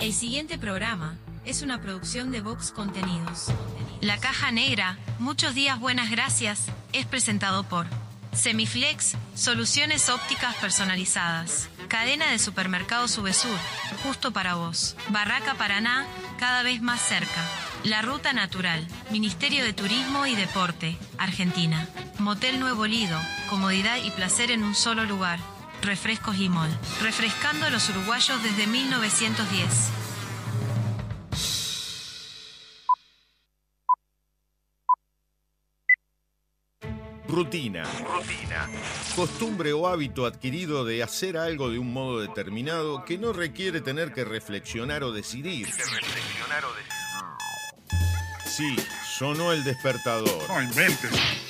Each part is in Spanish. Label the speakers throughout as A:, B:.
A: El siguiente programa es una producción de Vox Contenidos. La Caja Negra, muchos días buenas gracias, es presentado por Semiflex, soluciones ópticas personalizadas. Cadena de supermercados Subesur, justo para vos. Barraca Paraná, cada vez más cerca. La Ruta Natural, Ministerio de Turismo y Deporte, Argentina. Motel Nuevo Lido, comodidad y placer en un solo lugar. Refrescos y Mol, refrescando a los uruguayos desde 1910.
B: Rutina. Rutina. Costumbre o hábito adquirido de hacer algo de un modo determinado que no requiere tener que reflexionar o decidir. reflexionar o decidir. Sí, sonó el despertador.
C: No inventes.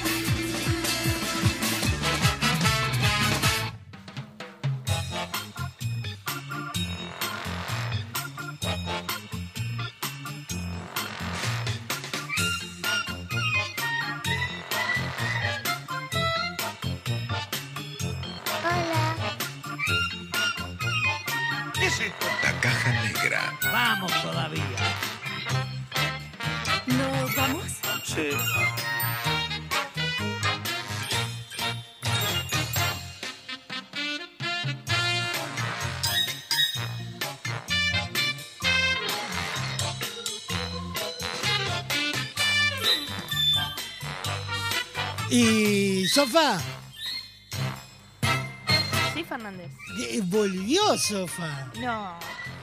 D: Y Sofá,
E: Sí,
C: Fernández.
D: Volvió, Sofa.
C: No.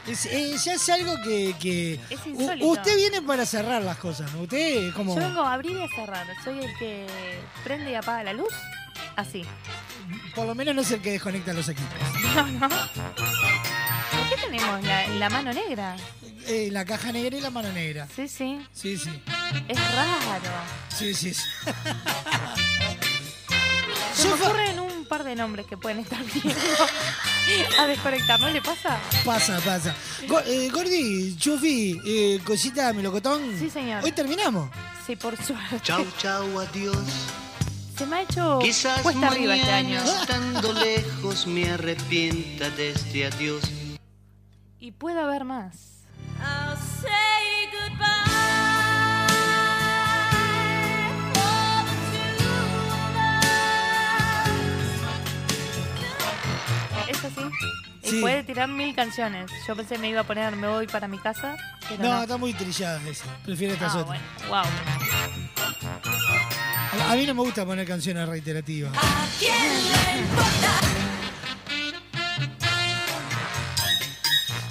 D: Es, eh, ya es algo que. que-
C: Es insólito.
D: usted viene para cerrar las cosas, ¿no? Usted como.
C: Yo vengo a abrir y a cerrar. Soy el que prende y apaga la luz. Así.
D: Por lo menos no es el que desconecta los equipos.
C: No, no. ¿Por qué tenemos la, la mano negra?
D: Eh, la caja negra y la mano negra.
C: Sí, sí.
D: Sí, sí.
C: Es raro.
D: Sí, sí. sí.
C: Se me ocurren un par de nombres que pueden estar viendo a desconectar, ¿no le pasa?
D: pasa, pasa. Go- eh, Gordi, Chufi, eh, cosita melocotón.
C: Sí, señor.
D: Hoy terminamos.
C: Sí, por suerte.
F: Chau, chau, adiós.
C: Se me ha hecho
F: Quizás
C: cuesta arriba este año.
F: mañana estando lejos me arrepienta de este adiós.
C: Y puede haber más. Es así. Y
D: Sí.
C: puede tirar mil canciones. Yo pensé me iba a poner Me voy para mi casa. Pero
D: No,
C: no.
D: está muy trillada esa. Prefiero estas
C: Ah,
D: otras.
C: bueno. Wow.
D: A, a mí no me gusta poner canciones reiterativas.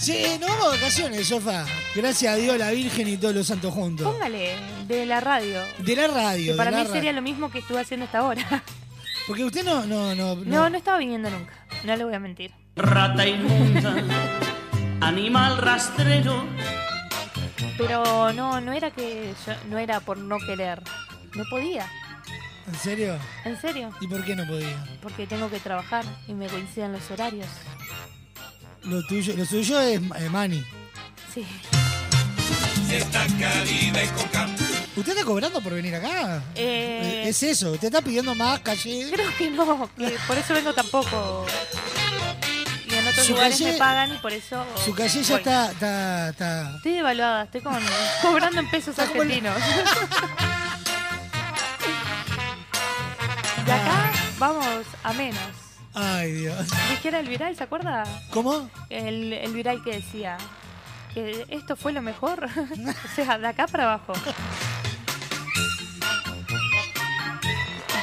D: Sí, nos vamos de vacaciones, Sofa. Gracias a Dios, la Virgen y todos los santos juntos.
C: Póngale de la radio.
D: De la
C: Que
D: radio.
C: para
D: de la
C: mí sería lo mismo que estuve haciendo hasta ahora.
D: Porque usted no, no, no,
C: No, no estaba viniendo nunca. No le voy a mentir.
G: Rata inmunda, animal rastrero.
C: Pero no, no era que yo, no era por no querer. No podía.
D: ¿En serio?
C: En serio.
D: ¿Y por qué no podía?
C: Porque tengo que trabajar y me coinciden los horarios.
D: Lo tuyo, lo suyo es eh, Mani.
C: Sí.
D: ¿Usted está cobrando por venir acá?
C: Eh,
D: Es eso, usted está pidiendo más calle.
C: Creo que no, que por eso vengo tampoco. Y en otros
D: Su
C: lugares
D: calle-
C: me pagan y por eso.
D: Su calle ya está, está, está.
C: Estoy devaluada, estoy con, cobrando en pesos
D: como el-
C: argentinos. De acá vamos a menos.
D: Ay, Dios.
C: Dijera el viral, ¿se acuerda?
D: ¿Cómo?
C: El, el viral que decía que esto fue lo mejor. o sea, de acá para abajo.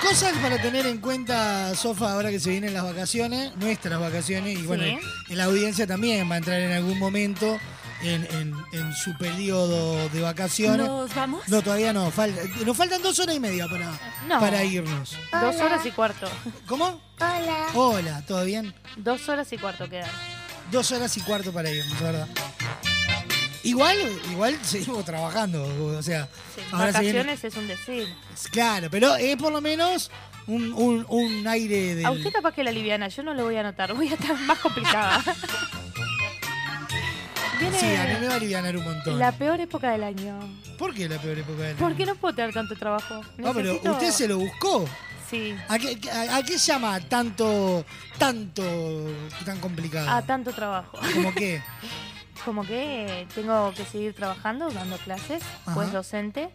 D: Cosas para tener en cuenta, Sofa, ahora que se vienen las vacaciones, nuestras vacaciones, y bueno,
C: Sí.
D: en la audiencia también va a entrar en algún momento en, en- en su periodo de vacaciones.
C: ¿Nos vamos?
D: No, todavía no. falta- nos faltan dos horas y media para,
C: No.
D: para irnos.
C: Dos horas y cuarto.
D: ¿Cómo?
H: Hola.
D: Hola, ¿todo bien?
C: Dos horas y cuarto quedan.
D: Dos horas y cuarto para irnos, ¿verdad? Igual, igual seguimos trabajando, o sea,
C: Sí,
D: ahora se viene-
C: vacaciones es un decir.
D: Claro, pero es por lo menos un, un- un aire del...
C: A usted capaz que la liviana, yo no lo voy a anotar, voy a estar más complicada. Viene
D: Sí, a mí me va a aliviar un montón.
C: la peor época del año.
D: ¿Por qué la peor época del
C: ¿Por
D: año?
C: qué no puedo tener tanto trabajo?
D: No, pero
C: Necesito-
D: usted se lo buscó.
C: Sí,
D: ¿A qué, a- a qué llama tanto, tanto, tan complicado?
C: a tanto trabajo.
D: ¿Cómo qué?
C: Como que tengo que seguir trabajando, dando clases,
D: Ajá.
C: pues docente.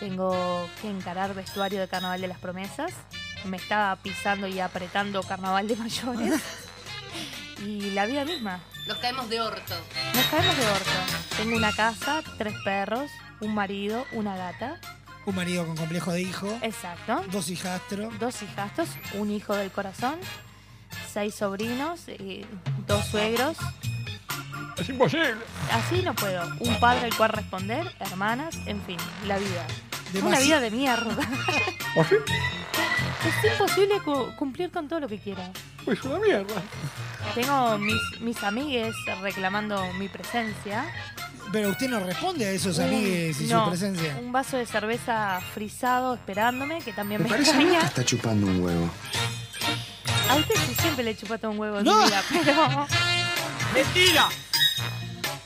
C: Tengo que encarar vestuario de Carnaval de las Promesas. Me estaba pisando y apretando Carnaval de Mayores. y la vida misma.
E: Nos caemos de orto.
C: Nos caemos de orto. Tengo una casa, tres perros, un marido, una gata.
D: Un marido con complejo de hijo,
C: Exacto.
D: dos hijastros.
C: Dos hijastros, un hijo del corazón, seis sobrinos, y dos suegros.
G: Es imposible.
C: Así no puedo. Un padre al cual responder, hermanas, en fin, la vida. Una
D: Demasi-
C: vida de mierda.
G: ¿O sí?
C: Es imposible cu- cumplir con todo lo que quiero.
G: Pues una mierda.
C: Tengo mis, mis amigues reclamando mi presencia.
D: Pero usted no responde a esos
C: Un-
D: amigues y
C: no,
D: su presencia.
C: Un vaso de cerveza frisado esperándome, que también me, extraña.
I: está chupando un huevo.
C: A usted sí siempre le chupa todo un huevo en
D: No.
C: mi vida, pero...
G: ¡Mentira!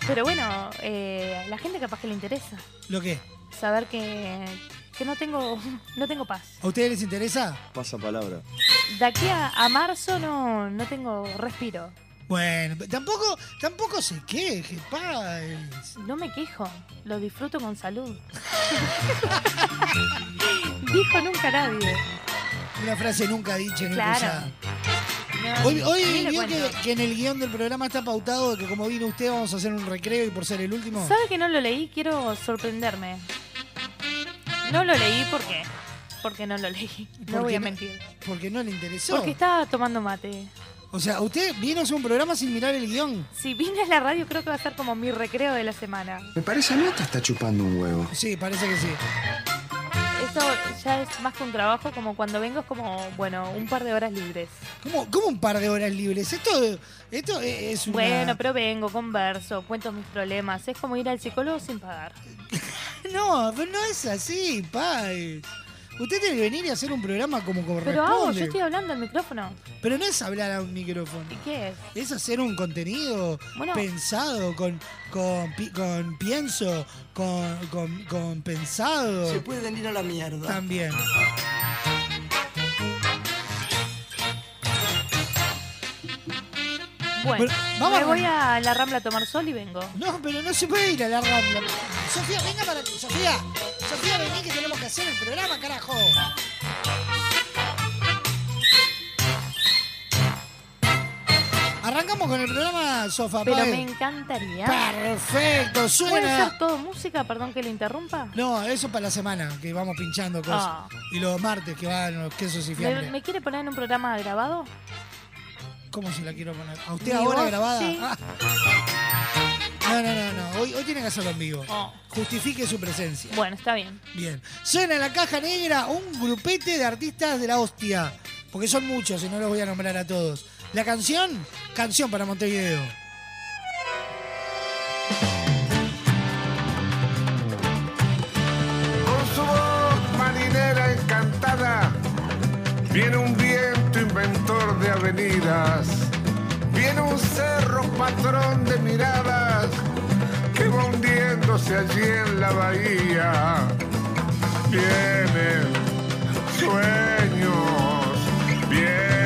C: Pero bueno, eh, a la gente capaz que le interesa
D: ¿Lo qué?
C: saber que, que no tengo no tengo paz.
D: ¿A ustedes les interesa?
I: Pasa palabra.
C: De aquí a, a marzo no, no tengo respiro.
D: Bueno, tampoco, tampoco se queje, paz.
C: No me quejo, lo disfruto con salud. Dijo nunca nadie.
D: Una frase nunca dicha, nunca
C: Claro.
D: usada.
C: No,
D: Hoy, hoy vio que, que en el guion del programa está pautado de que como vino usted vamos a hacer un recreo y por ser el último.
C: ¿Sabe que no lo leí? Quiero sorprenderme. No lo leí porque porque no lo leí.
D: ¿Por
C: No voy a mentir.
D: Porque no le interesó.
C: Porque estaba tomando mate.
D: O sea, usted vino a hacer un programa sin mirar el guion.
C: Si vine a la radio, creo que va a ser como mi recreo de la semana.
E: Me parece a mí te está chupando un huevo.
D: Sí, parece que sí.
C: Esto ya es más que un trabajo, como cuando vengo es como, bueno, un par de horas libres.
D: ¿Cómo, cómo un par de horas libres? Esto, esto es una...
C: Bueno, pero vengo, converso, cuento mis problemas. Es como ir al psicólogo sin pagar.
D: No, pero no es así, Pai. Usted tiene que venir y hacer un programa como corresponde.
C: Pero hago, yo estoy hablando al micrófono.
D: Pero no es hablar a un micrófono.
C: ¿Y qué es?
D: Es hacer un contenido
C: Bueno.
D: pensado, con, con, pi- con pienso, con, con, con pensado.
I: Se pueden ir a la mierda.
D: También.
C: Bueno,
D: Bueno, vamos
C: me
D: a-
C: voy a la Rambla a tomar sol y vengo.
D: No, pero no se puede ir a la rambla. Sofía, venga para aquí. Sofía, Sofía, vení que tenemos que hacer el programa, carajo. Arrancamos con el programa Sofá.
C: Pero me encantaría.
D: Perfecto,
C: ¿Puede
D: suena.
C: ser todo música? Perdón que le interrumpa.
D: No, eso para la semana, que vamos pinchando cosas.
C: Ah.
D: Y los martes que van los quesos y
C: ¿Me,
D: fiambres.
C: me quiere poner en un programa grabado?
D: ¿Cómo se la quiero poner? ¿A usted ahora grabada?
C: sí.
D: Ah. No, no, no, no. Hoy, hoy tiene que hacerlo en vivo.
C: Oh.
D: Justifique su presencia.
C: Bueno, está bien.
D: Bien. Suena en la caja negra un grupete de artistas de la hostia. Porque son muchos y no los voy a nombrar a todos. La canción, canción para Montevideo.
J: Con su voz marinera encantada, viene un viento inventor de avenidas, viene un cerro patrón de miradas que va hundiéndose allí en la bahía. Vienen sueños, vienen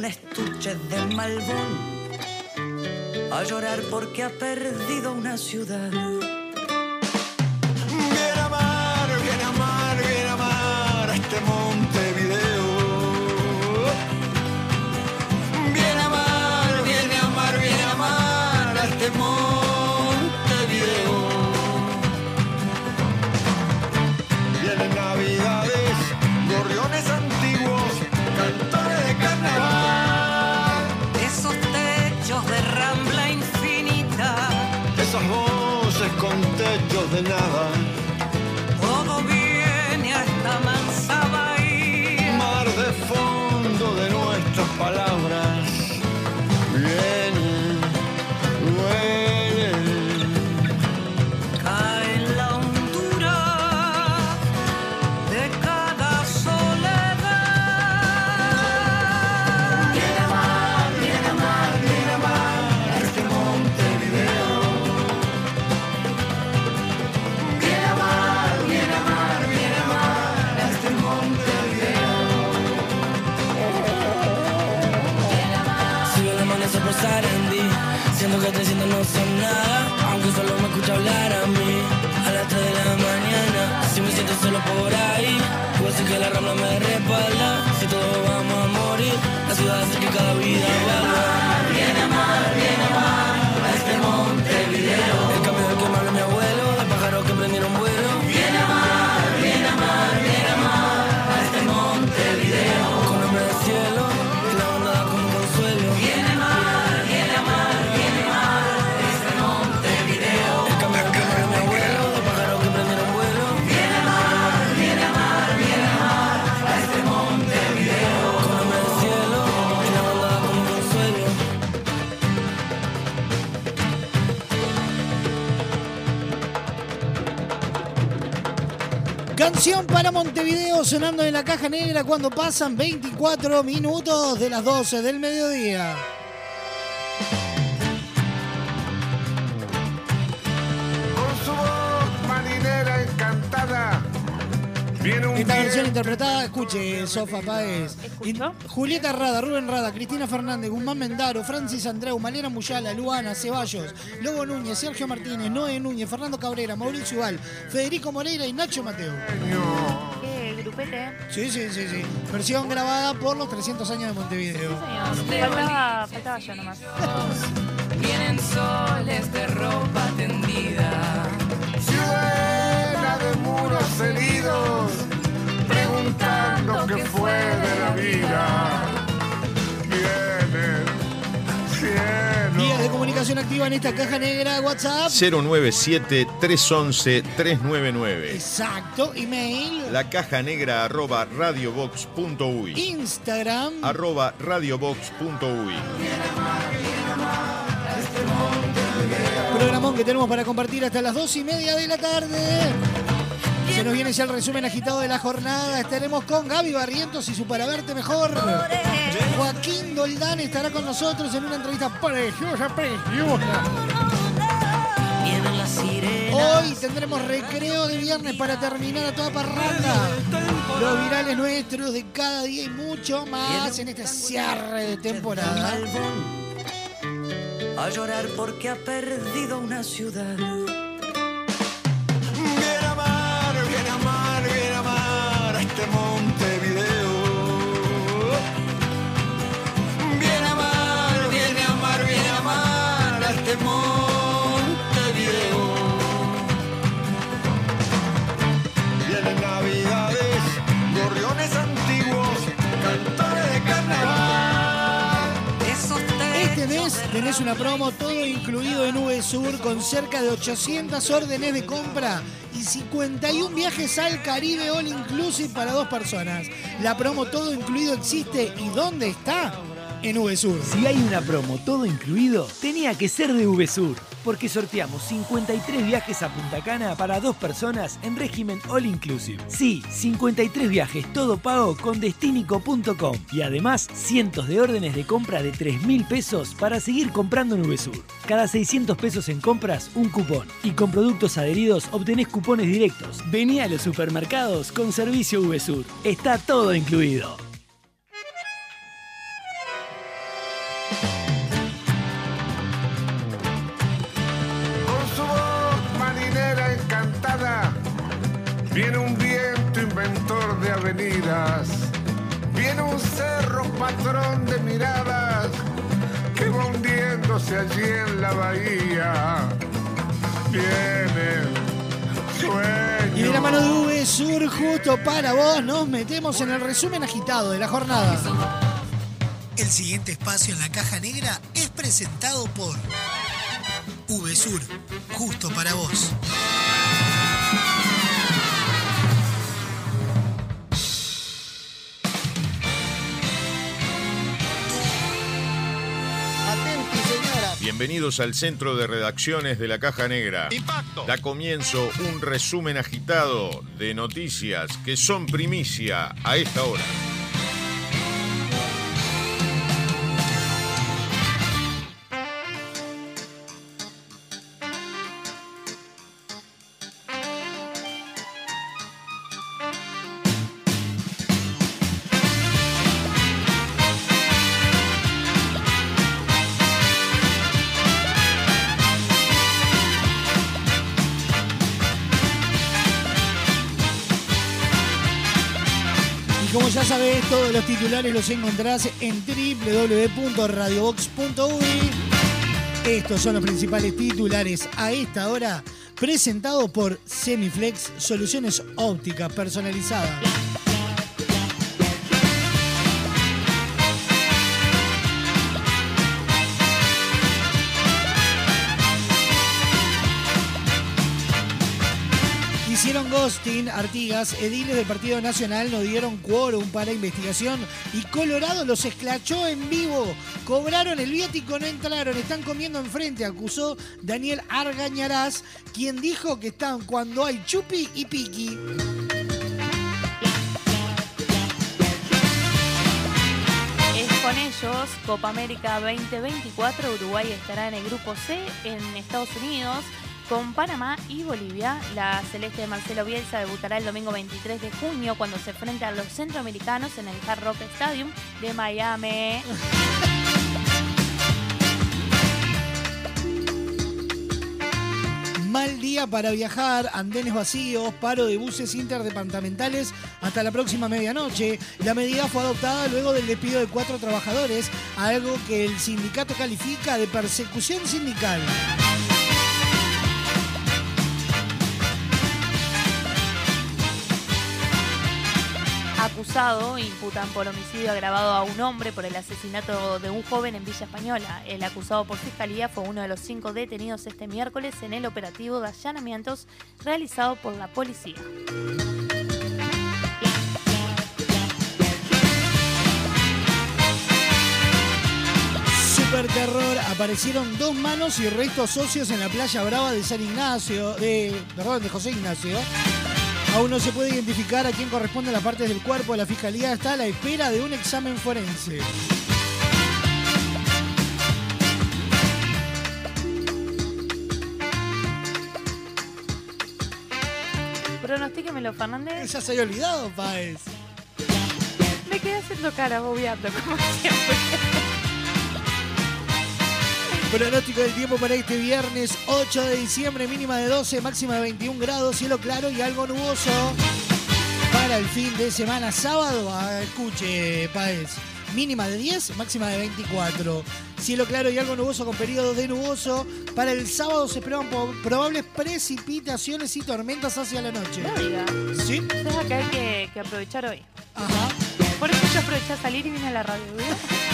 I: un estuche de malbón a llorar porque ha perdido una ciudad.
J: Viene a mar, viene a mar, viene a este Montevideo. Viene a mar, viene a mar, viene a mar a este Montevideo.
K: another
D: Canción para Montevideo sonando en la caja negra cuando pasan 24 minutos de las 12 del mediodía. Interpretada, escuche, Sofa Páez. Julieta Rada, Rubén Rada, Cristina Fernández, Guzmán Mendaro, Francis Andreu, Malena Muyala, Luana, Ceballos, Lobo Núñez, Sergio Martínez, Noé Núñez, Fernando Cabrera, Mauricio Val, Federico Moreira y Nacho Mateo.
C: Qué grupete. ¿eh?
D: Sí, sí, sí, sí. Versión grabada por los 300 años de Montevideo.
C: Señor, faltaba, faltaba yo nomás.
K: Vienen soles de ropa tendida.
J: Ciudadela de muros heridos, preguntando qué fue de la vida.
D: Vías de comunicación activa en esta caja negra, WhatsApp.
B: 097-311-399.
D: Exacto, email,
B: La caja negra arroba radiobox.uy.
D: Instagram.
B: Arroba radiobox.uy.
D: Programón que tenemos para compartir hasta las dos y media de la tarde. Se nos viene ya el resumen agitado de la jornada. Estaremos con Gaby Barrientos y su Para Verte Mejor. Joaquín Doldán estará con nosotros en una entrevista preciosa, preciosa. Hoy tendremos recreo de viernes para terminar a toda parranda. Los virales nuestros de cada día y mucho más en este cierre de temporada.
I: A llorar porque ha perdido una ciudad.
E: Este Montevideo. Vienen navidades, gorriones antiguos, cantores de carnaval.
D: Este mes tenés una promo todo incluido en VSUR con cerca de 800 órdenes de compra y 51 viajes al Caribe All Inclusive para dos personas. La promo todo incluido existe y ¿dónde está? En VSUR.
L: Si hay una promo todo incluido, tenía que ser de VSUR, porque sorteamos 53 viajes a Punta Cana para dos personas en régimen all inclusive. Sí, 53 viajes todo pago con destinico.com y además cientos de órdenes de compra de 3 mil pesos para seguir comprando en VSUR. Cada 600 pesos en compras, un cupón. Y con productos adheridos obtenés cupones directos. Vení a los supermercados con servicio VSUR. Está todo incluido.
J: Patrón de miradas que va hundiéndose allí en la bahía. Viene sueño.
D: Y de la mano de VSUR justo para vos nos metemos en el resumen agitado de la jornada.
M: El siguiente espacio en la caja negra es presentado por VSUR, justo para vos.
B: Bienvenidos al centro de redacciones de la Caja Negra.
E: Impacto.
B: Da comienzo un resumen agitado de noticias que son primicia a esta hora.
D: Los titulares los encontrás en www.radiobox.uy. Estos son los principales titulares a esta hora, presentado por Semiflex, soluciones ópticas personalizadas. Agostín Artigas, ediles del Partido Nacional no dieron quórum para investigación y Colorado los esclachó en vivo. Cobraron el viático, no entraron, están comiendo enfrente, acusó Daniel Argañarás, quien dijo que están cuando hay chupi y piqui.
C: con ellos, Copa América 2024, Uruguay estará en el grupo C en Estados Unidos, con Panamá y Bolivia. La celeste de Marcelo Bielsa debutará el domingo 23 de junio cuando se enfrente a los centroamericanos en el Hard Rock Stadium de Miami.
D: Mal día para viajar, andenes vacíos, paro de buses interdepartamentales hasta la próxima medianoche. La medida fue adoptada luego del despido de cuatro trabajadores, algo que el sindicato califica de persecución sindical.
C: Acusado, imputan por homicidio agravado a un hombre por el asesinato de un joven en Villa Española. El acusado por fiscalía fue uno de los cinco detenidos este miércoles en el operativo de allanamientos realizado por la policía.
D: Super terror, aparecieron dos manos y restos socios en la playa brava de San Ignacio, de, perdón, de José Ignacio. Aún no se puede identificar a quién corresponde las partes del cuerpo. La fiscalía está a la espera de un examen forense.
C: Pronostíquemelo, Fernández.
D: Ya se había olvidado, Páez.
C: Me quedé haciendo cara, bobeando, como siempre.
D: Pronóstico del tiempo para este viernes 8 de diciembre, mínima de 12, máxima de 21 grados, cielo claro y algo nuboso. Para el fin de semana, sábado, escuche, Paez, mínima de 10, máxima de 24. Cielo claro y algo nuboso con periodos de nuboso. Para el sábado se esperan probables precipitaciones y tormentas hacia la noche. ¿Sí?
C: Entonces acá hay que, que aprovechar hoy.
D: Ajá.
C: Por eso yo aproveché a salir y vine a la radio. ¿vio?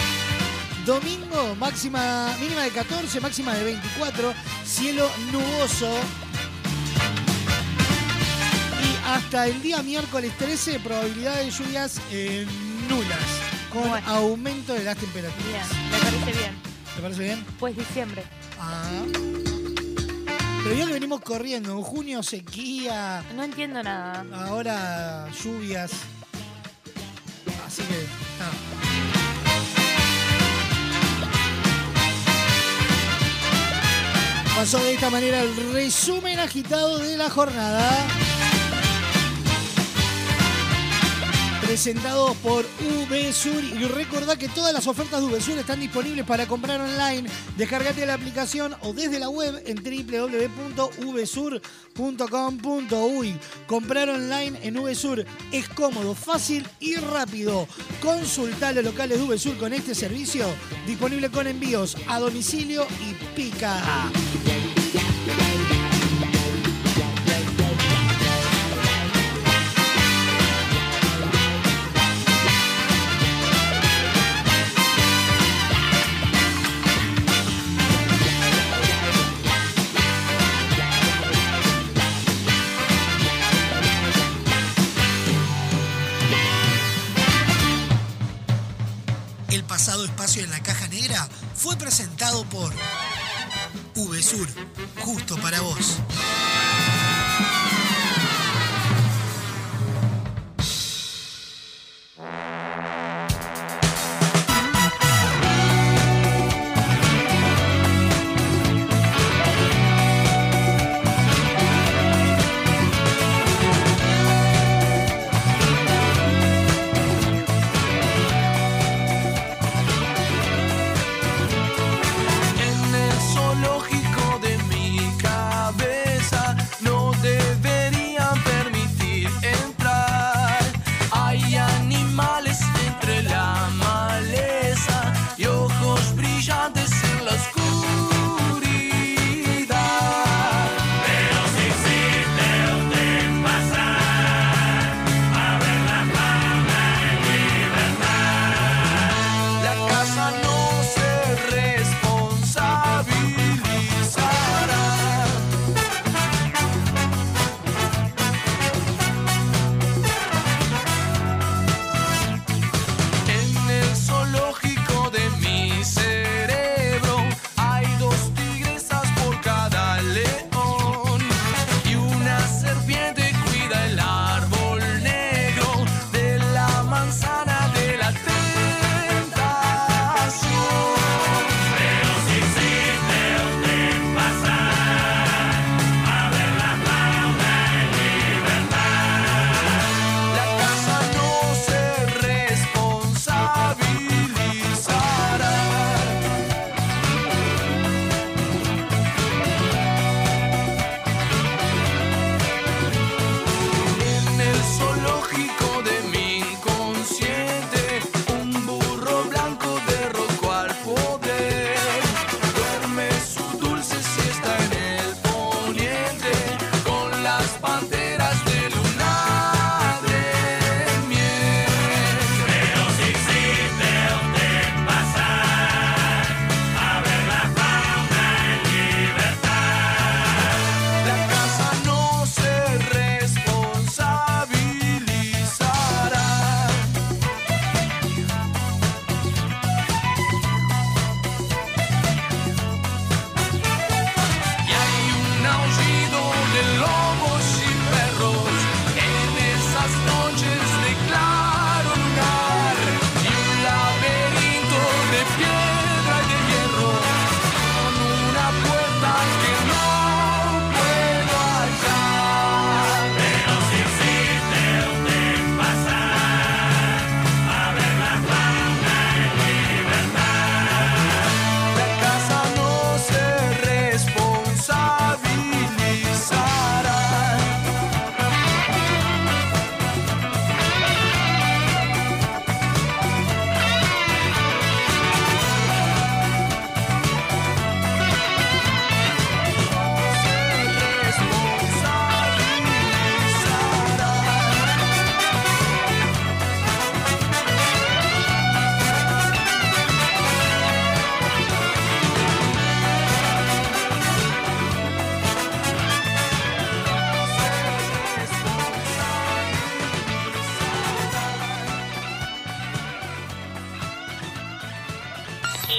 D: Domingo, máxima, mínima de 14, máxima de 24, cielo nuboso. Y hasta el día miércoles 13, probabilidad de lluvias eh, nulas, con
C: Bueno.
D: aumento de las temperaturas.
C: Bien, me parece bien.
D: ¿Te parece bien?
C: Pues diciembre.
D: Ah. Pero ya que venimos corriendo, en junio sequía,
C: No entiendo nada.
D: ahora lluvias. Así que, nada. Pasó de esta manera el resumen agitado de la jornada. Presentado por VSUR. Y recordá que todas las ofertas de VSUR están disponibles para comprar online. Descargate la aplicación o desde la web en www.vsur.com.uy. Comprar online en VSUR es cómodo, fácil y rápido. Consulta los locales de VSUR con este servicio disponible con envíos a domicilio y pica.
M: VSUR, justo para vos.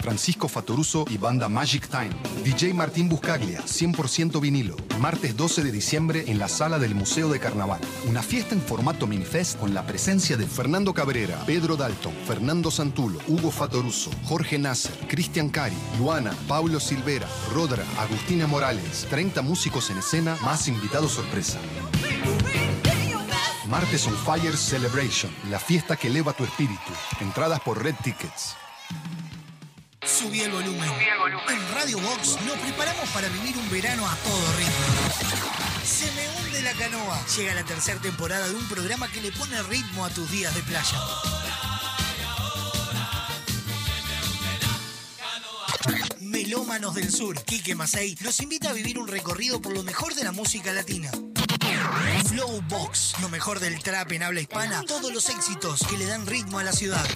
N: Francisco Fatoruso y banda Magic Time. DJ Martín Buscaglia, 100% vinilo. Martes 12 de diciembre en la sala del Museo de Carnaval. Una fiesta en formato minifest con la presencia de Fernando Cabrera, Pedro Dalton, Fernando Santulo, Hugo Fatoruso, Jorge Nasser, Cristian Cari, Luana, Pablo Silvera, Rodra, Agustina Morales. 30 músicos en escena, más invitados sorpresa. Martes on Fire Celebration, la fiesta que eleva tu espíritu. Entradas por Red Tickets.
M: Subí el volumen. En Radio Box nos preparamos para vivir un verano a todo ritmo. Se me hunde la canoa. Llega la tercera temporada de un programa que le pone ritmo a tus días de playa. Melómanos del Sur, Quique Masei, nos invita a vivir un recorrido por lo mejor de la música latina. Flow Box, lo mejor del trap en habla hispana, todos los éxitos que le dan ritmo a la ciudad.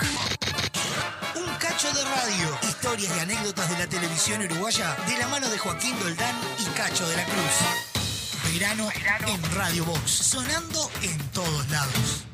M: Cacho de radio, historias y anécdotas de la televisión uruguaya de la mano de Joaquín Doldán y Cacho de la Cruz. Verano en Radio Box, sonando en todos lados.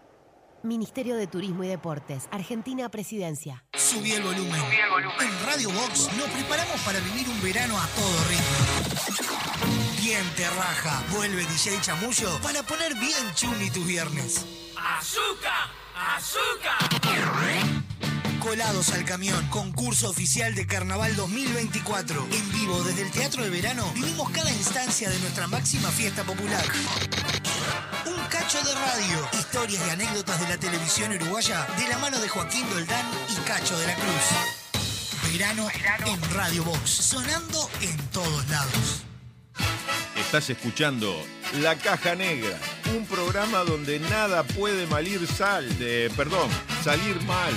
O: Ministerio de Turismo y Deportes, Argentina Presidencia.
M: Subí el volumen. En Radio Box nos preparamos para vivir un verano a todo ritmo. Bien te raja. Vuelve DJ Chamullo para poner bien chumi tus viernes.
G: ¡Azúcar! ¡Azúcar!
M: Colados al camión, concurso oficial de Carnaval 2024. En vivo desde el Teatro de Verano vivimos cada instancia de nuestra máxima fiesta popular. Un cacho de radio, historias y anécdotas de la televisión uruguaya de la mano de Joaquín Doldán y Cacho de la Cruz. Verano en Radio Box, sonando en todos lados.
B: Estás escuchando La Caja Negra, un programa donde nada puede malir sal, de, perdón, salir mal.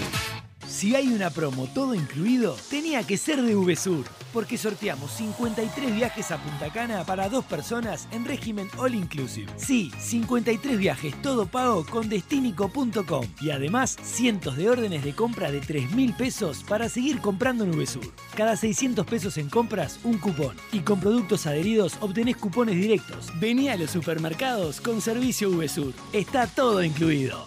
L: Si hay una promo todo incluido, tenía que ser de VSUR, porque sorteamos 53 viajes a Punta Cana para dos personas en régimen all inclusive. Sí, 53 viajes todo pago con destinico.com y además cientos de órdenes de compra de 3 mil pesos para seguir comprando en VSUR. Cada 600 pesos en compras, un cupón. Y con productos adheridos obtenés cupones directos. Vení a los supermercados con servicio VSUR. Está todo incluido.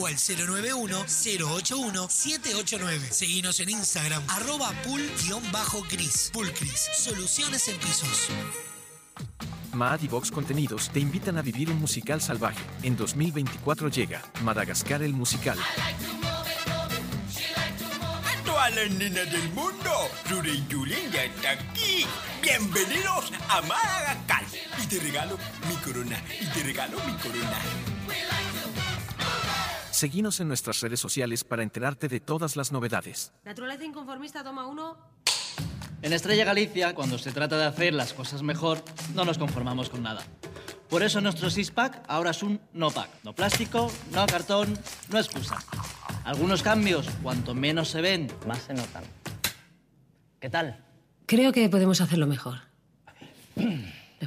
M: o al 091-081-789. Seguinos en Instagram, arroba pool-gris. Pulcris, soluciones en pisos.
P: Maad y Vox Contenidos te invitan a vivir un musical salvaje. En 2024 llega Madagascar el musical.
G: todas las nenas del mundo. Ruri Yulín ya está aquí. Bienvenidos a Madagascar. Y te regalo mi corona. Y te regalo mi corona.
P: Seguinos en nuestras redes sociales para enterarte de todas las novedades.
Q: Naturaleza inconformista, toma uno.
R: En Estrella Galicia, cuando se trata de hacer las cosas mejor, no nos conformamos con nada. Por eso nuestro six-pack ahora es un no-pack. No plástico, no cartón, no excusa. Algunos cambios, cuanto menos se ven, más se notan. ¿Qué tal?
Q: Creo que podemos hacerlo mejor.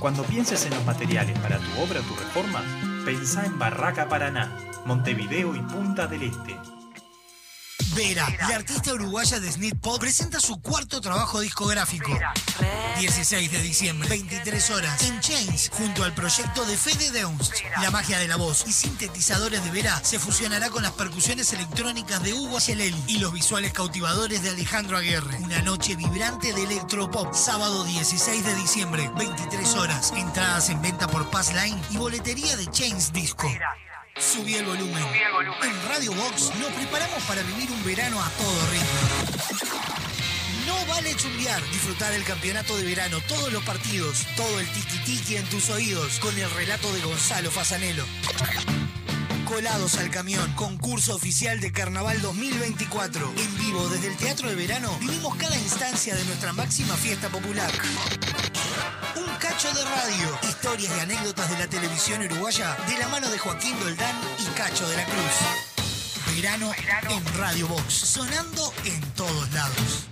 S: Cuando pienses en los materiales para tu obra o tu reforma, pensá en Barraca Paraná, Montevideo y Punta del Este.
M: Vera, la artista uruguaya de Snit Pop, presenta su cuarto trabajo discográfico. 16 de diciembre, 23 horas, en Chains, junto al proyecto de Fede Deunst. La magia de la voz y sintetizadores de Vera se fusionará con las percusiones electrónicas de Hugo Celeli y los visuales cautivadores de Alejandro Aguirre. Una noche vibrante de electropop, sábado 16 de diciembre, 23 horas. Entradas en venta por Passline y boletería de Chains Disco. Subí el volumen. En Radio Box nos preparamos para vivir un verano a todo ritmo. No vale chumbear. Disfrutar el campeonato de verano, todos los partidos, todo el tiki-tiki en tus oídos, con el relato de Gonzalo Fasanelo. Colados al camión, concurso oficial de Carnaval 2024. En vivo desde el Teatro de Verano, vivimos cada instancia de nuestra máxima fiesta popular. Un cacho de radio, historias y anécdotas de la televisión uruguaya de la mano de Joaquín Doldán y Cacho de la Cruz. Verano en Radio Box, sonando en todos lados.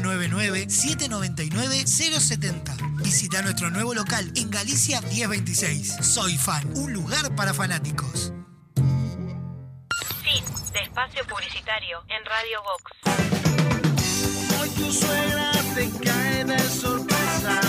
M: 099-799-070. Visita nuestro nuevo local en Galicia 1026. Soy fan, un lugar para fanáticos.
A: Fin de espacio publicitario en Radio Vox.
E: Hoy tu suegra te cae de sorpresa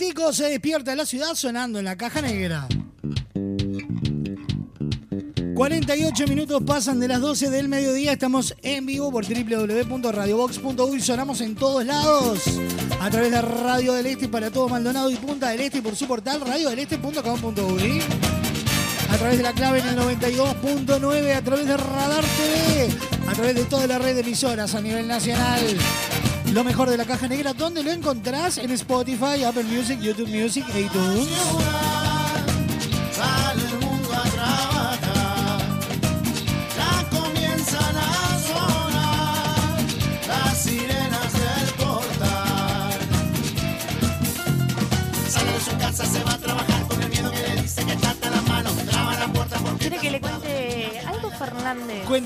D: momentico se despierta la ciudad sonando en la caja negra. 48 minutos pasan de las 12 del mediodía. Estamos en vivo por www.radiobox.uy. Sonamos en todos lados. A través de Radio del Este para todo Maldonado y Punta del Este por su portal radiodeleste.com.uy. A través de la clave en el 92.9, a través de Radar TV, a través de toda la red de emisoras a nivel nacional. Lo mejor de la caja negra, ¿dónde lo encontrás? En Spotify, Apple Music, YouTube Music e iTunes.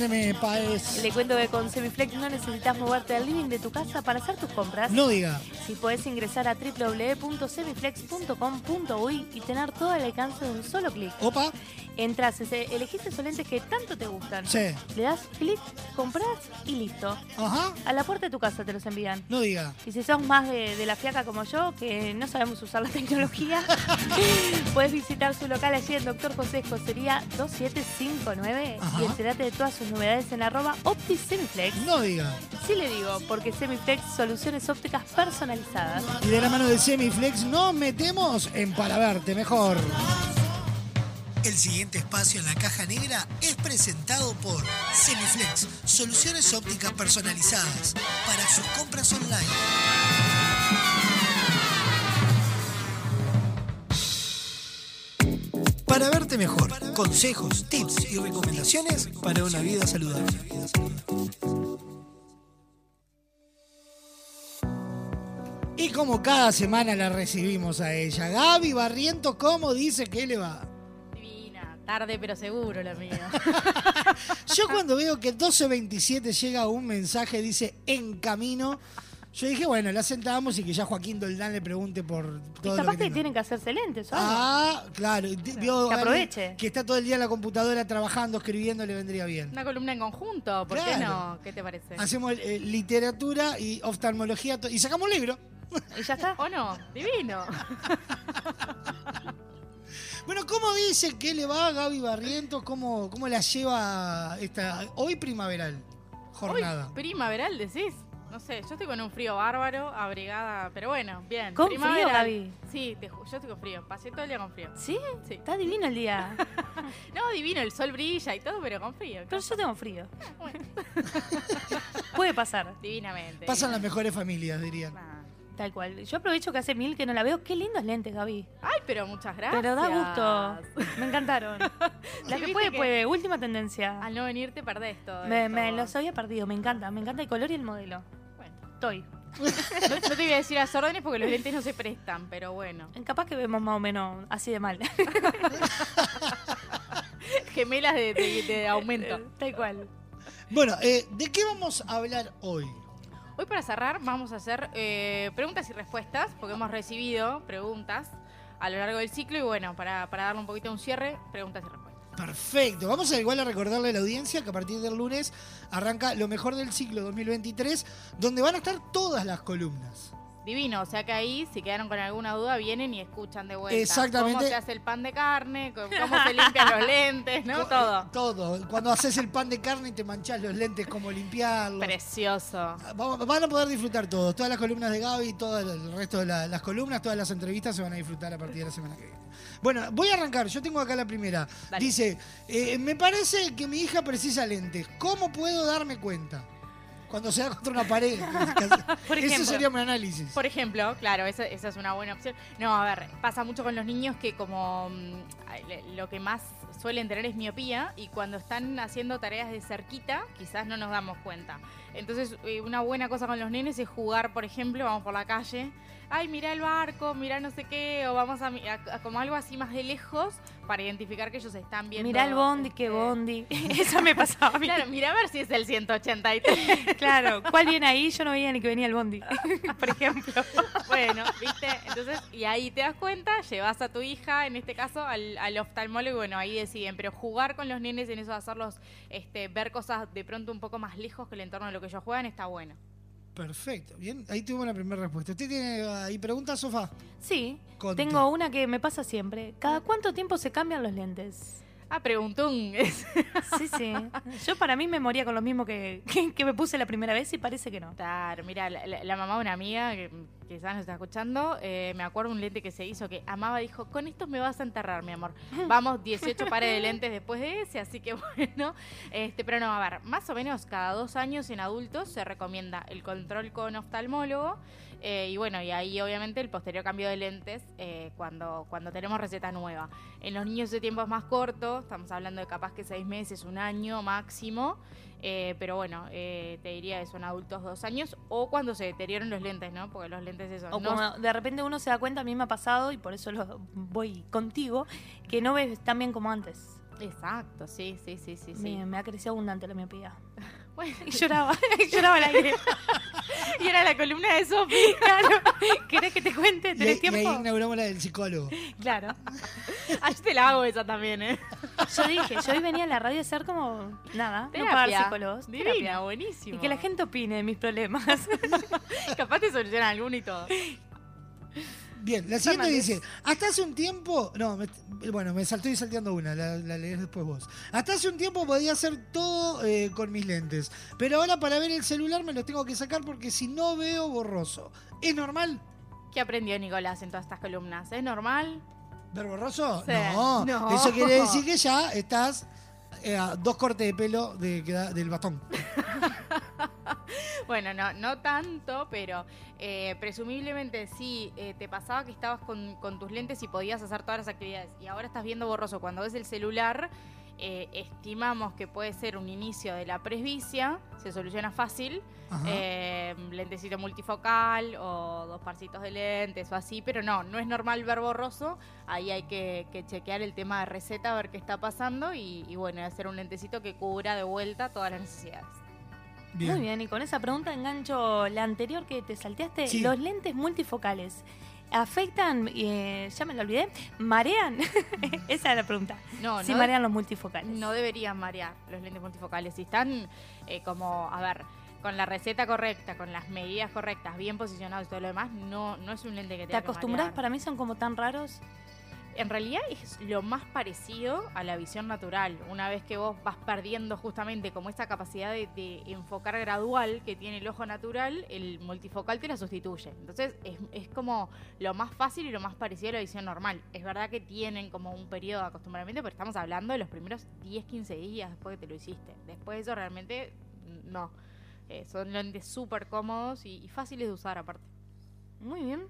D: Cuénteme, Paez.
C: Le cuento que con Semiflex no necesitas moverte al living de tu casa para hacer tus compras.
D: No diga.
C: Si podés ingresar a www.semiflex.com.uy y tener todo al alcance de un solo clic.
D: Opa.
C: Entras, elegís esos lentes que tanto te gustan.
D: Sí.
C: Le das clic, compras y listo.
D: Ajá.
C: A la puerta de tu casa te los envían.
D: No diga.
C: Y si sos más de, de la fiaca como yo, que no sabemos usar la tecnología, puedes visitar su local allí en Doctor José Escocería 2759
D: Ajá.
C: y enterate de todas sus novedades en arroba OptiSemiflex.
D: No diga.
C: Sí le digo, porque Semiflex, soluciones ópticas personalizadas.
D: Y de la mano de Semiflex nos metemos en para verte mejor.
M: El siguiente espacio en la caja negra es presentado por Semiflex, soluciones ópticas personalizadas para sus compras online. Para verte mejor, consejos, tips y recomendaciones para una vida saludable.
D: Y como cada semana la recibimos a ella. Gaby Barrientos, ¿cómo dice que le va?
T: Tarde pero seguro la mía.
D: Yo cuando veo que 12.27 llega un mensaje, dice en camino, yo dije, bueno, la sentamos y que ya Joaquín Doldán le pregunte por
C: Y
D: todo lo
C: capaz
D: que
C: que tienen que hacerse lentes algo.
D: Ah, claro. vio
C: Que aproveche.
D: Que está todo el día en la computadora trabajando, escribiendo, le vendría bien.
T: Una columna en conjunto, ¿por qué no? ¿Qué te parece?
D: Hacemos eh, literatura y oftalmología y sacamos un libro.
C: Y ya está.
T: ¿O no? Divino.
D: Bueno, ¿cómo dice que le va a Gaby Barrientos? ¿Cómo, cómo la lleva esta hoy primaveral jornada?
T: Hoy, primaveral, decís. No sé, yo estoy con un frío bárbaro, abrigada, pero bueno, bien.
C: ¿Con frío. Gaby?
T: Sí, te yo estoy con frío. Pasé todo el día con frío.
C: ¿Sí?
T: Sí.
C: Está divino el día.
T: No, divino, el sol brilla y todo, pero con frío.
C: Pero yo tengo frío. Puede pasar.
T: Divinamente.
D: Pasan las mejores familias, dirían.
C: Tal cual. Yo aprovecho que hace mil que no la veo. Qué lindos lentes, Gaby.
T: Ay, pero muchas gracias.
C: Pero da gusto. Me encantaron. La
T: Sí,
C: que puede,
T: que
C: puede. Última tendencia.
T: Al no venir te perdés todo.
C: Me,
T: esto.
C: me los había perdido. Me encanta. Me encanta el color y el modelo.
T: Bueno.
C: Estoy.
T: No, no te voy a decir las órdenes porque los lentes no se prestan, pero bueno.
C: Capaz que vemos más o menos así de mal.
T: Gemelas de, de- de aumento.
C: Tal cual.
D: Bueno, eh, ¿de qué vamos a hablar hoy?
T: Hoy para cerrar vamos a hacer eh, preguntas y respuestas, porque hemos recibido preguntas a lo largo del ciclo y bueno, para, para darle un poquito un cierre, preguntas y respuestas.
D: Perfecto. Vamos a igual a recordarle a la audiencia que a partir del lunes arranca lo mejor del ciclo 2023, donde van a estar todas las columnas.
T: Divino, o sea que ahí, si quedaron con alguna duda, vienen y escuchan de vuelta.
D: Exactamente.
T: Cómo se hace el pan de carne, cómo se limpian los lentes, ¿no? Todo.
D: Todo. Cuando haces el pan de carne y te manchás los lentes, cómo limpiarlos.
T: Precioso.
D: Van a poder disfrutar todos. Todas las columnas de Gaby, todo el resto de la- las columnas, todas las entrevistas se van a disfrutar a partir de la semana que viene. Bueno, voy a arrancar. Yo tengo acá la primera. Dice, eh, me parece que mi hija precisa lentes. ¿Cómo puedo darme cuenta? Cuando se da contra una pared.
T: Por
D: Ese
T: ejemplo.
D: sería mi análisis.
T: Por ejemplo, claro, esa, esa es una buena opción. No, a ver, pasa mucho con los niños que como mm, lo que más suelen tener es miopía y cuando están haciendo tareas de cerquita, quizás no nos damos cuenta. Entonces, eh, una buena cosa con los nenes es jugar, por ejemplo, vamos por la calle, ay, mira el barco, mira no sé qué, o vamos a, a- a como algo así más de lejos para identificar que ellos están viendo.
C: Mirá el bondi, qué bondi. Eso me pasaba a mí.
T: Claro, mira a ver si es el 183.
C: Claro, ¿cuál viene ahí? Yo no veía ni que venía el bondi. Por ejemplo.
T: Bueno, ¿viste? Entonces, y ahí te das cuenta, llevas a tu hija, en este caso, al, al oftalmólogo, y bueno, ahí deciden. Pero jugar con los nenes en eso, de hacerlos este, ver cosas de pronto un poco más lejos que el entorno de lo que ellos juegan, está bueno.
D: Perfecto. Bien, ahí tuvimos la primera respuesta. ¿Usted tiene ahí preguntas, Sofá?
C: Sí,
D: Conte.
C: tengo una que me pasa siempre. ¿Cada cuánto tiempo se cambian los lentes?
T: Ah, preguntón.
C: Sí, sí. Yo para mí me moría con lo mismo que, que, que me puse la primera vez y parece que no.
T: Claro, mira, la, la- la mamá de una amiga que quizás nos está escuchando, eh, me acuerdo un lente que se hizo que amaba, dijo, con estos me vas a enterrar, mi amor. Vamos, 18 pares de lentes después de ese, así que bueno. Este, pero no, a ver, más o menos cada dos años en adultos se recomienda el control con oftalmólogo. Eh, y bueno, y ahí obviamente el posterior cambio de lentes eh, cuando, cuando tenemos receta nueva. En los niños ese tiempo es más corto, estamos hablando de capaz que seis meses, un año máximo. Eh, pero bueno, te diría que son adultos dos años o cuando se deterioran los lentes, ¿no? Porque los lentes eso.
C: O
T: no-
C: como de repente uno se da cuenta, a mí me ha pasado y por eso lo voy contigo, que no ves tan bien como antes.
T: Exacto, sí, sí, sí, sí. sí.
C: Me, me ha crecido abundante la miopía.
T: Bueno,
C: Y lloraba, y lloraba al aire.
T: y era la columna de Sofi.
C: Claro. ¿Querés que te cuente?
D: Y, ahí-
C: ¿Tenés
D: y ahí
C: tiempo?
D: inauguramos la del psicólogo.
C: Claro.
T: Ah, yo te la hago esa también, ¿eh?
C: Yo dije, yo hoy venía a la radio a hacer como nada, no
T: Terapia.
C: pagar psicólogos.
T: Divina,
C: terapia.
T: buenísimo.
C: Y que la gente opine de mis problemas.
T: Capaz te solucionan alguno y todo.
D: Bien, la siguiente
C: Fernández.
D: dice, hasta hace un tiempo, no, me- bueno, me saltó y salteando una, la, la lees después vos. Hasta hace un tiempo podía hacer todo eh, con mis lentes, pero ahora para ver el celular me los tengo que sacar porque si no veo borroso. ¿Es normal
T: ¿Qué aprendió Nicolás en todas estas columnas? ¿Es normal?
D: ver borroso?
T: Sí.
D: No.
T: No.
D: eso quiere decir que ya estás eh, a dos cortes de pelo de, del bastón.
T: Bueno, no, no tanto, pero eh, presumiblemente sí eh, te pasaba que estabas con, con tus lentes y podías hacer todas las actividades y ahora estás viendo borroso. Cuando ves el celular, eh, estimamos que puede ser un inicio de la presbicia, se soluciona fácil, eh, lentecito multifocal o dos parcitos de lentes o así, pero no, no es normal ver borroso, ahí hay que, que chequear el tema de receta, a ver qué está pasando y, y bueno, hacer un lentecito que cubra de vuelta todas las necesidades.
C: Muy bien, y con esa pregunta engancho la anterior que te salteaste.
T: Sí.
C: Los lentes multifocales afectan, eh, ya me lo olvidé, marean. esa es la pregunta.
T: No,
C: si
T: no
C: marean los multifocales.
T: No deberían marear los lentes multifocales. Si están eh, como, a ver, con la receta correcta, con las medidas correctas, bien posicionados y todo lo demás, no, no es un lente que te
C: ¿Te acostumbras? Para mí son como tan raros.
T: En realidad es lo más parecido a la visión natural. Una vez que vos vas perdiendo justamente como esta capacidad de, de enfocar gradual que tiene el ojo natural, el multifocal te la sustituye. Entonces es, es como lo más fácil y lo más parecido a la visión normal. Es verdad que tienen como un periodo de acostumbramiento, pero estamos hablando de los primeros 10, 15 días después que te lo hiciste. Después de eso realmente no. Eh, son lentes súper cómodos y, y fáciles de usar aparte.
C: Muy bien.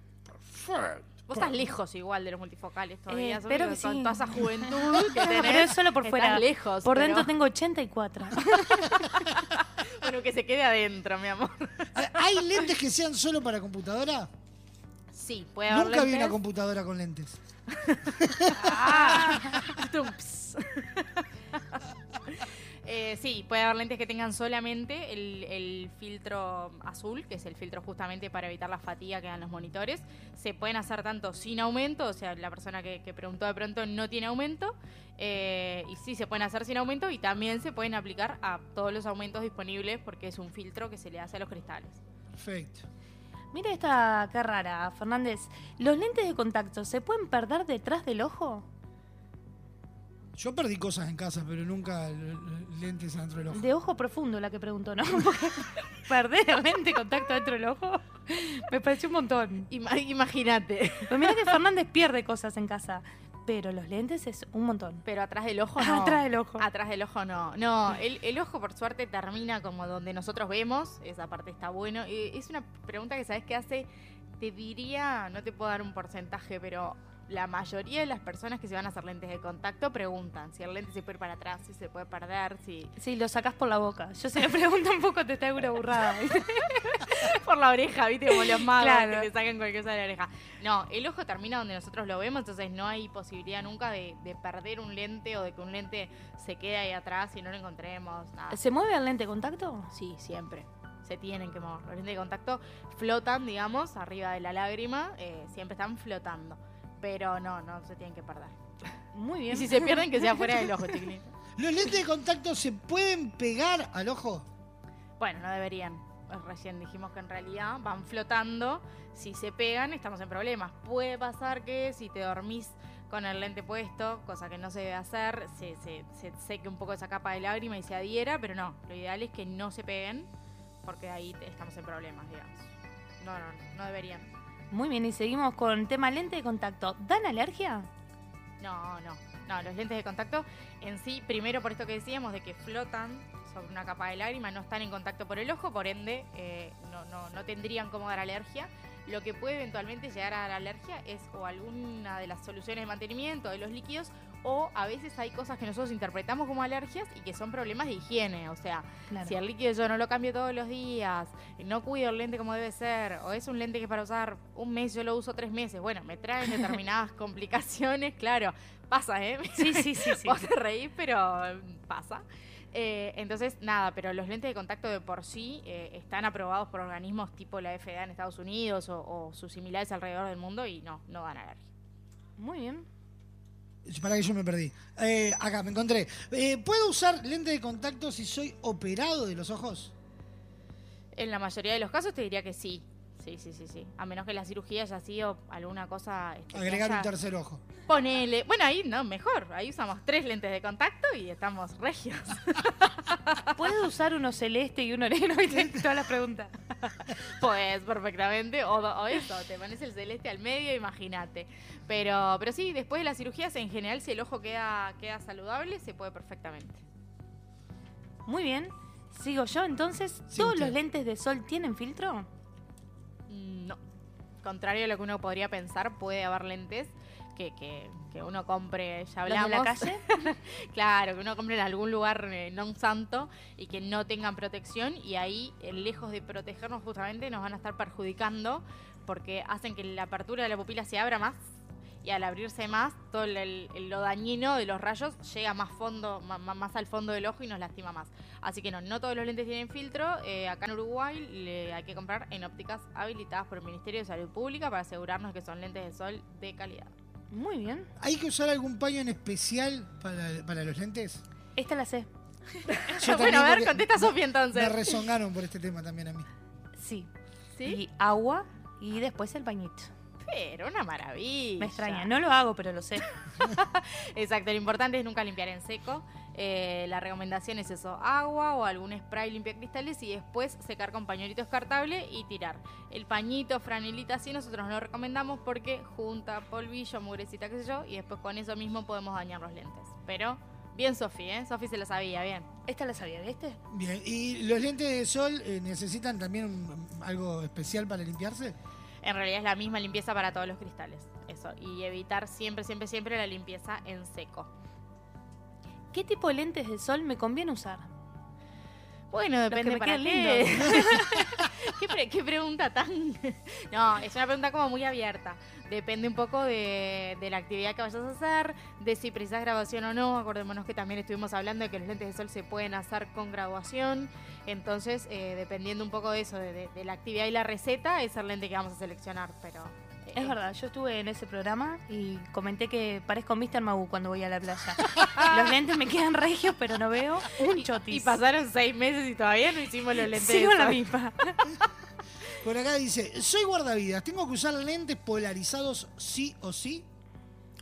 T: Vos estás lejos igual de los multifocales todavía.
C: Eh, espero que
T: con
C: sí.
T: toda esa juventud que tenés.
C: Pero es solo por fuera.
T: lejos.
C: por
T: pero-
C: dentro tengo 84.
T: Bueno, que se quede adentro, mi amor.
D: ¿Hay lentes que sean solo para computadora?
T: Sí, puede haber
D: Nunca vi una computadora con lentes.
T: Ah, tumps. Eh, sí, puede haber lentes que tengan solamente el, el filtro azul, que es el filtro justamente para evitar la fatiga que dan los monitores. Se pueden hacer tanto sin aumento, o sea, la persona que, que preguntó de pronto no tiene aumento, eh, y sí se pueden hacer sin aumento y también se pueden aplicar a todos los aumentos disponibles porque es un filtro que se le hace a los cristales.
D: Perfecto.
C: Mira esta acá rara, Fernández. ¿Los lentes de contacto se pueden perder detrás del ojo?
D: Yo perdí cosas en casa, pero nunca lentes adentro del ojo.
C: De ojo profundo la que preguntó, ¿no? Porque perder lente contacto dentro del ojo me pareció un montón.
T: Imagínate.
C: Pues mira que Fernández pierde cosas en casa, pero los lentes es un montón.
T: Pero atrás del ojo no.
C: Atrás del ojo.
T: Atrás del ojo no. No, el, el ojo por suerte termina como donde nosotros vemos. Esa parte está bueno. Y es una pregunta que sabes que hace, te diría, no te puedo dar un porcentaje, pero la mayoría de las personas que se van a hacer lentes de contacto preguntan si el lente se puede ir para atrás, si se puede perder, si...
C: Sí, lo sacás por la boca. Yo si me pregunto un poco te está una burrada.
T: por la oreja, ¿viste? Como los magos
C: Claro.
T: que te sacan cualquier cosa de la oreja. No, el ojo termina donde nosotros lo vemos, entonces no hay posibilidad nunca de, de perder un lente o de que un lente se quede ahí atrás y no lo encontremos. Nada.
C: ¿Se mueve el lente de contacto?
T: Sí, siempre. Se tienen que mover. Los lentes de contacto flotan, digamos, arriba de la lágrima. eh, siempre están flotando. Pero no, no se tienen que perder.
C: Muy bien.
T: Y si se pierden, que sea fuera del ojo, chiquilín.
D: ¿Los lentes de contacto se pueden pegar al ojo?
T: Bueno, no deberían. recién dijimos que en realidad van flotando. Si se pegan, estamos en problemas. Puede pasar que si te dormís con el lente puesto, cosa que no se debe hacer, se, se, se seque un poco esa capa de lágrima y se adhiera, pero no, lo ideal es que no se peguen, porque ahí estamos en problemas, digamos. No, no, no, no deberían.
C: Muy bien, y seguimos con tema lente de contacto. ¿Dan alergia?
T: No, no, no, los lentes de contacto en sí, primero por esto que decíamos, de que flotan sobre una capa de lágrima, no están en contacto por el ojo, por ende eh, no, no, no tendrían cómo dar alergia. Lo que puede eventualmente llegar a dar alergia es o alguna de las soluciones de mantenimiento de los líquidos o a veces hay cosas que nosotros interpretamos como alergias y que son problemas de higiene. O sea,
C: Claro.
T: si el líquido yo no lo cambio todos los días, no cuido el lente como debe ser, o es un lente que para usar un mes yo lo uso tres meses, bueno, me traen determinadas complicaciones, claro, pasa, ¿eh?
C: Sí, sí, sí, sí.
T: Vos te reís, pero mm, pasa. Eh, entonces, nada, pero los lentes de contacto de por sí eh, están aprobados por organismos tipo la FDA en Estados Unidos o, o sus similares alrededor del mundo y no, no dan alergia.
C: Muy bien.
D: Para que yo me perdí. Eh, acá, me encontré. Eh, ¿Puedo usar lente de contacto si soy operado de los ojos?
T: En la mayoría de los casos te diría que sí. Sí, sí, sí, sí. A menos que la cirugía haya sido alguna cosa... este,
D: Agregar un tercer ojo.
T: Ponele. Bueno, ahí no, mejor. Ahí usamos tres lentes de contacto y estamos regios.
C: ¿Puedo usar uno celeste y uno negro? ¿Viste? Todas las preguntas.
T: Pues perfectamente. O, o eso, te pones el celeste al medio, imagínate. Pero, pero sí, después de las cirugías, en general, si el ojo queda, queda saludable, se puede perfectamente.
C: Muy bien. Sigo yo, entonces.
T: Sí,
C: ¿Todos
T: usted.
C: los lentes de sol tienen filtro?
T: Contrario a lo que uno podría pensar, puede haber lentes que, que, que uno compre, ya
C: ¿Los de
T: hablamos.
C: la calle?
T: claro, que uno compre en algún lugar eh, no santo y que no tengan protección y ahí, eh, lejos de protegernos justamente, nos van a estar perjudicando porque hacen que la apertura de la pupila se abra más y al abrirse más, todo el- el- lo dañino de los rayos llega más fondo, ma- más, al fondo del ojo y nos lastima más. Así que no, no todos los lentes tienen filtro. Eh, acá en Uruguay le hay que comprar en ópticas habilitadas por el Ministerio de Salud Pública para asegurarnos que son lentes de sol de calidad.
C: Muy bien.
D: ¿Hay que usar algún paño en especial para, para los lentes?
C: Esta la sé.
D: Yo
T: bueno, a ver, contesta Sofía entonces.
D: Me rezongaron por este tema también a mí.
C: Sí.
T: ¿Sí?
C: Y agua y después el bañito.
T: Pero una maravilla.
C: Me extraña. No lo hago, pero lo sé.
T: Exacto, lo importante es nunca limpiar en seco. Eh, la recomendación es eso, agua o algún spray limpia cristales y después secar con pañuelito descartable y tirar. El pañito, franelita, sí nosotros no lo recomendamos porque junta polvillo, mugrecita, qué sé yo, y después con eso mismo podemos dañar los lentes. Pero bien Sofi, ¿eh? Sofi se lo sabía, bien.
C: Esta la sabía, ¿viste?
D: Bien, ¿y los lentes de sol eh, necesitan también un- algo especial para limpiarse?
T: En realidad es la misma limpieza para todos los cristales, eso. Y evitar siempre, siempre, siempre la limpieza en seco.
C: ¿Qué tipo de lentes de sol me conviene usar?
T: Bueno,
C: que
T: depende
C: me
T: para qué. ¿Qué, pre- qué pregunta tan...? no, es una pregunta como muy abierta. Depende un poco de, de la actividad que vayas a hacer, de si precisas graduación o no. Acordémonos que también estuvimos hablando de que los lentes de sol se pueden hacer con graduación. Entonces, eh, dependiendo un poco de eso, de, de- de la actividad y la receta, es el lente que vamos a seleccionar. Pero eh,
C: Es verdad, yo estuve en ese programa y comenté que parezco Mr. Magoo cuando voy a la playa. Los lentes me quedan regios, pero no veo un chotis.
T: Y pasaron seis meses y todavía no hicimos los lentes
C: Sigo
T: de
C: la misma.
D: Por acá dice, soy guardavidas, ¿tengo que usar lentes polarizados sí o sí?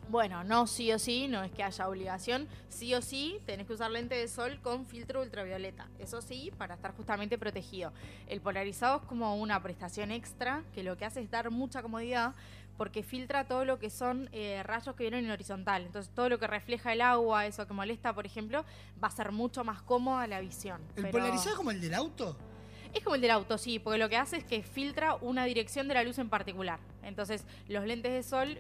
T: Bueno, no sí o sí, no es que haya obligación. Sí o sí, tenés que usar lente de sol con filtro ultravioleta. Eso sí, para estar justamente protegido. El polarizado es como una prestación extra que lo que hace es dar mucha comodidad porque filtra todo lo que son eh, rayos que vienen en horizontal. Entonces, todo lo que refleja el agua, eso que molesta, por ejemplo, va a ser mucho más cómoda la visión.
D: ¿El
T: Pero-
D: polarizado es como el del auto?
T: Es como el del auto, sí, porque lo que hace es que filtra una dirección de la luz en particular. Entonces, los lentes de sol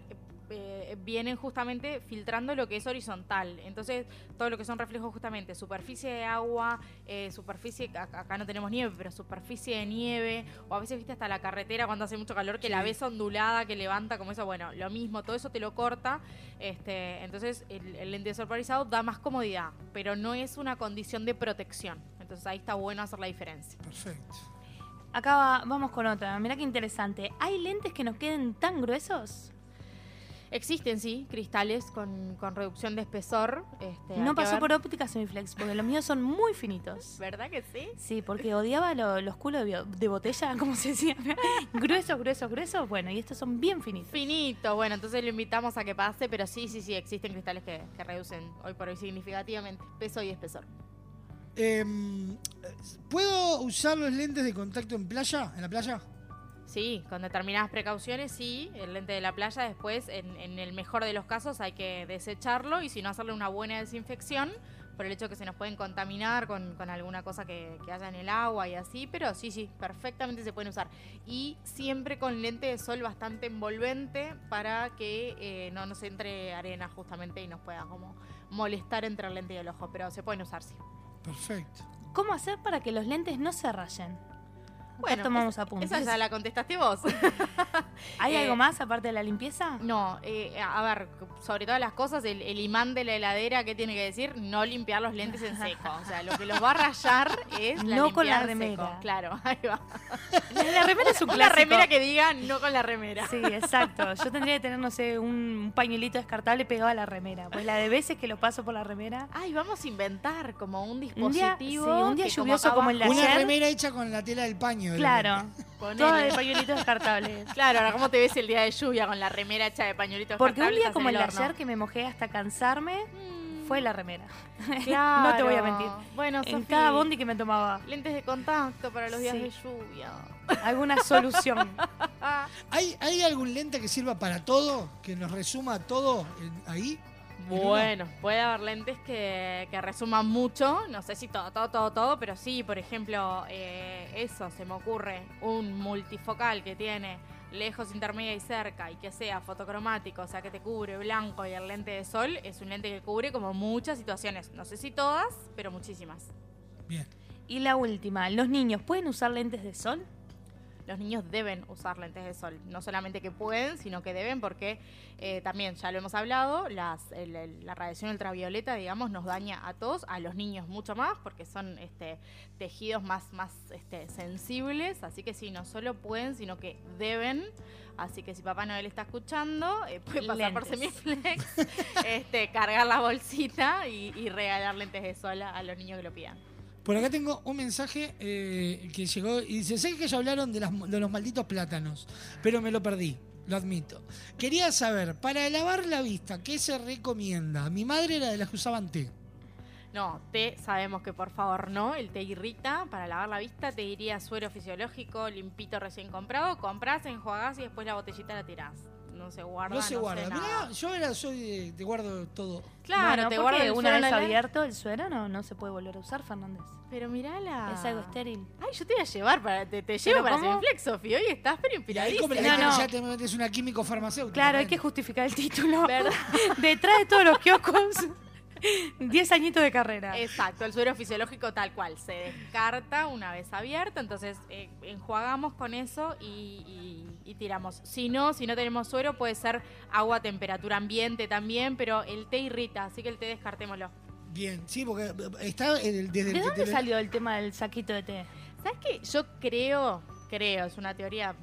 T: eh, vienen justamente filtrando lo que es horizontal. Entonces, todo lo que son reflejos justamente, superficie de agua, eh, superficie, acá acá no tenemos nieve, pero superficie de nieve, o a veces viste hasta la carretera cuando hace mucho calor, que la ves ondulada, que levanta como eso, bueno, lo mismo, todo eso te lo corta. Este, entonces, el, el lente de sol polarizado da más comodidad, pero no es una condición de protección. Entonces, ahí está bueno hacer la diferencia.
D: Perfecto.
C: Acá va- vamos con otra. Mirá qué interesante. ¿Hay lentes que nos queden tan gruesos?
T: Existen, sí, cristales con, con reducción de espesor. Este,
C: No pasó por óptica semiflex, porque los míos son muy finitos.
T: ¿Verdad que sí?
C: Sí, porque odiaba lo- los culos de, botella, como se decía. gruesos, gruesos, gruesos. Bueno, y estos son bien finitos.
T: Finito, bueno, entonces lo invitamos a que pase, pero sí, sí, sí, existen cristales que, que reducen hoy por hoy significativamente peso y espesor.
D: Em, ¿Puedo usar los lentes de contacto en playa? ¿En la playa?
T: Sí, con determinadas precauciones, sí, el lente de la playa después, en, el mejor de los casos, hay que desecharlo y si no hacerle una buena desinfección por el hecho que se nos pueden contaminar con, con alguna cosa que, que haya en el agua y así, pero sí, sí, perfectamente se pueden usar. Y siempre con lente de sol bastante envolvente para que eh, no nos entre arena justamente y nos pueda como molestar entre el lente y el ojo, pero se pueden usar, sí.
D: Perfecto.
C: ¿Cómo hacer para que los lentes no se rayen?
T: Bueno,
C: tomamos
T: es-
C: apuntes.
T: Esa ya la contestaste vos.
C: ¿Hay
T: Eh,
C: algo más aparte de la limpieza?
T: No, eh, a ver, sobre todas las cosas, el, el imán de la heladera, ¿qué tiene que decir? No limpiar los lentes en seco. O sea, lo que los va a rayar es la
C: No con la
T: seco.
C: remera.
T: Claro, ahí va.
C: La, la remera es un
T: Una
C: clásico.
T: remera que diga no con la remera.
C: Sí, exacto. Yo tendría que tener, no sé, un, un pañuelito descartable pegado a la remera. Pues la de veces que lo paso por la remera.
T: Ay, vamos a inventar como un
C: Un
T: dispositivo.
C: día, sí, un día
T: como
C: lluvioso
T: acá
C: como el de
D: Una
C: ayer.
D: remera hecha con la tela del paño.
C: Claro. Toda de pañuelitos descartables.
T: Claro, ahora cómo te ves el día de lluvia con la remera hecha de pañuelitos
C: Porque un
T: descartables,
C: día
T: estás
C: como
T: en
C: el de ayer que me mojé hasta cansarme, fue la remera.
T: Claro.
C: no te voy a mentir.
T: Bueno,
C: en cada bondi que me tomaba.
T: Lentes de contacto para los días
C: Sí.
T: de lluvia.
C: Alguna solución.
D: ¿Hay, ¿Hay algún lente que sirva para todo? ¿Que nos resuma todo en- ahí?
T: Bueno, puede haber lentes que, que resuman mucho, no sé si todo, todo, todo, todo, pero sí, por ejemplo, eh, eso se me ocurre, un multifocal que tiene lejos, intermedia y cerca y que sea fotocromático, o sea que te cubre blanco y el lente de sol, es un lente que cubre como muchas situaciones, no sé si todas, pero muchísimas.
C: Y la última, ¿los niños pueden usar lentes de sol?
T: Los niños deben usar lentes de sol, no solamente que pueden, sino que deben porque eh, también, ya lo hemos hablado, las, el- el- la radiación ultravioleta, digamos, nos daña a todos, a los niños mucho más, porque son este, tejidos más, más este, sensibles, así que sí, no solo pueden, sino que deben. Así que si Papá Noel está escuchando, eh, puede pasar por. Semiflex, este, cargar la bolsita y, y regalar lentes de sol a, a los niños que lo pidan.
D: Por acá tengo un mensaje eh, que llegó y dice, sé que ya hablaron de, las- de los malditos plátanos, pero me lo perdí, lo admito. Quería saber, para lavar la vista, ¿qué se recomienda? Mi madre era de las que usaban té.
T: No, té sabemos que por favor no, el té irrita, para lavar la vista te diría suero fisiológico, limpito recién comprado, compras, enjuagás y después la botellita la tirás. No se guarda.
D: No se
T: sé
D: guarda.
T: nada.
D: Mirá, yo era, soy de, te guardo todo.
T: Claro,
C: Bueno,
T: te guarda el
C: una vez
T: la-
C: abierto el suero no, no se puede volver a usar, Fernández.
T: Pero mirala.
C: Es algo estéril.
T: Ay, yo te voy a llevar para, te, te
C: ¿Pero
T: llevo para
C: cómo?
T: Semiflex, Sofi. Hoy estás pero inspiradísima.
C: No, no.
D: ya te metes una químico farmacéutica.
C: Claro, hay que justificar el título.
T: ¿Verdad?
C: Detrás de todos los kioscos, 10 añitos de carrera.
T: Exacto, el suero fisiológico tal cual se descarta una vez abierto, entonces eh, enjuagamos con eso y, y- y tiramos. Si no, si no tenemos suero puede ser agua a temperatura ambiente también, pero el té irrita, así que el té descartémoslo.
D: Bien, sí, porque eh, está el- desde
C: ¿De
D: el
C: dónde salió el tema del saquito de té?
T: ¿Sabes qué? Yo creo, creo, es una teoría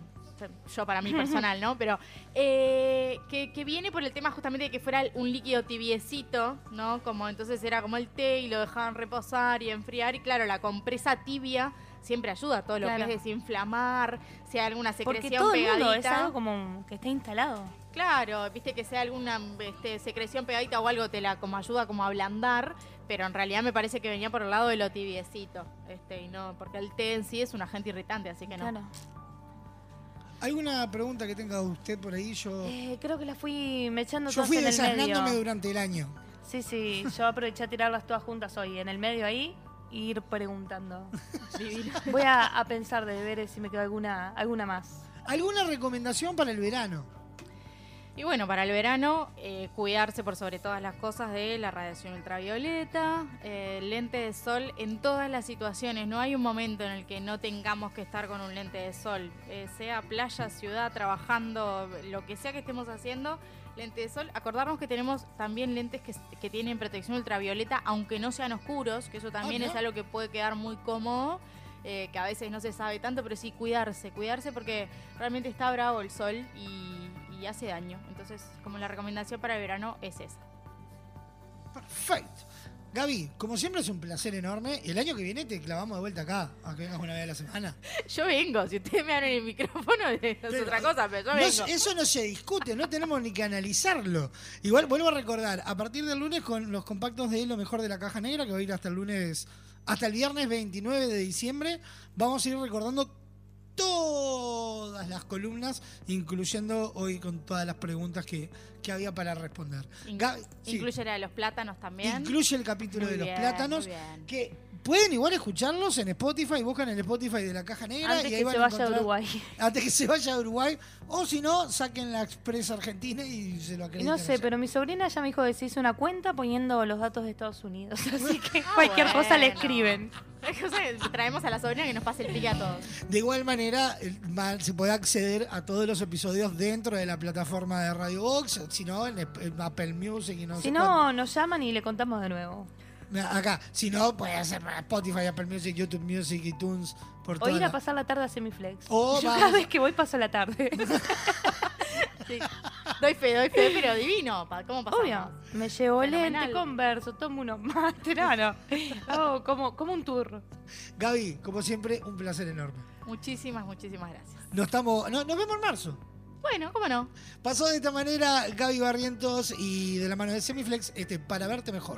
T: yo para mí personal, ¿no? Pero eh, que, que viene por el tema justamente de que fuera un líquido tibiecito, ¿no? Como entonces era como el té y lo dejaban reposar y enfriar y claro, la compresa tibia siempre ayuda a todo lo que es desinflamar, si hay alguna secreción
C: Porque todo el
T: pegadita.
C: mundo es algo como que está instalado.
T: Claro, viste que sea alguna este, secreción pegadita o algo te la como ayuda como a ablandar, pero en realidad me parece que venía por el lado de lo tibiecito, este, y no, porque el té en sí es un agente irritante, así que no.
C: Claro.
D: ¿Alguna pregunta que tenga usted por ahí? Yo,
C: Eh, creo que las fui mechando
D: yo
C: todas
D: fui
C: en el medio.
D: durante el año.
C: Sí, sí, yo aproveché a tirarlas todas juntas hoy, en el medio ahí, e ir preguntando. Voy a, a pensar de ver si me quedó alguna, alguna más.
D: ¿Alguna recomendación para el verano?
T: Y bueno, para el verano, eh, cuidarse por sobre todas las cosas de la radiación ultravioleta, eh, lente de sol en todas las situaciones. No hay un momento en el que no tengamos que estar con un lente de sol, Eh, sea playa, ciudad, trabajando, lo que sea que estemos haciendo. Lente de sol, acordarnos que tenemos también lentes que, que tienen protección ultravioleta, aunque no sean oscuros, que eso también es algo que puede quedar muy cómodo, eh, que a veces no se sabe tanto, pero sí cuidarse, cuidarse porque realmente está bravo el sol y, y hace daño. Entonces, como la recomendación para el verano es esa.
D: Perfecto. Gaby, como siempre es un placer enorme. El año que viene te clavamos de vuelta acá, a que vengas una vez a la semana.
T: Yo vengo, si ustedes me abren el micrófono es otra cosa, pero yo
D: No,
T: vengo.
D: eso no se discute, no tenemos ni que analizarlo. Igual vuelvo a recordar, a partir del lunes con los compactos de lo mejor de la caja negra, que va a ir hasta el lunes, hasta el viernes 29 de diciembre, vamos a ir recordando todas las columnas, incluyendo hoy con todas las preguntas que, que había para responder.
T: In-
D: Gaby, sí,
T: Incluye la de los plátanos también.
D: incluye el capítulo
T: Muy
D: de los plátanos, que pueden igual escucharlos en Spotify, buscan el Spotify de la caja negra
C: Antes
D: y ahí
C: que
D: van
C: se vaya a Uruguay.
D: Antes que se vaya a Uruguay. O si no, saquen la Express Argentina y se lo acreditan.
C: No sé,
D: allá.
C: pero mi sobrina ya me dijo que se hizo una cuenta poniendo los datos de Estados Unidos. Así que
T: Ah,
C: cualquier cosa le escriben.
T: Traemos a la sobrina que nos pase el pique a todos.
D: De igual manera, se puede acceder a todos los episodios dentro de la plataforma de Radio Box, si no, en, Apple Music y no
C: Si
D: sé
C: no, nos llaman y le contamos de nuevo.
D: Acá, si no, puede hacer para Spotify, Apple Music, YouTube Music, iTunes, por
C: O
D: toda
C: ir a
D: la-
C: pasar la tarde a Semiflex.
D: O
C: Yo
D: vamos-
C: cada vez que voy paso la tarde.
T: Sí. Doy fe, doy fe, pero divino. ¿Cómo pasamos?
C: Obvio. Me llevo
T: Fenomenal.
C: lente, converso, tomo unos máster. No, no. Oh, como, como un tour.
D: Gaby, como siempre, un placer enorme.
T: Muchísimas, muchísimas gracias.
D: Nos, estamos, no- nos vemos en marzo.
T: Bueno, ¿cómo no?
D: Pasó de esta manera Gaby Barrientos y de la mano de Semiflex, este, para verte mejor.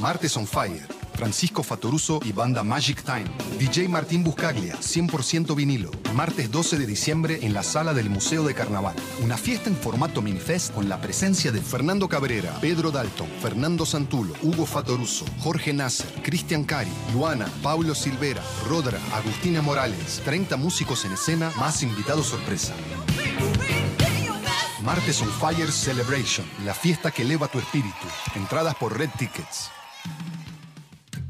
N: Martes on Fire. Francisco Fatoruso y banda Magic Time. DJ Martín Buscaglia, 100% vinilo. Martes 12 de diciembre en la sala del Museo de Carnaval. Una fiesta en formato minifest con la presencia de Fernando Cabrera, Pedro Dalton, Fernando Santulo, Hugo Fatoruso, Jorge Nasser, Cristian Cari, Luana, Paulo Silvera, Rodra, Agustina Morales. 30 músicos en escena, más invitados sorpresa. Martes on Fire Celebration, la fiesta que eleva tu espíritu. Entradas por Red Tickets.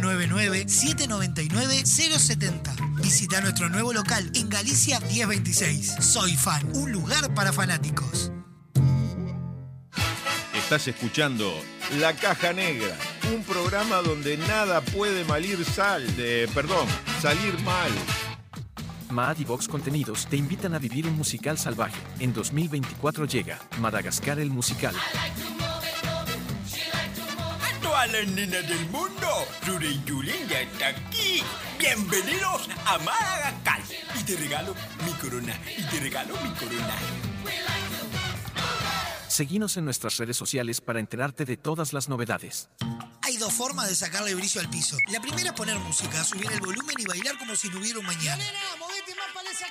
M: 099-799-070. Visita nuestro nuevo local en Galicia 1026. Soy Fan, un lugar para fanáticos.
B: Estás escuchando La Caja Negra, un programa donde nada puede malir sal, de, perdón, salir mal.
P: Maad y Vox Contenidos te invitan a vivir un musical salvaje. En 2024 llega Madagascar el musical.
G: Todas las nenas del mundo, Rure y Julen ya está aquí. Bienvenidos a Madagascar. Y te regalo mi corona, y te regalo mi corona.
P: Seguinos en nuestras redes sociales para enterarte de todas las novedades.
M: Hay dos formas de sacarle brillo al piso. La primera es poner música, subir el volumen y bailar como si no hubiera un mañana.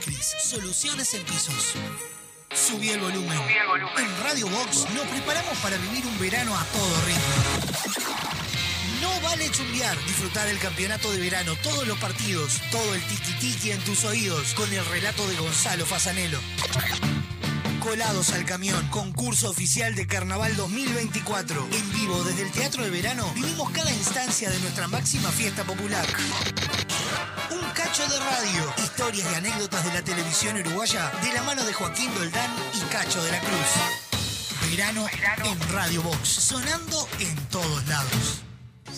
M: Soluciones en pisos. Subí el volumen. En Radio Box nos preparamos para vivir un verano a todo ritmo. No vale chumbear. Disfrutar el campeonato de verano, todos los partidos, todo el tiki-tiki en tus oídos, con el relato de Gonzalo Fasanelo. Colados al camión, concurso oficial de Carnaval 2024. En vivo desde el Teatro de Verano, vivimos cada instancia de nuestra máxima fiesta popular. Cacho de Radio. Historias y anécdotas de la televisión uruguaya de la mano de Joaquín Doldán y Cacho de la Cruz. Verano, en Radio Box, sonando en todos lados.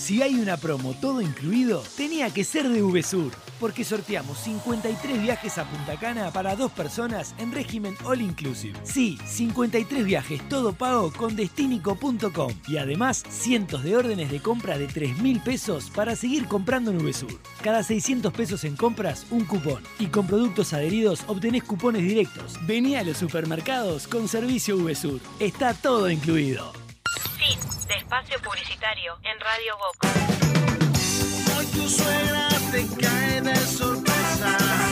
L: Si hay una promo todo incluido, tenía que ser de VSUR, porque sorteamos 53 viajes a Punta Cana para dos personas en régimen all inclusive. Sí, 53 viajes todo pago con destinico.com y además cientos de órdenes de compra de 3 mil pesos para seguir comprando en VSUR. Cada 600 pesos en compras, un cupón. Y con productos adheridos obtenés cupones directos. Vení a los supermercados con servicio VSUR. Está todo incluido.
A: Fin de espacio publicitario en Radio Box.
E: Hoy tu suegra te cae de sorpresa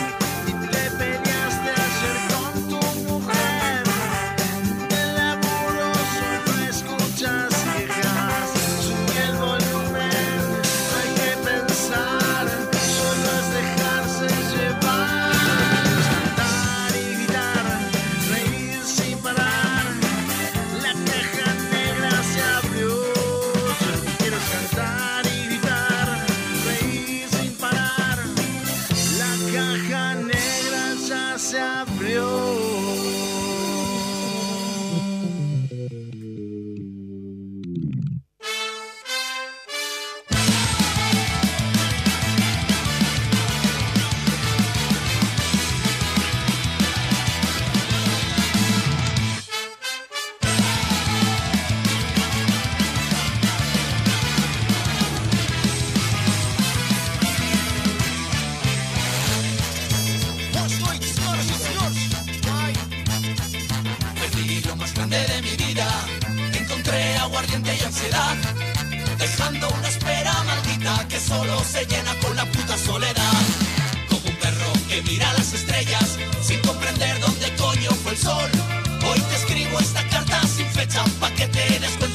E: solo se
U: llena con la puta soledad. Como un perro que mira las estrellas sin comprender dónde coño fue el sol. Hoy te escribo esta carta sin fecha pa' que te des cuenta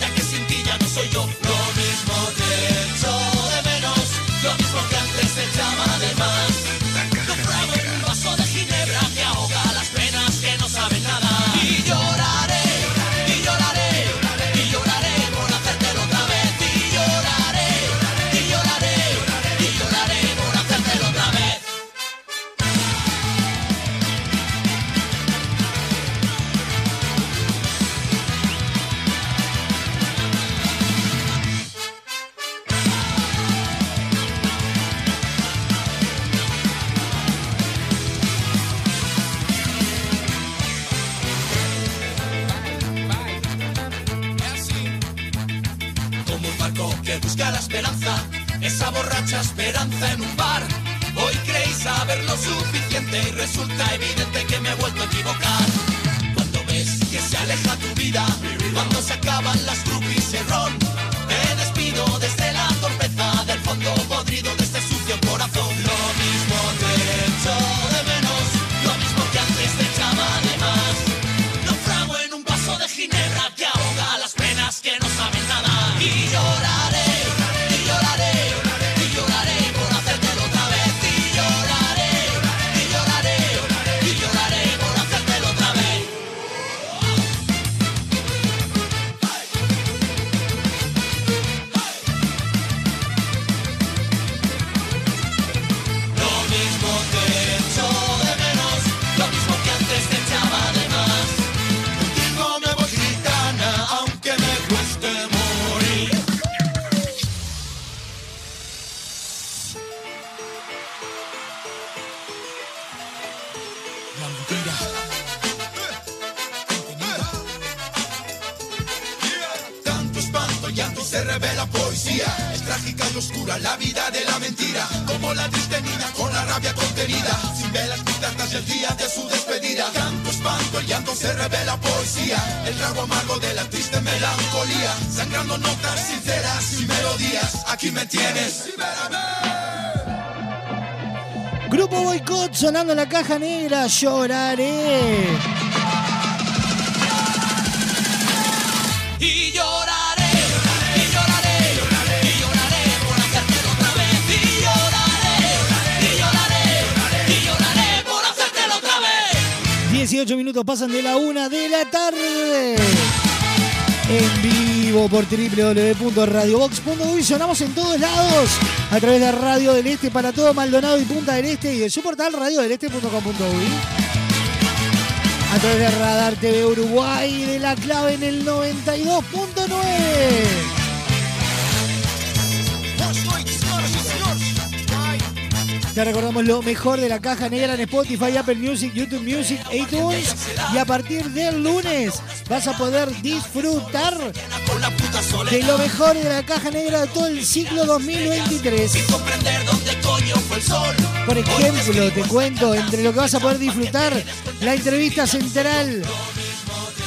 D: caja negra, lloraré.
U: Y lloraré, y lloraré, y lloraré por hacértelo otra vez. Y lloraré, y lloraré, y lloraré por hacértelo otra vez.
D: 18 minutos pasan de la una de la tarde. En vivo vivo por www.radiobox.uy. Sonamos en todos lados a través de Radio del Este para todo Maldonado y Punta del Este y de su portal radiodeleste.com.uy. A través de Radar TV Uruguay de la clave en el 92.9. Te recordamos lo mejor de la caja negra en Spotify, Apple Music, YouTube Music, iTunes. Y a partir del lunes vas a poder disfrutar de lo mejor de la caja negra de todo el ciclo 2023. Por ejemplo, te cuento, entre lo que vas a poder disfrutar, la entrevista central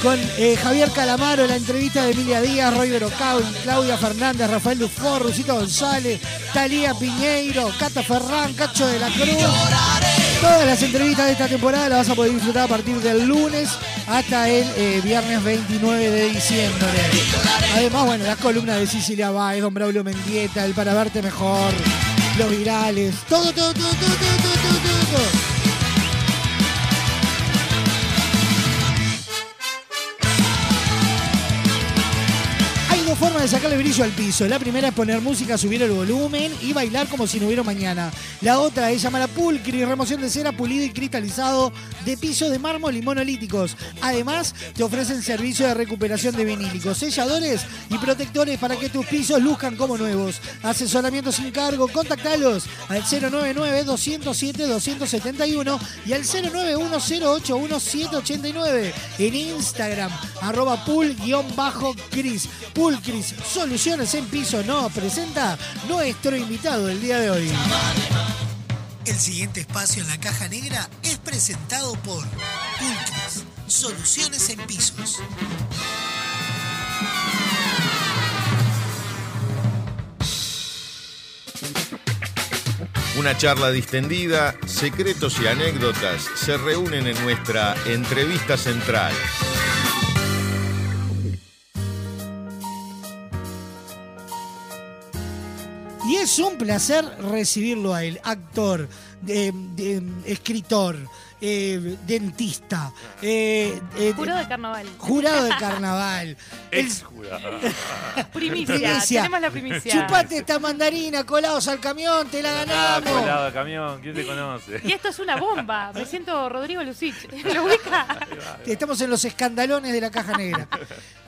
D: con eh, Javier Calamaro, la entrevista de Emilia Díaz, Roy Berocao, Claudia Fernández, Rafael Dufour, Rusito González, Talía Piñeiro, Cata Ferrán, Cacho de la Cruz. Todas las entrevistas de esta temporada las vas a poder disfrutar a partir del lunes hasta el eh, viernes 29 de diciembre. Además, bueno, las columnas de Cecilia Báez, Don Braulio Mendieta, el Para Verte Mejor, los virales, todo, todo, todo, todo, todo, todo, todo, de sacarle brillo al piso. La primera es poner música, subir el volumen y bailar como si no hubiera mañana. La otra es llamar a Pulcri, remoción de cera pulido y cristalizado de piso de mármol y monolíticos. Además, te ofrecen servicio de recuperación de vinílicos, selladores y protectores para que tus pisos luzcan como nuevos. Asesoramiento sin cargo, contactalos al 099-207-271 y al 091-081-789 en Instagram, arroba pool-cris. Poolcris, soluciones en piso, no presenta nuestro invitado del día de hoy.
M: El siguiente espacio en la caja negra es presentado por Pulcris, soluciones en pisos.
B: Una charla distendida, secretos y anécdotas se reúnen en nuestra entrevista central.
D: Y es un placer recibirlo a él, actor, escritor, eh, dentista, eh, eh,
C: Jurado de carnaval.
D: jurado de carnaval.
V: Ex jurado.
C: Primicia, tenemos la primicia.
D: Chupate esta mandarina, colados al camión, te la
V: Ah,
D: ganamos.
V: colado de camión, ¿quién te conoce?
C: Y esto es una bomba. Me siento Rodrigo Lucich. ¿Lo ubica?
D: Estamos en los escandalones de la caja negra.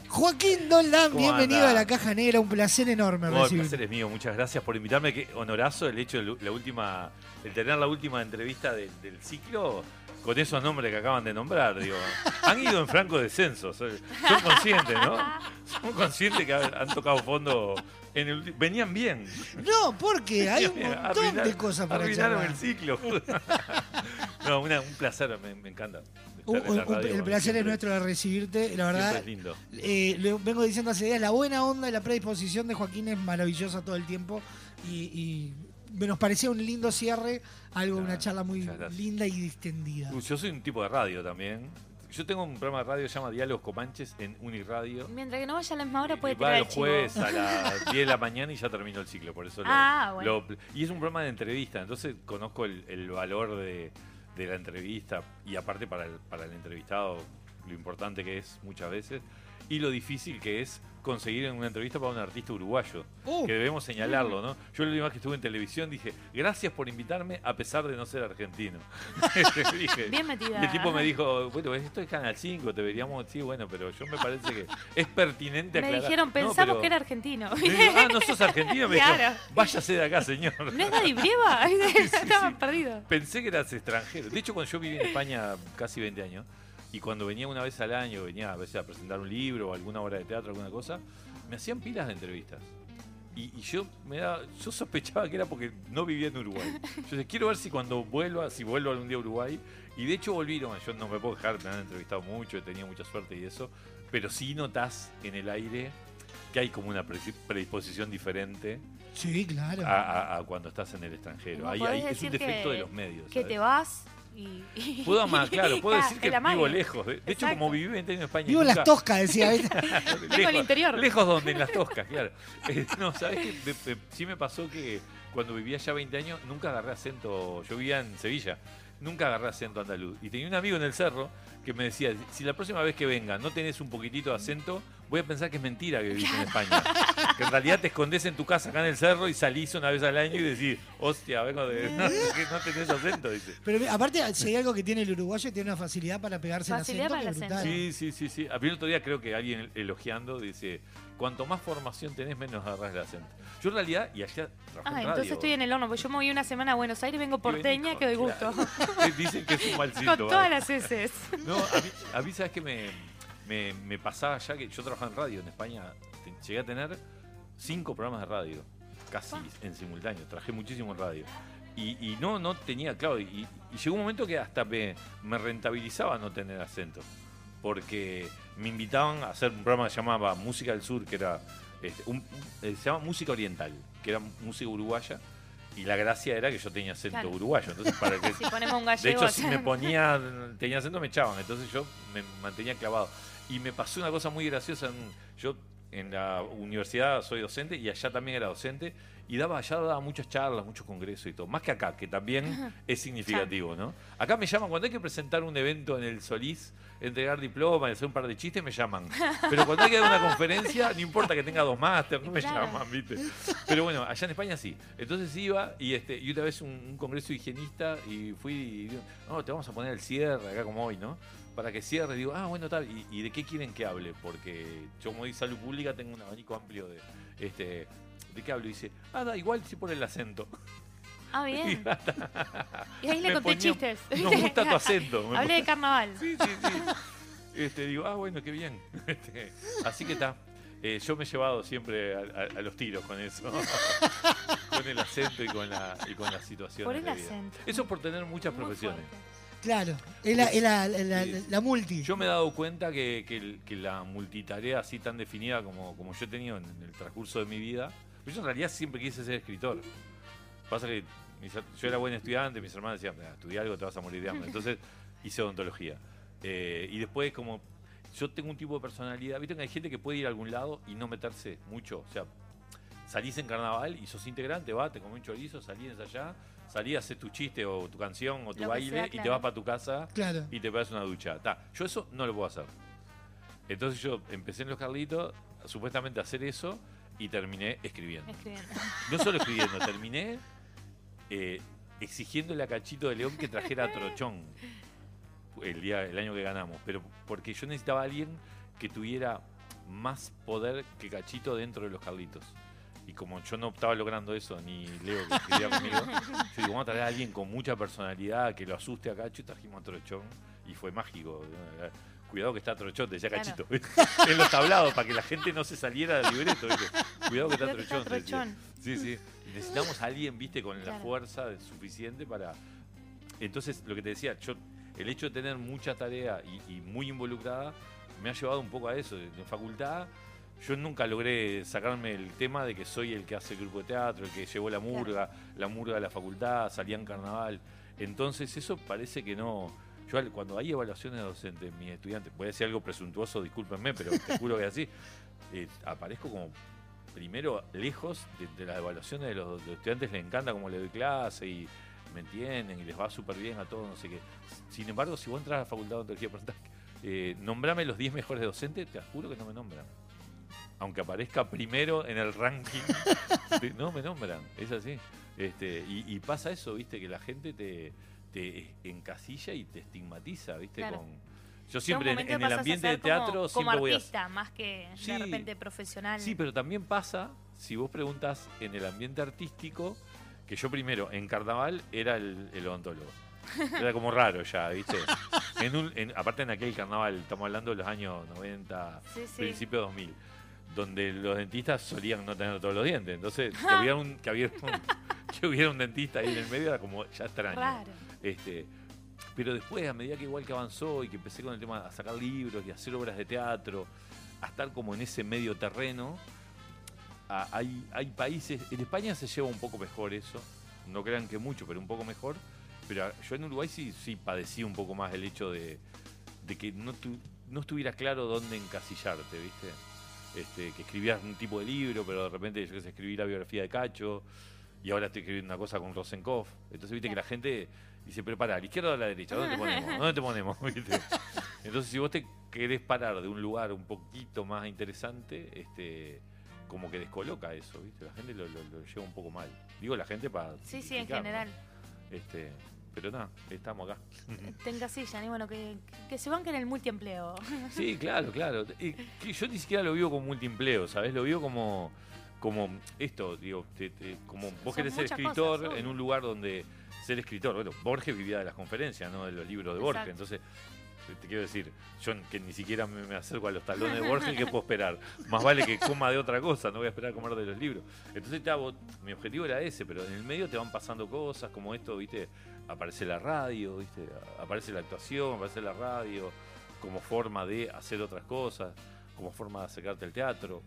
D: Joaquín
V: ¿Cómo
D: bienvenido a la caja negra, un placer enorme
V: No, el placer es mío, muchas gracias por invitarme. Qué honorazo el hecho de la última, el tener la última entrevista del, del ciclo con esos nombres que acaban de nombrar. Digo, han ido en franco descenso, son son conscientes, ¿no? Son conscientes que han, han tocado fondo. En el, ulti- venían bien.
D: No, porque hay un montón de cosas para
V: Arruinaron el ciclo. no, una- un placer, me, me encanta.
D: Un- un-
V: radio,
D: el placer es nuestro de recibirte, la verdad.
V: es lindo.
D: eh, le vengo diciendo hace días, la buena onda y la predisposición de Joaquín es maravillosa todo el tiempo y, y nos parecía un lindo cierre, algo, una charla muy linda y distendida.
V: Yo soy un tipo de radio también. Yo tengo un programa de radio que se llama Diálogos Comanches en Uniradio.
C: Mientras que no vaya a la misma hora puede
V: Va
C: tirar
V: el
C: el chivo.
V: jueves a las 10 de la mañana y ya terminó el ciclo, por eso lo-
C: Ah, bueno.
V: lo- Y es un programa de entrevista, entonces conozco el, el valor de, de la entrevista y aparte para el, para el entrevistado lo importante que es muchas veces y lo difícil que es conseguir en una entrevista para un artista uruguayo,
D: Uh.
V: que debemos señalarlo, ¿no? Yo la última vez que estuve en televisión dije, gracias por invitarme a pesar de no ser argentino. Dije,
C: Bien metida.
V: y el tipo me dijo, bueno, esto es Canal 5, deberíamos, sí, bueno, pero yo me parece que es pertinente
C: Me
V: aclarar.
C: dijeron,
V: No,
C: pensamos
V: pero-
C: que era argentino.
V: me dijo, ah, no sos argentino, me dijo,
C: Claro.
V: váyase de acá, señor.
C: ¿No es Daddy Brieva? Estaba perdido.
V: Pensé que eras extranjero. De hecho, cuando yo viví en España casi 20 años, y cuando venía una vez al año, venía a veces a presentar un libro o alguna obra de teatro, alguna cosa, me hacían pilas de entrevistas. Y, y yo me daba, yo sospechaba que era porque no vivía en Uruguay. Yo decía, quiero ver si cuando vuelva, si vuelvo algún día a Uruguay, y de hecho volví, no, yo no me puedo dejar, me han entrevistado mucho, he tenido mucha suerte y eso, pero sí notas en el aire que hay como una predisposición diferente
D: Sí, claro.
V: a, a- a cuando estás en el extranjero. Ahí- ahí es un
C: decir
V: defecto
C: que-
V: de los medios.
C: Que
V: ¿sabes?
C: te vas y... y-
V: Puedo amar, claro, puedo
C: Ah,
V: decir que
C: el
V: vivo lejos. De, de hecho, como viví 20 años en España.
D: Vivo en las toscas, decía.
V: lejos,
C: interior.
V: Lejos donde, en las toscas, claro. Eh, no, ¿sabes qué? Sí me pasó que cuando vivía ya 20 años nunca agarré acento. Yo vivía en Sevilla. Nunca agarré acento andaluz. Y tenía un amigo en el cerro que me decía, si la próxima vez que venga no tenés un poquitito de acento, voy a pensar que es mentira que vivís en España. que en realidad te escondes en tu casa acá en el cerro y salís una vez al año y decís, hostia, vengo de... No, que no tenés acento, dice.
D: Pero aparte, si hay algo que tiene el uruguayo, tiene una facilidad para pegarse
C: Facilidad
D: el
C: para
D: acento.
C: el
D: que es brutal.
V: Sí, sí, sí, sí. A mí el otro día creo que alguien elogiando dice, cuanto más formación tenés, menos agarrás el acento. Yo en realidad, y allá trabajé
C: Ah,
V: en
C: entonces
V: radio.
C: estoy en el horno, porque yo me voy una semana a Buenos Aires, vengo porteña, que doy gusto.
V: Eh, Dicen que es un mal
C: Con todas las heces.
V: No, a mí, a mí sabes que me, me, me pasaba ya que yo trabajaba en radio en España, llegué a tener cinco programas de radio, casi en simultáneo, trabajé muchísimo en radio. Y, y no, no tenía, claro, y, y llegó un momento que hasta me, me rentabilizaba no tener acento, porque me invitaban a hacer un programa que se llamaba Música del Sur, que era, este, un- eh, se llama Música Oriental, que era música uruguaya. Y la gracia era que yo tenía acento
C: Claro.
V: uruguayo. Entonces, para que,
C: Si ponemos un
V: de hecho, si me ponía, tenía acento, me echaban. Entonces yo me mantenía clavado. Y me pasó una cosa muy graciosa. en- yo en la universidad soy docente y allá también era docente. Y daba, allá daba muchas charlas, muchos congresos y todo. Más que acá, que también es significativo, ¿no? Acá me llaman, cuando hay que presentar un evento en el Solís, entregar diploma y hacer un par de chistes, me llaman. Pero cuando hay que dar una conferencia, no importa que tenga dos máster, no me
C: Claro.
V: llaman, ¿viste? Pero bueno, allá en España sí. Entonces iba y este y una vez un, un congreso higienista y fui y digo, no, te vamos a poner el cierre acá como hoy, ¿no? Para que cierre, digo, ah, bueno, tal. ¿Y, y de qué quieren que hable? Porque yo como di salud pública tengo un abanico amplio de, este, ¿de qué hablo? Y dice, ah, da igual si pone el acento.
C: Ah, bien. Y ahí le conté
V: ponía-
C: chistes.
V: Nos gusta tu acento.
C: Hablé de carnaval.
V: Sí, sí, sí. Este, digo, ah, bueno, qué bien. Este, así que está. Eh, yo me he llevado siempre a, a- a los tiros con eso. con el acento y con la, y con las situaciones.
C: Por el
V: de vida.
C: acento.
V: Eso por tener muchas profesiones.
D: Claro, es la, es la- la- la- la multi.
V: Yo me he dado cuenta que, que que la multitarea así tan definida como, como yo he tenido en, el transcurso de mi vida, yo en realidad siempre quise ser escritor. Pasa que mis yo era buen estudiante, mis hermanos decían, "Ah, estudia algo, te vas a morir de hambre. Entonces hice odontología. Eh, y después como yo tengo un tipo de personalidad, viste que hay gente que puede ir a algún lado y no meterse mucho. O sea, salís en carnaval y sos integrante, va, te comés un chorizo, salís allá, salís, haces tu chiste o tu canción o tu
C: Lo
V: baile
C: sea,
V: y te vas para tu casa
D: Claro.
V: y te pegas una ducha. Ta, yo eso no lo puedo hacer. Entonces yo empecé en Los Carlitos, supuestamente a hacer eso, y terminé escribiendo.
C: Escribiendo.
V: No solo escribiendo, terminé eh, exigiéndole a Cachito de León que trajera a Trochón el, día, el año que ganamos. Pero porque yo necesitaba a alguien que tuviera más poder que Cachito dentro de Los Carlitos. Y como yo no estaba logrando eso, ni Leo que escribía conmigo, yo digo, vamos a traer a alguien con mucha personalidad que lo asuste a Cacho y trajimos a Trochón. Y fue mágico. Cuidado que está Trochón, decía
C: Claro.
V: Cachito. en los tablados, para que la gente no se saliera del libreto. ¿viste? Cuidado que está
C: Cuidado que está
V: Trochón. Sí, sí. Necesitamos a alguien, viste, con la fuerza suficiente para. Entonces, lo que te decía, yo, el hecho de tener mucha tarea y, y muy involucrada me ha llevado un poco a eso. En facultad, yo nunca logré sacarme el tema de que soy el que hace el grupo de teatro, el que llevó la murga, la murga de la facultad, salía en carnaval. Entonces, eso parece que no. Yo, cuando hay evaluaciones de docentes, mis estudiantes, puede ser algo presuntuoso, discúlpenme, pero te juro que así. eh, aparezco como primero lejos de, las evaluaciones de los, estudiantes, les encanta cómo le doy clase y me entienden y les va súper bien a todos, no sé qué. Sin embargo, si vos entras a la facultad de preguntás, eh, nombrame los 10 mejores docentes, te juro que no me nombran. Aunque aparezca primero en el ranking, no me nombran, es así. Este, y pasa eso, viste, que la gente te, te encasilla y te estigmatiza, viste,
C: Claro.
V: con. Yo siempre en, el ambiente de teatro
C: como,
V: siempre
C: como
V: voy a
C: artista, más que
V: Sí.
C: de repente profesional.
V: Sí, pero también pasa, si vos preguntas en el ambiente artístico, que yo primero, en carnaval, era el, el odontólogo. Era como raro ya, ¿viste? En un, en- aparte en aquel carnaval, estamos hablando de los años 90,
C: Sí, sí.
V: principio 2000, donde los dentistas solían no tener todos los dientes. Entonces, que hubiera un, que hubiera un, que hubiera un dentista ahí en el medio era como ya extraño.
C: Raro.
V: Este, pero después, a medida que igual que avanzó y que empecé con el tema a sacar libros y hacer obras de teatro, a estar como en ese medio terreno, hay, hay países, en España se lleva un poco mejor eso, no crean que mucho, pero un poco mejor, pero yo en Uruguay sí, sí padecí un poco más el hecho de, de que no, tu- no estuviera claro dónde encasillarte, ¿viste? Este, que escribías un tipo de libro, pero de repente yo que sé, escribí la biografía de Cacho, y ahora estoy escribiendo una cosa con Rosenkopf. Entonces, viste que la gente dice, pero pará, ¿a la izquierda o a la derecha? ¿Dónde te ponemos? ¿Dónde te ponemos? ¿Viste? Entonces, si vos te querés parar de un lugar un poquito más interesante, este como que descoloca eso, ¿viste? La gente lo, lo- lo lleva un poco mal. Digo la gente para...
C: Sí, sí, en general.
V: Este, pero nada, estamos acá.
C: Tenga silla, y bueno, que, que se banquen el multiempleo.
V: Sí, claro, claro. Y que yo ni siquiera lo vivo como multiempleo, ¿sabes? Lo vivo como, como esto, digo, te- te- como vos
C: Son
V: querés ser escritor
C: cosas,
V: en un lugar donde ser escritor. Bueno, Borges vivía de las conferencias, no de los libros de Borges.
C: Exacto.
V: Entonces, te- quiero decir, yo que ni siquiera me, me acerco a los talones de Borges, ¿qué puedo esperar? Más vale que coma de otra cosa, no voy a esperar a comer de los libros. Entonces, te hago- mi objetivo era ese, pero en el medio te van pasando cosas como esto, ¿viste? Aparece la radio, ¿viste? Aparece la actuación, aparece la radio, como forma de hacer otras cosas, como forma de acercarte al teatro.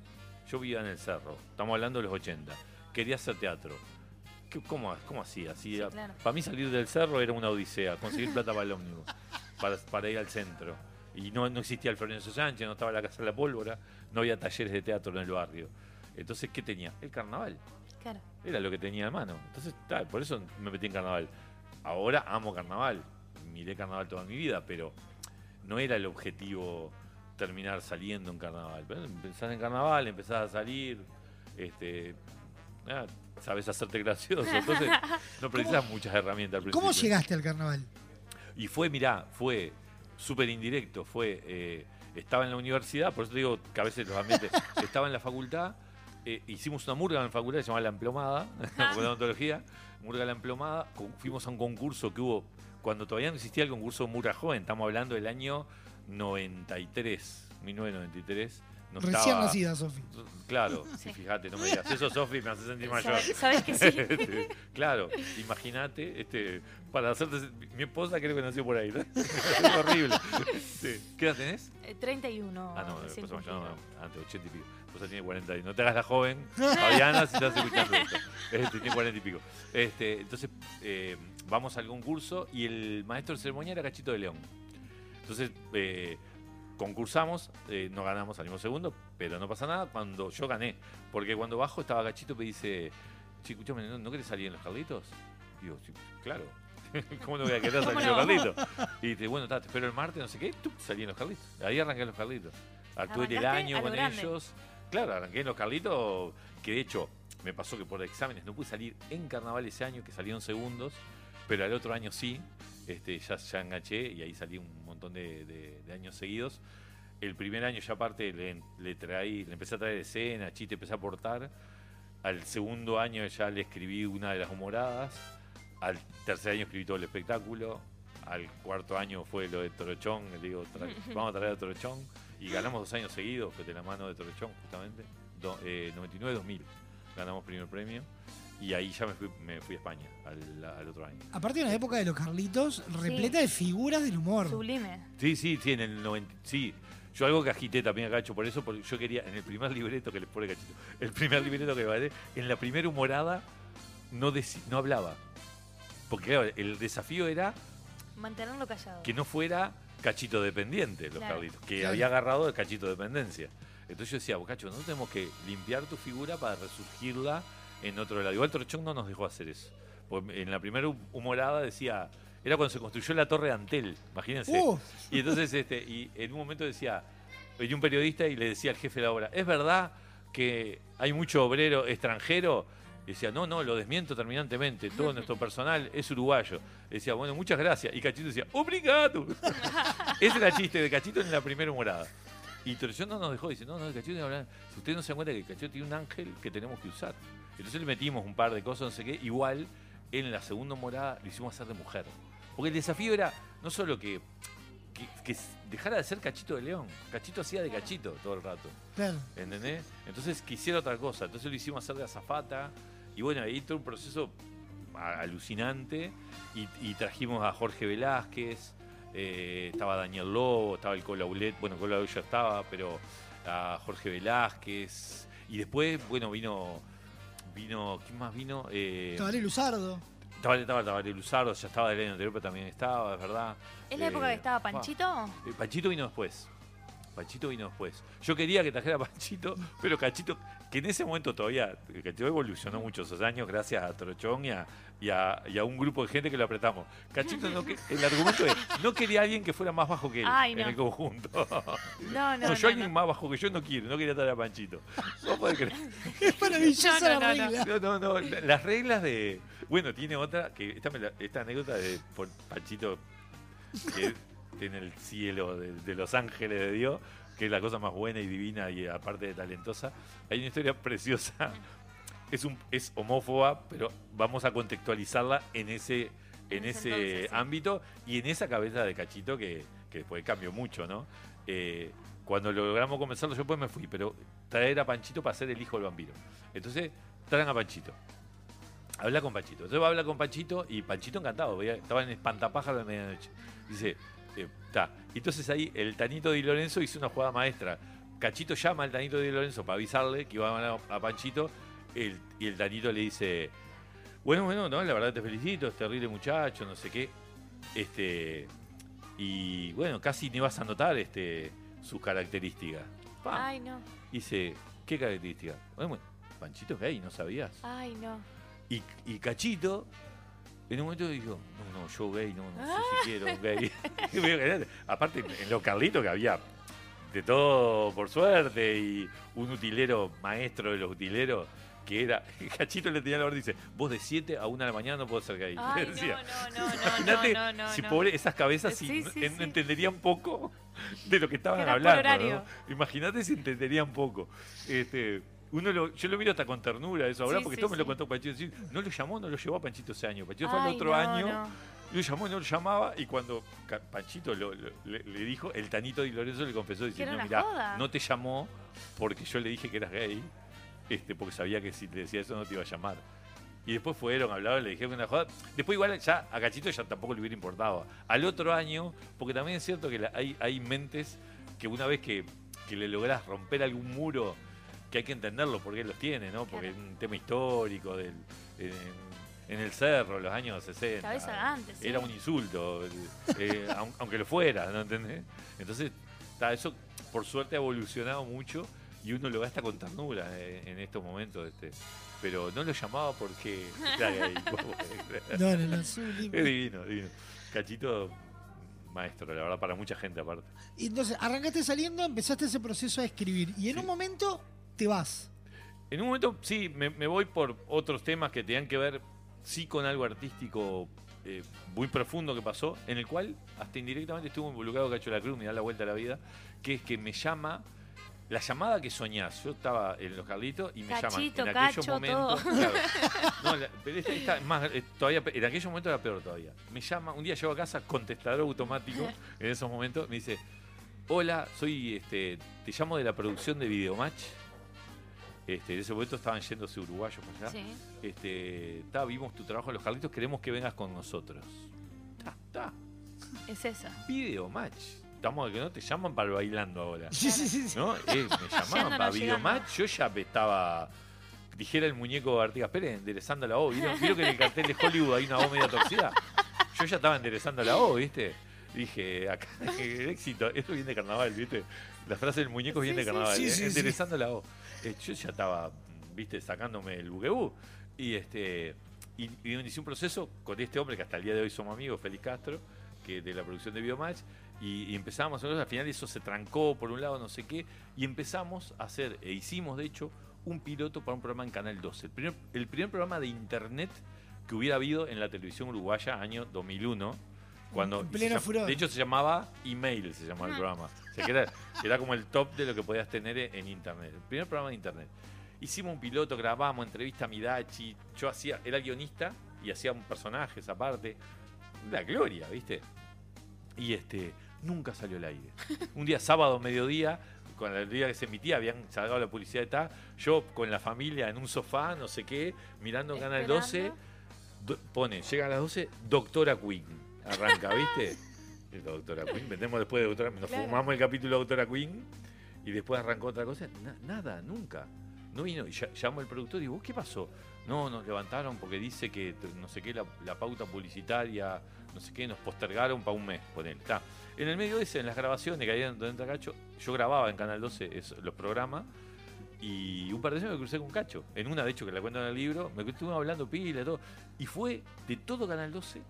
V: Yo vivía en el cerro, estamos hablando de los 80, quería hacer teatro. ¿Qué- ¿Cómo, cómo hacía?
C: claro.
V: Para mí salir del cerro era una odisea, conseguir plata para el ómnibus, para, para ir al centro. Y no, no existía el Florencio Sánchez, no estaba la Casa de la Pólvora, no había talleres de teatro en el barrio. Entonces, ¿qué tenía? El carnaval.
C: Claro.
V: Era lo que tenía en mano. Entonces, por eso me metí en carnaval. Ahora amo carnaval. Miré carnaval toda mi vida, pero no era el objetivo terminar saliendo en carnaval. Pero empezás en carnaval, empezás a salir, este, ah, sabes hacerte gracioso. Entonces, no precisas muchas herramientas al principio.
D: ¿Cómo llegaste al carnaval?
V: Y fue, mirá, fue súper indirecto, fue, eh, estaba en la universidad, por eso te digo que a veces los ambientes, estaba en la facultad, eh, hicimos una murga en la facultad, se llamaba La Emplomada, de odontología, murga La Emplomada, fuimos a un concurso que hubo, cuando todavía no existía el concurso Murga Joven, estamos hablando del año 93, 1993. No
D: Recién
V: estaba-
D: nacida, Sofi.
V: Claro, sí, fíjate, no me digas eso, Sofi, me hace sentir mayor.
C: Sabes- sabes que sí.
V: Este, claro, imagínate, este, para hacerte. Mi esposa creo que nació por ahí, ¿no? es horrible. Sí. ¿Qué edad tenés?
C: Eh, 31.
V: Ah, no, yo no,
C: cumplido.
V: antes, 80 y pico. Esposa tiene 40 y no te hagas la joven, Fabiana, si estás escuchando esto. Este, tiene 40 y pico. Este, entonces, eh, vamos al concurso y el maestro de ceremonia era Cachito de León. Entonces, eh, concursamos, eh, no ganamos, salimos segundo, pero no pasa nada cuando yo gané. Porque cuando bajo estaba Cachito y me dice, che, escúchame, ¿no, ¿no querés salir en los Carlitos? Digo, sí, claro. ¿Cómo no voy a querer salir en los. Carlitos? Y dice, bueno, ta, te espero el martes, no sé qué, ¡tup! salí en los Carlitos. Ahí arranqué en los Carlitos. Actué en el año con
C: grande.
V: ellos. Claro, arranqué en los Carlitos, que de hecho me pasó que por exámenes no pude salir en carnaval ese año, que salieron segundos, pero al otro año sí, este, ya, ya enganché y ahí salí un montón de, de- de años seguidos. El primer año ya aparte le, le traí, le empecé a traer escena, chiste, empecé a aportar. Al segundo año ya le escribí una de las humoradas. Al tercer año escribí todo el espectáculo. Al cuarto año fue lo de Torochón. Le digo, vamos a traer a Torochón. Y ganamos dos años seguidos, de la mano de Torochón, justamente. Eh, 99-2000 ganamos primer premio. Y ahí ya me fui, me fui a España al, al otro año.
D: Aparte de una época de los Carlitos repleta de figuras del humor.
C: Sublime.
V: Sí, sí, sí, en el 90. Sí, yo algo que agité también a Cacho por eso, porque yo quería, en el primer libreto que le pone Cachito, el primer libreto que vale, en la primera humorada no, deci- no hablaba. Porque claro, el desafío era
C: Mantenerlo callado.
V: que no fuera Cachito dependiente, los
C: Claro.
V: Carlitos, que
C: Claro.
V: había agarrado el Cachito dependencia. Entonces yo decía, "Vos, Cacho, nosotros tenemos que limpiar tu figura para resurgirla en otro lado. Igual Torchón no nos dejó hacer eso. Porque en la primera hu- humorada decía, era cuando se construyó la torre de Antel, imagínense.
D: Uh.
V: Y entonces, este, y en un momento decía, venía un periodista y le decía al jefe de la obra, ¿es verdad que hay mucho obrero extranjero? Y decía, no, no, lo desmiento terminantemente, todo nuestro personal es uruguayo. Y decía, bueno, muchas gracias. Y Cachito decía, obrigado. Ese era el chiste de Cachito en la primera humorada. Y Torchón no nos dejó, dice, no, no, Cachito. Si ustedes no se dan cuenta que Cachito tiene un ángel que tenemos que usar. Entonces le metimos un par de cosas, no sé qué. Igual, en la segunda morada lo hicimos hacer de mujer. Porque el desafío era no solo que, que, que dejara de ser Cachito de León. Cachito hacía de Cachito todo el rato.
D: Claro.
V: ¿Entendés? Entonces quisiera otra cosa. Entonces lo hicimos hacer de azafata. Y bueno, ahí todo un proceso alucinante. Y, y trajimos a Jorge Velázquez, eh, estaba Daniel Lobo, estaba el Colaulet. Bueno, Colaulet ya estaba, pero a Jorge Velázquez. Y después, bueno, vino. Vino ¿Quién más vino? Eh,
D: Tabaré Luzardo.
V: estaba, estaba Tabaré Luzardo, ya estaba del año anterior, pero también estaba, es verdad.
C: ¿Es la
V: Eh,
C: época que estaba
V: pa.
C: Panchito?
V: eh, Panchito vino después. Panchito vino después. Yo quería que trajera a Panchito, pero Cachito, que en ese momento todavía, Cachito evolucionó mucho esos años gracias a Trochón y a, y a- y a un grupo de gente que lo apretamos. Cachito, no que- el argumento es, no quería a alguien que fuera más bajo que él
C: Ay,
V: en
C: no.
V: el conjunto.
C: No, no,
V: yo
C: no,
V: alguien más bajo que yo no quiero, no quería traer a Panchito. No puede creer.
D: Es maravillosa
C: No, no,
D: la
C: no, no.
D: regla.
V: No, no, no. la- Las reglas de. Bueno, tiene otra, que esta, anécdota de por Panchito, que tiene el cielo de, de Los Ángeles de Dios, que es la cosa más buena y divina y aparte de talentosa. Hay una historia preciosa. Es, un, es homófoba, pero vamos a contextualizarla en ese, en ese
C: entonces, sí.
V: ámbito y en esa cabeza de Cachito que, que después cambió mucho, ¿no? Eh, cuando logramos convencerlo, yo después me fui, pero traer a Panchito para ser el hijo del vampiro. Entonces, traen a Panchito. Habla con Panchito. Entonces va a hablar con Panchito y Panchito encantado. Estaba en Espantapájaro de medianoche. Dice, está. Entonces ahí el Tanito Di Lorenzo hizo una jugada maestra. Cachito llama al Tanito Di Lorenzo para avisarle que iba a ganar a Panchito. el- y el Tanito le dice, bueno, bueno, no, la verdad te felicito, es terrible muchacho, no sé qué. Este. Y bueno, casi ni vas a notar este, sus características.
C: Ay, no.
V: Dice, ¿qué características? Bueno, Panchito es gay, ¿no sabías?
C: Ay, no.
V: Y, y Cachito, en un momento dijo, no, no, yo gay, no, no sé
C: Ah.
V: si quiero gay. Digo, Aparte, en los Carlitos que había de todo por suerte y un utilero maestro de los utileros que era, Cachito le tenía la orden, dice, vos de 7 a 1 de la mañana no puedo ser gay.
C: Ay,
V: decía.
C: no, no, no,
V: Imagínate
C: no, no, no,
V: si pobre esas cabezas
C: Sí, sí,
V: en-
C: sí.
V: entenderían poco de lo que estaban hablando. Imagínate si entenderían poco. Este, uno lo- yo lo miro hasta con ternura eso ahora,
C: Sí,
V: porque
C: sí,
V: todo me lo contó Panchito. No lo llamó, no lo llevó a Panchito ese año. Panchito fue
C: Ay,
V: el otro
C: no,
V: año.
C: no.
V: Lo llamó y no lo llamaba. Y cuando Panchito lo- lo- le, le dijo, el Tanito Di Lorenzo le confesó diciendo:
C: una
V: Mira,
C: joda".
V: no te llamó porque yo le dije que eras gay. Este, porque sabía que si te decía eso no te iba a llamar. Y después fueron, hablaron, le dijeron una joda. Después igual ya a Cachito ya tampoco le hubiera importado. Al otro año, porque también es cierto que la- hay, hay mentes que una vez que, que le lográs romper algún muro, que hay que entenderlo porque los tiene, ¿no? Porque es un tema histórico del, en, en el cerro, los años 60.
C: Cabeza grande, sí.
V: Era un insulto, eh, aun- aunque lo fuera, ¿no entendés? Entonces, ta, eso por suerte ha evolucionado mucho y uno lo gasta con ternura eh, en estos momentos. Este, pero no lo llamaba porque era gay. ¿cómo podés creer?
D: No, no, no.
V: Es divino, divino. Cachito, maestro, la verdad, para mucha gente aparte.
D: Y entonces, arrancaste saliendo, empezaste ese proceso de escribir. Y en un momento te vas.
V: En un momento, sí, me, me voy por otros temas que tenían que ver, sí, con algo artístico eh, muy profundo que pasó, en el cual hasta indirectamente estuvo involucrado Cacho de la Cruz, me da la vuelta a la vida, que es que me llama, la llamada que soñás. Yo estaba en los Carlitos y me
C: Cachito,
V: llaman en aquellos
C: Cacho,
V: momentos.
C: todo.
V: claro. No, la- pero esta, esta es más, eh, todavía, en aquellos momentos era peor todavía. Me llama, un día llego a casa, contestador automático, en esos momentos, me dice, hola, soy, este, te llamo de la producción de Videomatch. Este, en ese momento estaban yéndose uruguayos para allá.
C: Sí.
V: Este, ta, vimos tu trabajo en los Carlitos, queremos que vengas con nosotros. Ta, ta,
C: Es esa.
V: Videomatch. Estamos que no te llaman para el bailando ahora.
D: Sí, sí, sí, sí.
V: ¿No? Eh, me llamaban para
C: no
V: Videomatch. Yo ya estaba. Dijera el muñeco de Artigas Pérez, enderezando la O. ¿Vieron, ¿Vieron que en el cartel de Hollywood hay una O media torcida? Yo ya estaba enderezando la O, ¿viste? Dije, acá el éxito, esto viene de carnaval, ¿viste? La frase del muñeco viene de carnaval,
D: sí,
V: ¿eh?
D: sí, sí.
V: enderezando la O. Eh, yo ya estaba, ¿viste? Sacándome el buquebú. Y este. Y, inicié un proceso con este hombre que hasta el día de hoy somos amigos, Félix Castro, que de la producción de Biomatch, y, y empezamos, nosotros, al final eso se trancó por un lado, no sé qué, y empezamos a hacer, e hicimos de hecho, un piloto para un programa en Canal 12. El primer, el primer programa de internet que hubiera habido en la televisión uruguaya, año 2001. Cuando,
D: En
V: y
D: pleno furor.
V: de hecho se llamaba email, se llamaba el programa. O sea, que era, era como el top de lo que podías tener en internet. El primer programa de internet. Hicimos un piloto, grabamos, entrevista a Midachi. Yo hacía, era guionista y hacía un personajes aparte. La gloria, ¿viste? Y este, nunca salió al aire. Un día sábado, mediodía, con el día que se emitía, habían sacado la publicidad de tal. Yo con la familia en un sofá, no sé qué, mirando Canal 12. do- pone, llega a las 12, Doctora Queen. Arranca, ¿viste? El Doctora Queen. Vendemos después de Doctora Nos
C: Claro.
V: fumamos el capítulo de Doctora Queen y después arrancó otra cosa. Na- nada, nunca. No vino. Y ya- llamo al productor y digo, ¿vos qué pasó? No, nos levantaron porque dice que no sé qué, la, la pauta publicitaria, no sé qué, nos postergaron para un mes, ponele. Está. En el medio de ese, en las grabaciones que había donde entra Cacho, yo grababa en Canal 12 es- los programas y un par de veces me crucé con Cacho. En una, de hecho, que la cuento en el libro, me estuve hablando pila y todo. Y fue de todo Canal 12,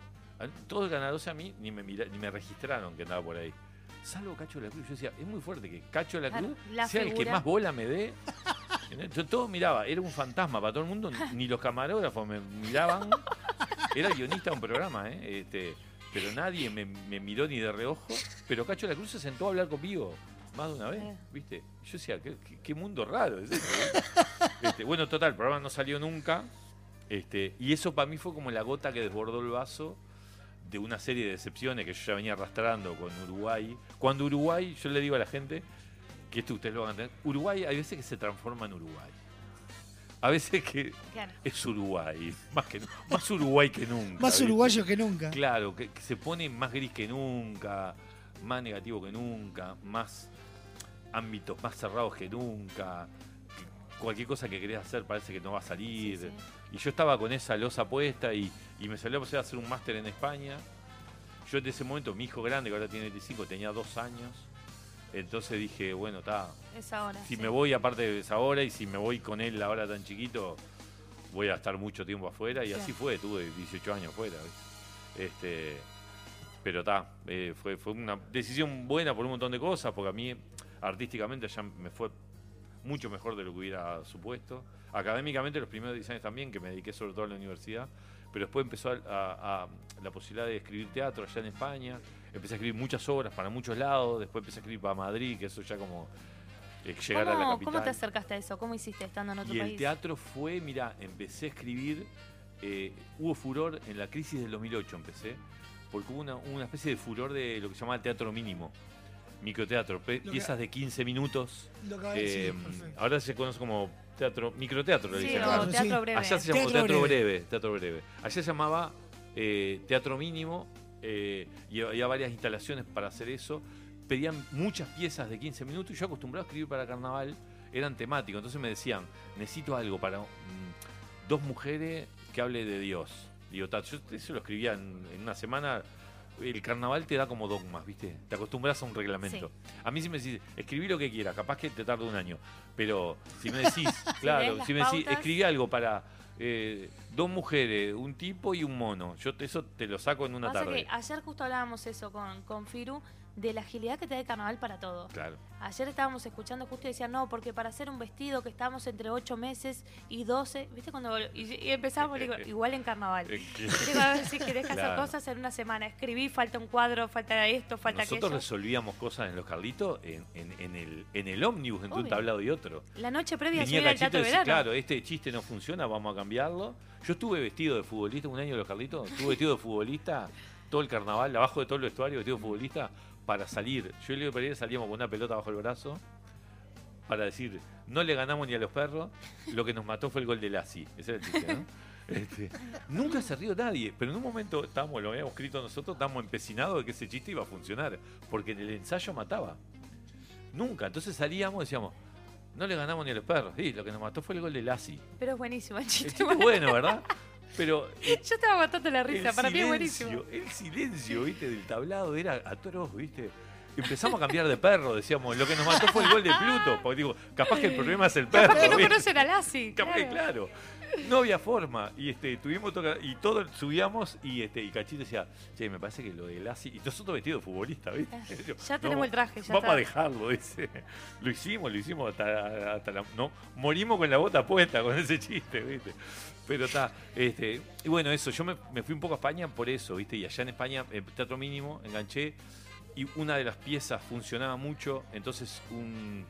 V: a- todo el Canal 12 a mí ni me, mira- ni me registraron que andaba por ahí. Salvo Cacho de la Cruz. Yo decía, es muy fuerte que Cacho de la Cruz
C: la
V: sea el que más bola me dé. Yo todo miraba, era un fantasma para todo el mundo, ni los camarógrafos me miraban. Era guionista de un programa, ¿eh? Este, pero nadie me, me miró ni de reojo. Pero Cacho de la Cruz se sentó a hablar conmigo más de una vez. ¿viste? Yo decía, qué, mundo raro es ¿eh? Este, bueno, total, el programa no salió nunca. Este, y eso para mí fue como la gota que desbordó el vaso de una serie de decepciones que yo ya venía arrastrando con Uruguay. Cuando Uruguay, yo le digo a la gente, que esto ustedes lo van a entender, Uruguay hay veces que se transforma en Uruguay. A veces que
C: Claro.
V: es Uruguay, más, que, más Uruguay que nunca.
D: Más
V: ¿viste?
D: uruguayo que nunca.
V: Claro, que, que se pone más gris que nunca, más negativo que nunca, más ámbitos más cerrados que nunca. Cualquier cosa que querés hacer parece que no va a salir. Y yo estaba con esa losa puesta y, y me salió a posibilidad de hacer un máster en España. Yo en ese momento, mi hijo grande, que ahora tiene 25, tenía dos años. Entonces dije, bueno, está.
C: Es ahora.
V: Si
C: sí.
V: me voy, aparte es ahora, y si me voy con él ahora tan chiquito, voy a estar mucho tiempo afuera. Y
C: Sí.
V: así fue, tuve 18 años afuera. Este, pero está, eh, fue, fue una decisión buena por un montón de cosas, porque a mí artísticamente ya me fue mucho mejor de lo que hubiera supuesto. Académicamente los primeros 10 años también, que me dediqué sobre todo a la universidad, pero después empezó a, a- a la posibilidad de escribir teatro allá en España, empecé a escribir muchas obras para muchos lados, después empecé a escribir para Madrid, que eso ya como eh, llegar a la
C: ¿Cómo,
V: capital.
C: ¿Cómo te acercaste a eso? ¿Cómo hiciste estando en otro
V: Y el
C: país?
V: teatro fue, mira, empecé a escribir, eh, hubo furor en la crisis del 2008, empecé, porque hubo una, una especie de furor de lo que se llamaba teatro mínimo, microteatro, pe-
D: Lo que-
V: piezas de 15 minutos.
D: Lo que- sí,
V: eh,
D: perfecto.
V: ahora se conoce como teatro, microteatro, le
C: Sí,
V: dicen
C: o
V: ahora.
C: teatro breve.
V: Allá se llamó
D: Teatro
V: teatro,
D: breve.
V: breve. teatro breve. Allá se llamaba eh, teatro mínimo eh, y había varias instalaciones para hacer eso. Pedían muchas piezas de 15 minutos y yo acostumbrado a escribir para carnaval eran temáticos. Entonces me decían, necesito algo para mm, dos mujeres que hable de Dios. Digo, "Ta, yo eso lo escribía en, en una semana. El carnaval te da como dogmas, ¿viste? Te acostumbras a un reglamento. A mí si me decís, escribí lo que quieras, capaz que te tarda un año. Pero si me decís, claro, si me
C: las
V: decís,
C: pautas.
V: escribí algo para eh, dos mujeres, un tipo y un mono. Yo te- eso te lo saco en una
C: Pasa
V: tarde.
C: que ayer justo hablábamos eso con, con Firu, de la agilidad que te da el carnaval para todo.
V: Claro.
C: Ayer estábamos escuchando justo y decían, no, porque para hacer un vestido que estábamos entre 8 meses y 12, ¿viste? cuando Y, y empezamos, digo, igual en carnaval. A si querés que hacer
V: Claro.
C: cosas en una semana. Escribí, falta un cuadro, falta esto, falta
V: Nosotros
C: aquello.
V: resolvíamos cosas en los Carlitos en, en- en el, en el ómnibus entre un tablado y otro.
C: La noche previa a
V: Venía
C: subir al verano.
V: claro, este chiste no funciona, vamos a cambiarlo. Yo estuve vestido de futbolista un año de los Carlitos, estuve vestido de futbolista todo el carnaval, abajo de todo el vestuario, vestido de futbolista, para salir. Yo y Leo Pereira salíamos con una pelota bajo el brazo para decir, no le ganamos ni a los perros, lo que nos mató fue el gol de Lassi. Ese era el chiste, ¿no? Este, nunca se rió nadie, pero en un momento estábamos, lo habíamos escrito nosotros, estábamos empecinados de que ese chiste iba a funcionar, porque en el ensayo mataba. Nunca. Entonces salíamos y decíamos, no le ganamos ni a los perros. Sí, lo que nos mató fue el gol de Lassi.
C: Pero es buenísimo el
V: El
C: chiste.
V: chiste es bueno, ¿verdad? Pero eh,
C: Yo estaba aguantando la risa, para mí es
V: silencio,
C: buenísimo.
V: El silencio, ¿viste? Del tablado era atroz, ¿viste? Empezamos a cambiar de perro, decíamos, lo que nos mató fue el gol de Pluto. Porque digo, capaz que el problema es el perro.
C: Capaz que no
V: ¿viste?
C: conocen a Lassi.
V: Capaz que,
C: claro.
V: claro. No había forma. Y este, tuvimos toca- y todo subíamos y este, y Cachito decía, che, me parece que lo de Lassi. Y nosotros vestidos de futbolista, ¿viste? Yo,
C: Ya tenemos el traje, ya
V: Vamos
C: está.
V: a dejarlo, dice. Lo hicimos, lo hicimos hasta, hasta la. No, morimos con la bota puesta con ese chiste, ¿viste? Pero está. Este, y bueno, eso, yo me, fui un poco a España por eso, ¿viste? Y allá en España, en Teatro Mínimo, enganché. Y una de las piezas funcionaba mucho. Entonces, un,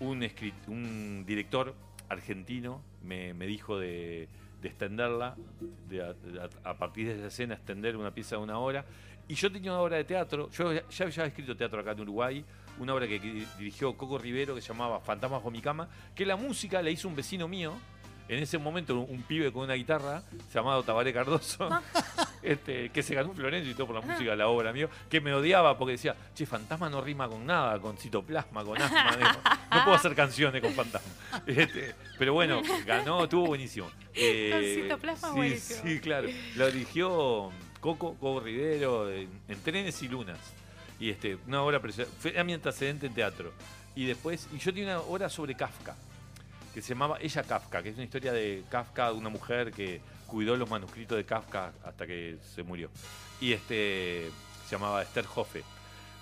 V: un, escrit- un director argentino me, me dijo de, de extenderla, de a, partir de esa escena, extender una pieza de una hora. Y yo tenía una obra de teatro, yo ya, ya había escrito teatro acá en Uruguay, una obra que dirigió Coco Rivero que se llamaba Fantasmas con mi cama, que la música la hizo un vecino mío, En ese momento, un, un pibe con una guitarra llamado Tabaré Cardoso, este, que se ganó un Florencio y todo por la música de la obra mío, que me odiaba porque decía, che, fantasma no rima con nada, con citoplasma, con asma. digo, no puedo hacer canciones con fantasma. Este, pero bueno, ganó, estuvo buenísimo. Eh,
T: Con citoplasma,
V: sí,
T: buenísimo.
V: Sí, claro. Lo dirigió Coco, Coco Rivero en, en Trenes y Lunas. Y este, una obra preciosa. Fue- Era mi antecedente en teatro. Y después, y yo tenía una obra sobre Kafka, que se llamaba Ella Kafka, que es una historia de Kafka, de una mujer que cuidó los manuscritos de Kafka hasta que se murió. Y este se llamaba Esther Hoffe,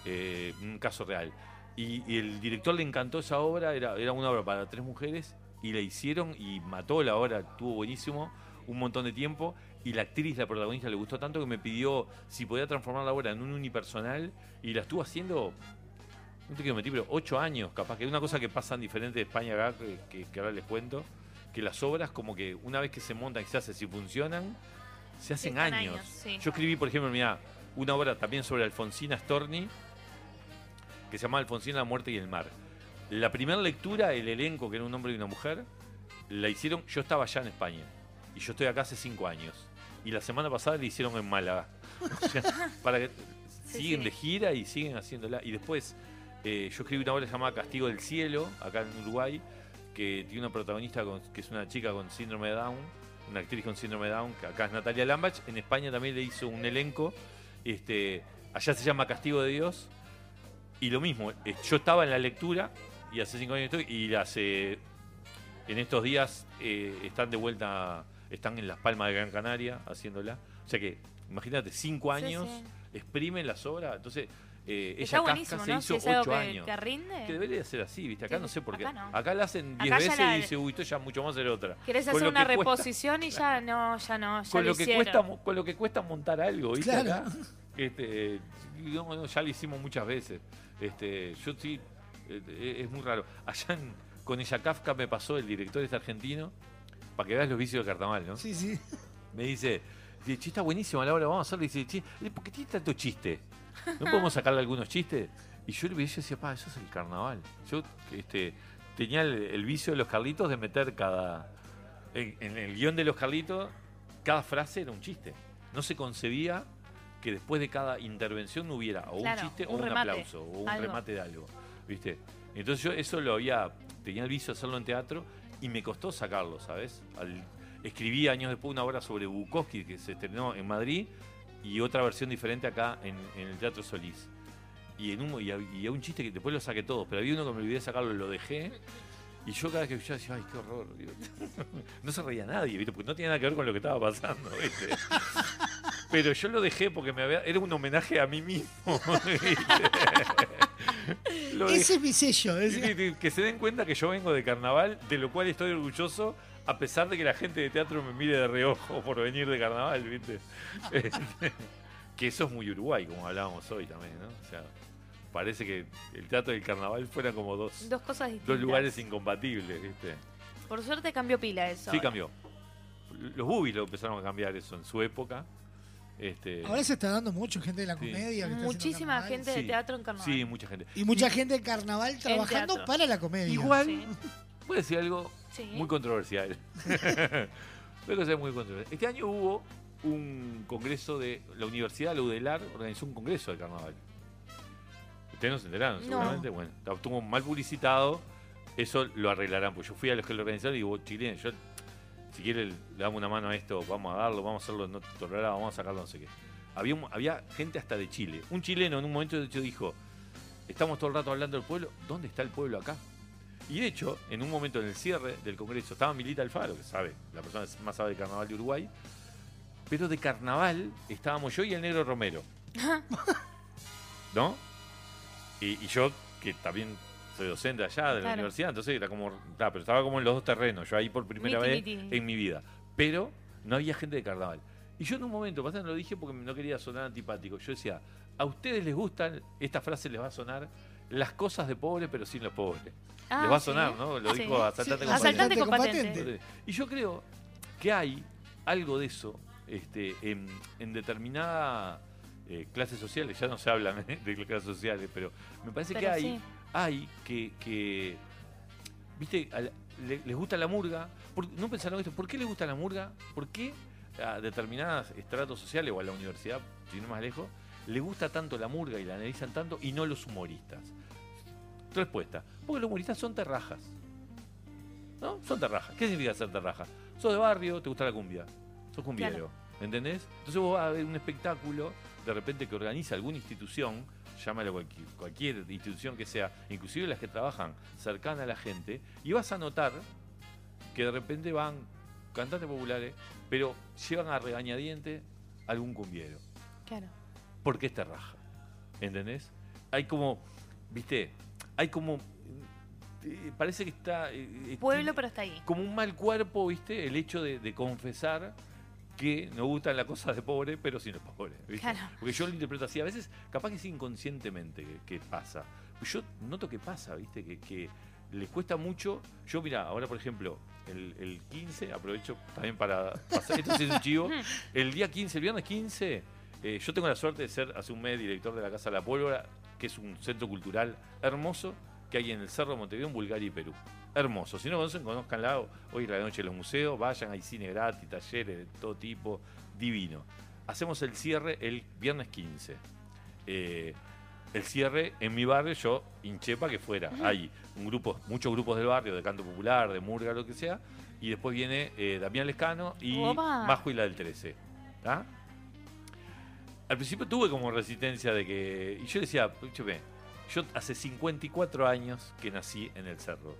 V: eh, un caso real. Y, el director le encantó esa obra, era, era una obra para tres mujeres, y la hicieron y mató la obra, estuvo buenísimo, un montón de tiempo. Y la actriz, la protagonista, le gustó tanto que me pidió si podía transformar la obra en un unipersonal, y la estuvo haciendo no te quiero mentir, pero ocho años, capaz que es una cosa que pasa en diferente de España acá, que, que- que ahora les cuento, que las obras como que una vez que se montan y se hacen, si funcionan, se hacen
C: están
V: años.
C: años, sí.
V: Yo escribí, por ejemplo, mira, una obra también sobre Alfonsina Storni, que se llama Alfonsina, la muerte y el mar. La primera lectura, el elenco, que era un hombre y una mujer, la hicieron, yo estaba allá en España, y yo estoy acá hace cinco años. Y la semana pasada la hicieron en Málaga. O sea, para que
C: Sí,
V: siguen
C: sí.
V: de gira y siguen haciéndola. Y después, eh, yo escribí una obra llamada Castigo del Cielo, acá en Uruguay, que tiene una protagonista con- que es una chica con síndrome de Down, una actriz con síndrome de Down, que acá es Natalia Lambach. En España también le hizo un elenco. Este, allá se llama Castigo de Dios. Y lo mismo, eh, yo estaba en la lectura y hace cinco años estoy, y hace en estos días eh, están de vuelta, están en Las Palmas de Gran Canaria haciéndola. O sea que, imagínate, cinco
C: Sí,
V: años,
C: sí.
V: exprimen las obras. Entonces, eh,
C: Está
V: ella
C: buenísimo,
V: Kafka se
C: ¿no?
V: hizo
C: Si es algo
V: ocho
C: que,
V: años.
C: que rinde.
V: Que debería ser así, ¿viste? Acá
C: Sí,
V: no sé por qué.
C: acá no.
V: Acá la hacen 10
C: Acá ya
V: veces
C: la-
V: y dice, uy, esto ya mucho más de la otra.
C: Querés
V: Con
C: hacer una
V: cuesta-
C: reposición y ya no, ya no, ya
V: con
C: lo
V: lo, que cuesta, con lo que cuesta montar algo, ¿viste?
D: Claro.
V: Acá, este, no, no, ya lo hicimos muchas veces. Este, yo sí, eh, es muy raro. Allá en- con ella Kafka me pasó el director este argentino, para que veas los vicios de carnaval, ¿no?
D: Sí, sí.
V: Me dice, dice, está buenísimo la hora, vamos a hacerlo. Y dice, che, ¿por qué tiene tanto chiste? ¿No podemos sacarle algunos chistes? Y yo le veía y yo decía, pa, eso es el carnaval. Yo este, tenía el, el vicio de los Carlitos de meter cada. En, en el guion de los Carlitos, cada frase era un chiste. No se concebía que después de cada intervención no hubiera o
C: Claro,
V: un chiste
C: un
V: o un
C: remate,
V: aplauso o un
C: algo.
V: remate de algo. ¿Viste? Entonces yo eso lo había. Tenía el vicio de hacerlo en teatro y me costó sacarlo, ¿sabes? Al- escribí años después una obra sobre Bukowski que se estrenó en Madrid y otra versión diferente acá en, en el Teatro Solís. Y en un, y, y un chiste que después lo saqué todos, pero había uno que me olvidé de sacarlo, lo dejé. Y yo cada vez que yo decía, ay, qué horror. no se reía nadie, ¿viste? Porque no tenía nada que ver con lo que estaba pasando, ¿viste? Pero yo lo dejé porque me había, era un homenaje a mí mismo.
D: Ese es mi sello.
V: que se den cuenta que yo vengo de carnaval, de lo cual estoy orgulloso, a pesar de que la gente de teatro me mire de reojo por venir de carnaval, ¿viste? Este, que eso es muy Uruguay, como hablábamos hoy también, ¿no? O sea, parece que el teatro y el carnaval fueran como dos,
C: Dos cosas distintas.
V: dos lugares incompatibles, ¿viste?
C: Por suerte cambió pila eso.
V: Sí cambió. Los boobies lo empezaron a cambiar eso en su época. Este,
D: Ahora se está dando mucho gente de la
V: Sí.
D: comedia. que
C: Muchísima gente de
V: Sí.
C: teatro en carnaval.
V: Sí, mucha gente.
D: Y mucha gente de carnaval trabajando para la comedia.
V: Igual,
C: Sí.
V: voy a decir algo
C: Sí.
V: muy controversial. Voy a decir muy controversial. Este año hubo un congreso de la Universidad, la UDELAR, organizó un congreso de carnaval. Ustedes no se enteraron,
C: No.
V: seguramente. Bueno, estuvo mal publicitado. Eso lo arreglarán. Pues yo fui a los que lo organizaron y digo, chileno, yo, si quiere, le damos una mano a esto, vamos a darlo, vamos a hacerlo no tolerado, vamos a sacarlo, no sé qué. Había, había gente hasta de Chile. Un chileno en un momento de hecho dijo, estamos todo el rato hablando del pueblo, ¿dónde está el pueblo acá? Y de hecho, en un momento en el cierre del Congreso, estaba Milita Alfaro, que sabe, la persona más sabe de carnaval de Uruguay, pero de carnaval estábamos yo y el negro Romero, ¿no? Y, y yo, que también soy docente allá de la
C: Claro.
V: universidad, entonces era como, ta, pero estaba como en los dos terrenos, yo ahí por primera
C: Miti,
V: vez
C: miti.
V: en mi vida. Pero no había gente de carnaval. Y yo en un momento, pasa no lo dije porque no quería sonar antipático, yo decía, a ustedes les gustan, esta frase les va a sonar, las cosas de pobre pero sin los pobres.
C: Ah,
V: les va a
C: sí.
V: sonar, ¿no? Lo
C: Sí.
V: dijo Asaltante
D: Sí,
V: con
C: Asaltante con
D: patente.
C: patente.
V: Y yo creo que hay algo de eso este, en, en determinada eh, clases sociales, ya no se habla de clases sociales, pero me parece que hay,
C: sí.
V: hay que, que viste, le- les gusta la murga. ¿Por- ¿No pensaron esto? ¿Por qué les gusta la murga? ¿Por qué a determinados estratos sociales o a la universidad, si no más lejos, le gusta tanto la murga y la analizan tanto y no los humoristas? Respuesta. Porque los humoristas son terrajas. ¿No? Son terrajas. ¿Qué significa ser terraja? Sos de barrio, te gusta la cumbia. Sos cumbiero. ¿Entendés? Entonces vos vas a ver un espectáculo de repente que organiza alguna institución, llámalo cualquier, cualquier institución que sea, inclusive las que trabajan cercana a la gente, y vas a notar que de repente van cantantes populares, pero llevan a regañadiente algún cumbiero.
C: Claro.
V: Porque es terraja. ¿Entendés? Hay como, viste, hay como, eh, parece que está... eh, eh,
C: Pueblo, pero está ahí.
V: como un mal cuerpo, ¿viste? El hecho de, de confesar que no gustan las cosas de pobre, pero sí no es pobre. ¿viste?
C: Claro.
V: Porque yo lo interpreto así. A veces, capaz que es inconscientemente que, que pasa. Yo noto que pasa, ¿viste? Que, que les cuesta mucho. Yo, mira, ahora por ejemplo, el, el 15, aprovecho también para pasar. Esto es un chivo. El día 15, el viernes 15, eh, yo tengo la suerte de ser hace un mes director de la Casa de la Pólvora, que es un centro cultural hermoso que hay en el Cerro de Montevideo, en Bulgaria y Perú. Hermoso. Si no conocen, conozcanla. Hoy la noche de los museos, vayan, hay cine gratis, talleres de todo tipo, divino. Hacemos el cierre el viernes 15. Eh, el cierre en mi barrio, yo hinché para que fuera. Hay un grupo, muchos grupos del barrio, de canto popular, de murga, lo que sea. Y después viene eh, Damián Lescano y
C: Opa.
V: Majo y la del 13. ¿tá? Al principio tuve como resistencia de que. Y yo decía, yo hace 54 años que nací en el cerro.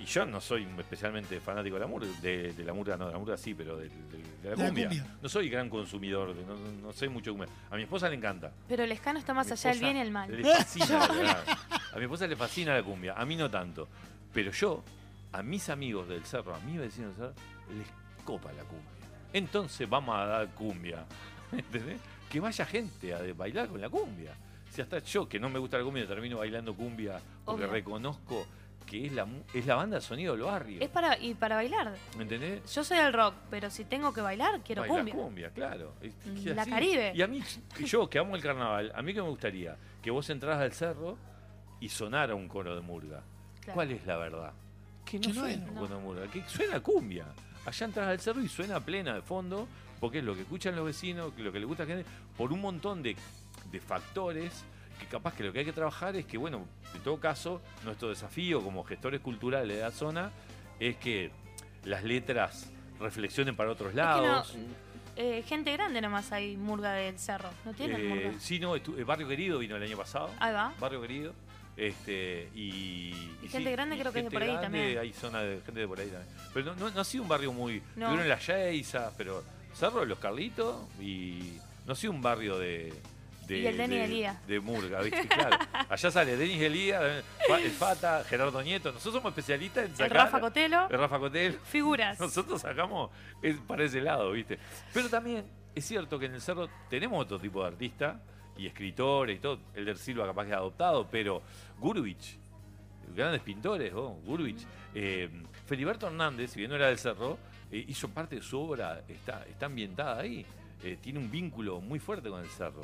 V: Y yo no soy especialmente fanático de la murga, de, de la murga, no, de la murga sí, pero de, de- de la, cumbia. No soy gran consumidor, de- no, no- soy mucho cumbia. A mi esposa le encanta.
C: Pero el escano está más allá del bien y el mal.
V: Le fascina, la verdad. A mi esposa le fascina la cumbia, a mí no tanto. Pero yo, a mis amigos del cerro, a mis vecinos del cerro, les copa la cumbia. Entonces vamos a dar cumbia. ¿Entendés? Que vaya gente a bailar con la cumbia. Si hasta yo, que no me gusta la cumbia, termino bailando cumbia porque
C: Obvio.
V: reconozco que es la, mu- es la banda de sonido del barrio.
C: Es para, y para bailar.
V: ¿Me entendés?
C: Yo soy del rock, pero si tengo que bailar, quiero
V: Bailar
C: cumbia.
V: claro. Es-
C: Mm,
V: es
C: la
V: así.
C: Caribe.
V: Y a mí, que yo que amo el carnaval, a mí que me gustaría que vos entraras al cerro y sonara un coro de murga.
C: Claro.
V: ¿Cuál es la verdad? Que no
D: Que no
V: suena un coro de murga, que suena cumbia. Allá entras al cerro y suena plena de fondo, porque es lo que escuchan los vecinos, lo que le gusta a la gente, por un montón de, de factores que capaz que lo que hay que trabajar es que, bueno, en todo caso, nuestro desafío como gestores culturales de la zona es que las letras reflexionen para otros
C: Es que no,
V: lados.
C: eh, gente grande nomás hay murga del cerro. ¿No tienen
V: Eh,
C: murga?
V: sí, no, eh, Barrio Querido vino el año pasado.
C: Ahí va.
V: Barrio Querido. Este, y,
C: Y gente grande creo que es de por ahí
V: grande,
C: también.
V: Hay zona de gente de por ahí también. Pero no, no- no ha sido un barrio muy.
C: No.
V: Tuvieron las Yeisas, pero Cerro de los Carlitos y. No ha sido un barrio de. de
C: Y el Denis
V: de,
C: Elías.
V: de Murga, ¿viste? Claro. Allá sale Denis Fa- el Fata, Gerardo Nieto. Nosotros somos especialistas en
C: El
V: sacar.
C: Rafa Cotelo.
V: El Rafa Cotelo.
C: Figuras.
V: Nosotros sacamos es para ese lado, ¿viste? Pero también es cierto que en el Cerro tenemos otro tipo de artista y escritores y todo. El del Silva capaz que es adoptado, pero Gurvich, grandes pintores, ¿no? Gurvich. Eh, Feliberto Hernández, si bien no era del Cerro, eh, hizo parte de su obra, está, está ambientada ahí. Eh, tiene un vínculo muy fuerte con el Cerro.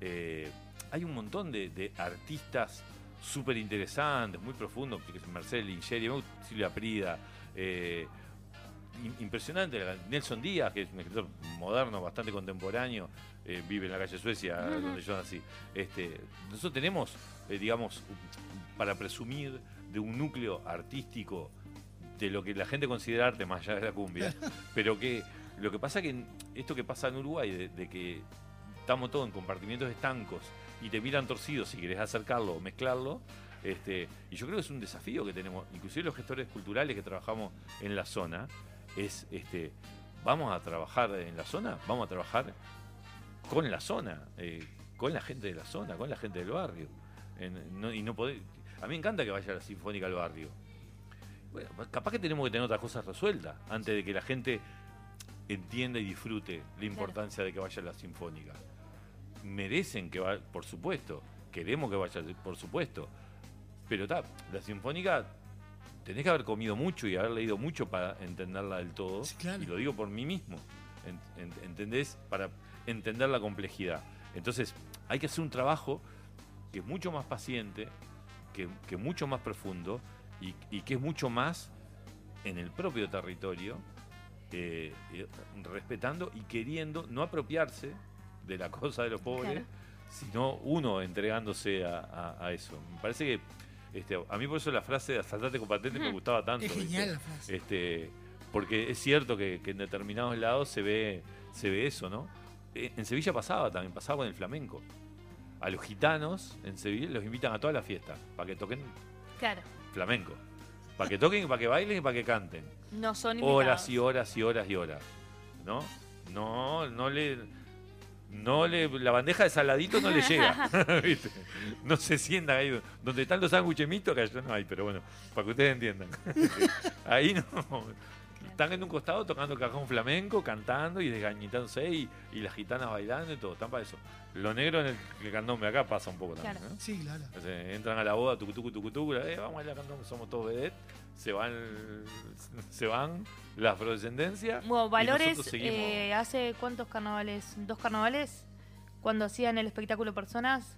V: Eh, hay un montón de, de artistas súper interesantes, muy profundos, Marcel Lingeri, Silvia Prida, eh, im- impresionante. Nelson Díaz, que es un escritor moderno, bastante contemporáneo, eh, vive en la calle Suecia, donde yo nací. Este, nosotros tenemos, eh, digamos, para presumir de un núcleo artístico de lo que la gente considera arte más allá de la cumbia, pero que lo que pasa que esto que pasa en Uruguay, de, de que estamos todos en compartimientos estancos y te miran torcidos si querés acercarlo o mezclarlo, este, y yo creo que es un desafío que tenemos, inclusive los gestores culturales que trabajamos en la zona, es este, vamos a trabajar en la zona, vamos a trabajar con la zona, eh, con la gente de la zona, con la gente del barrio. En- no- y no poder- a mí me encanta que vaya la Sinfónica al barrio. Bueno, capaz que tenemos que tener otras cosas resueltas antes de que la gente entienda y disfrute la importancia de que vaya la Sinfónica. Merecen que vaya, por supuesto. Queremos que vaya, por supuesto. Pero ta, la Sinfónica tenés que haber comido mucho y haber leído mucho para entenderla del todo. Y lo digo por mí mismo. En- en- ¿Entendés? Para entender la complejidad. Entonces, hay que hacer un trabajo que es mucho más paciente, que, que mucho más profundo y, y que es mucho más en el propio territorio, eh, eh, respetando y queriendo no apropiarse de la cosa de los pobres,
C: Claro.
V: sino uno entregándose a, a- a eso. Me parece que este, a mí por eso la frase de asaltante con patente me gustaba tanto.
D: Es genial la frase.
V: Este, porque es cierto que, que en determinados lados se ve, se ve eso, ¿no? Eh, En Sevilla pasaba también, pasaba con el flamenco. A los gitanos en Sevilla los invitan a toda la fiesta para que toquen
C: Claro,
V: flamenco. Para que toquen, para que bailen y para que canten.
C: no son
V: Horas
C: invitados.
V: y horas y horas y horas. ¿No? No, no le. No le, la bandeja de saladito no le llega. ¿viste? No se sientan ahí donde están los sándwiches mixtos, que allá no hay, pero bueno, para que ustedes entiendan. ahí no. Están en un costado tocando cajón flamenco, cantando y desgañitándose y, y las gitanas bailando y todo. Están para eso. Lo negro en el, el candombe acá pasa un poco también.
D: Claro.
V: ¿no?
D: Sí, claro.
V: Entonces, entran a la boda, tucu, tucu, tucu, tucu, eh, vamos a ir a candombe, somos todos vedet. Se van, se van la afrodescendencia.
C: Bueno, Valores, eh, ¿hace cuántos carnavales? ¿Dos carnavales? Cuando hacían el espectáculo Personas,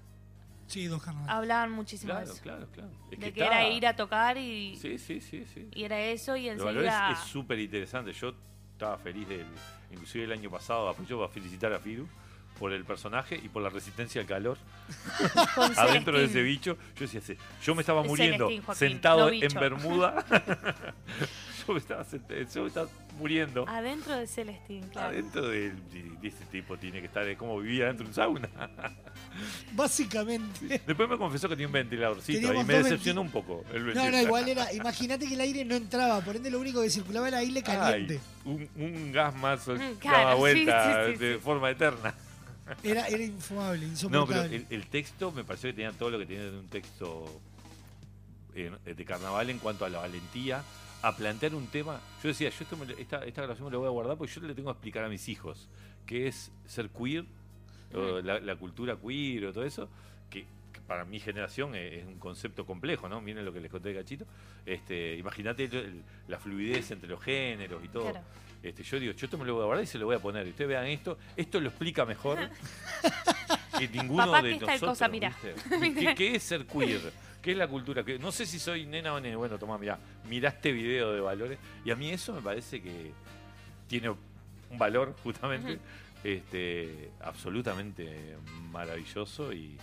D: Sí, dos carnavales.
C: hablaban muchísimo
V: Claro,
C: de eso.
V: claro, claro. Es
C: de
V: que
C: era ir a tocar y,
V: Sí, sí, sí, sí.
C: y era eso y enseguida...
V: es súper interesante. Yo estaba feliz del. Inclusive el año pasado aprovecho para felicitar a Firu por el personaje y por la resistencia al calor adentro de ese bicho. Yo decía, "Se- yo me estaba
C: Es
V: muriendo
C: Celestín, Joaquín,
V: sentado
C: no
V: en. Bermuda. yo, me estaba sent- yo me estaba muriendo.
C: Adentro de Celestín, claro.
V: Adentro de, de- de ese tipo tiene que estar, es como vivía dentro de un sauna.
D: Básicamente.
V: Después me confesó que tenía un ventiladorcito y me decepcionó un poco. el
D: No,
V: ventilador.
D: no, igual era. Imagínate que el aire no entraba, por ende lo único que circulaba era aire caliente.
V: Ay, un, un gas más daba
C: claro, sí,
V: vuelta
C: sí, sí,
V: de
C: sí.
V: forma eterna.
D: Era, era infumable,
V: No,
D: insoportable.
V: pero el, el texto me pareció que tenía todo lo que tiene de un texto eh, de carnaval en cuanto a la valentía, a plantear un tema. Yo decía, yo esto me esta, esta grabación me la voy a guardar porque yo le tengo que explicar a mis hijos que es ser queer, o la, la cultura queer o todo eso, que, que para mi generación es, es un concepto complejo, ¿no? Miren lo que les conté de cachito. Este, Imagínate la fluidez entre los géneros y todo.
C: Claro.
V: Este, yo digo, yo esto me lo voy a guardar y se lo voy a poner. Y ustedes vean esto, esto lo explica mejor que ninguno
C: Papá,
V: de
C: ¿qué tal
V: nosotros.
C: cosa?
V: ¿Qué, qué es ser queer? ¿Qué es la cultura? No sé si soy nena o nene. Bueno, toma, mirá, mirá este video de valores. Y a mí eso me parece que tiene un valor, justamente, este, absolutamente maravilloso y,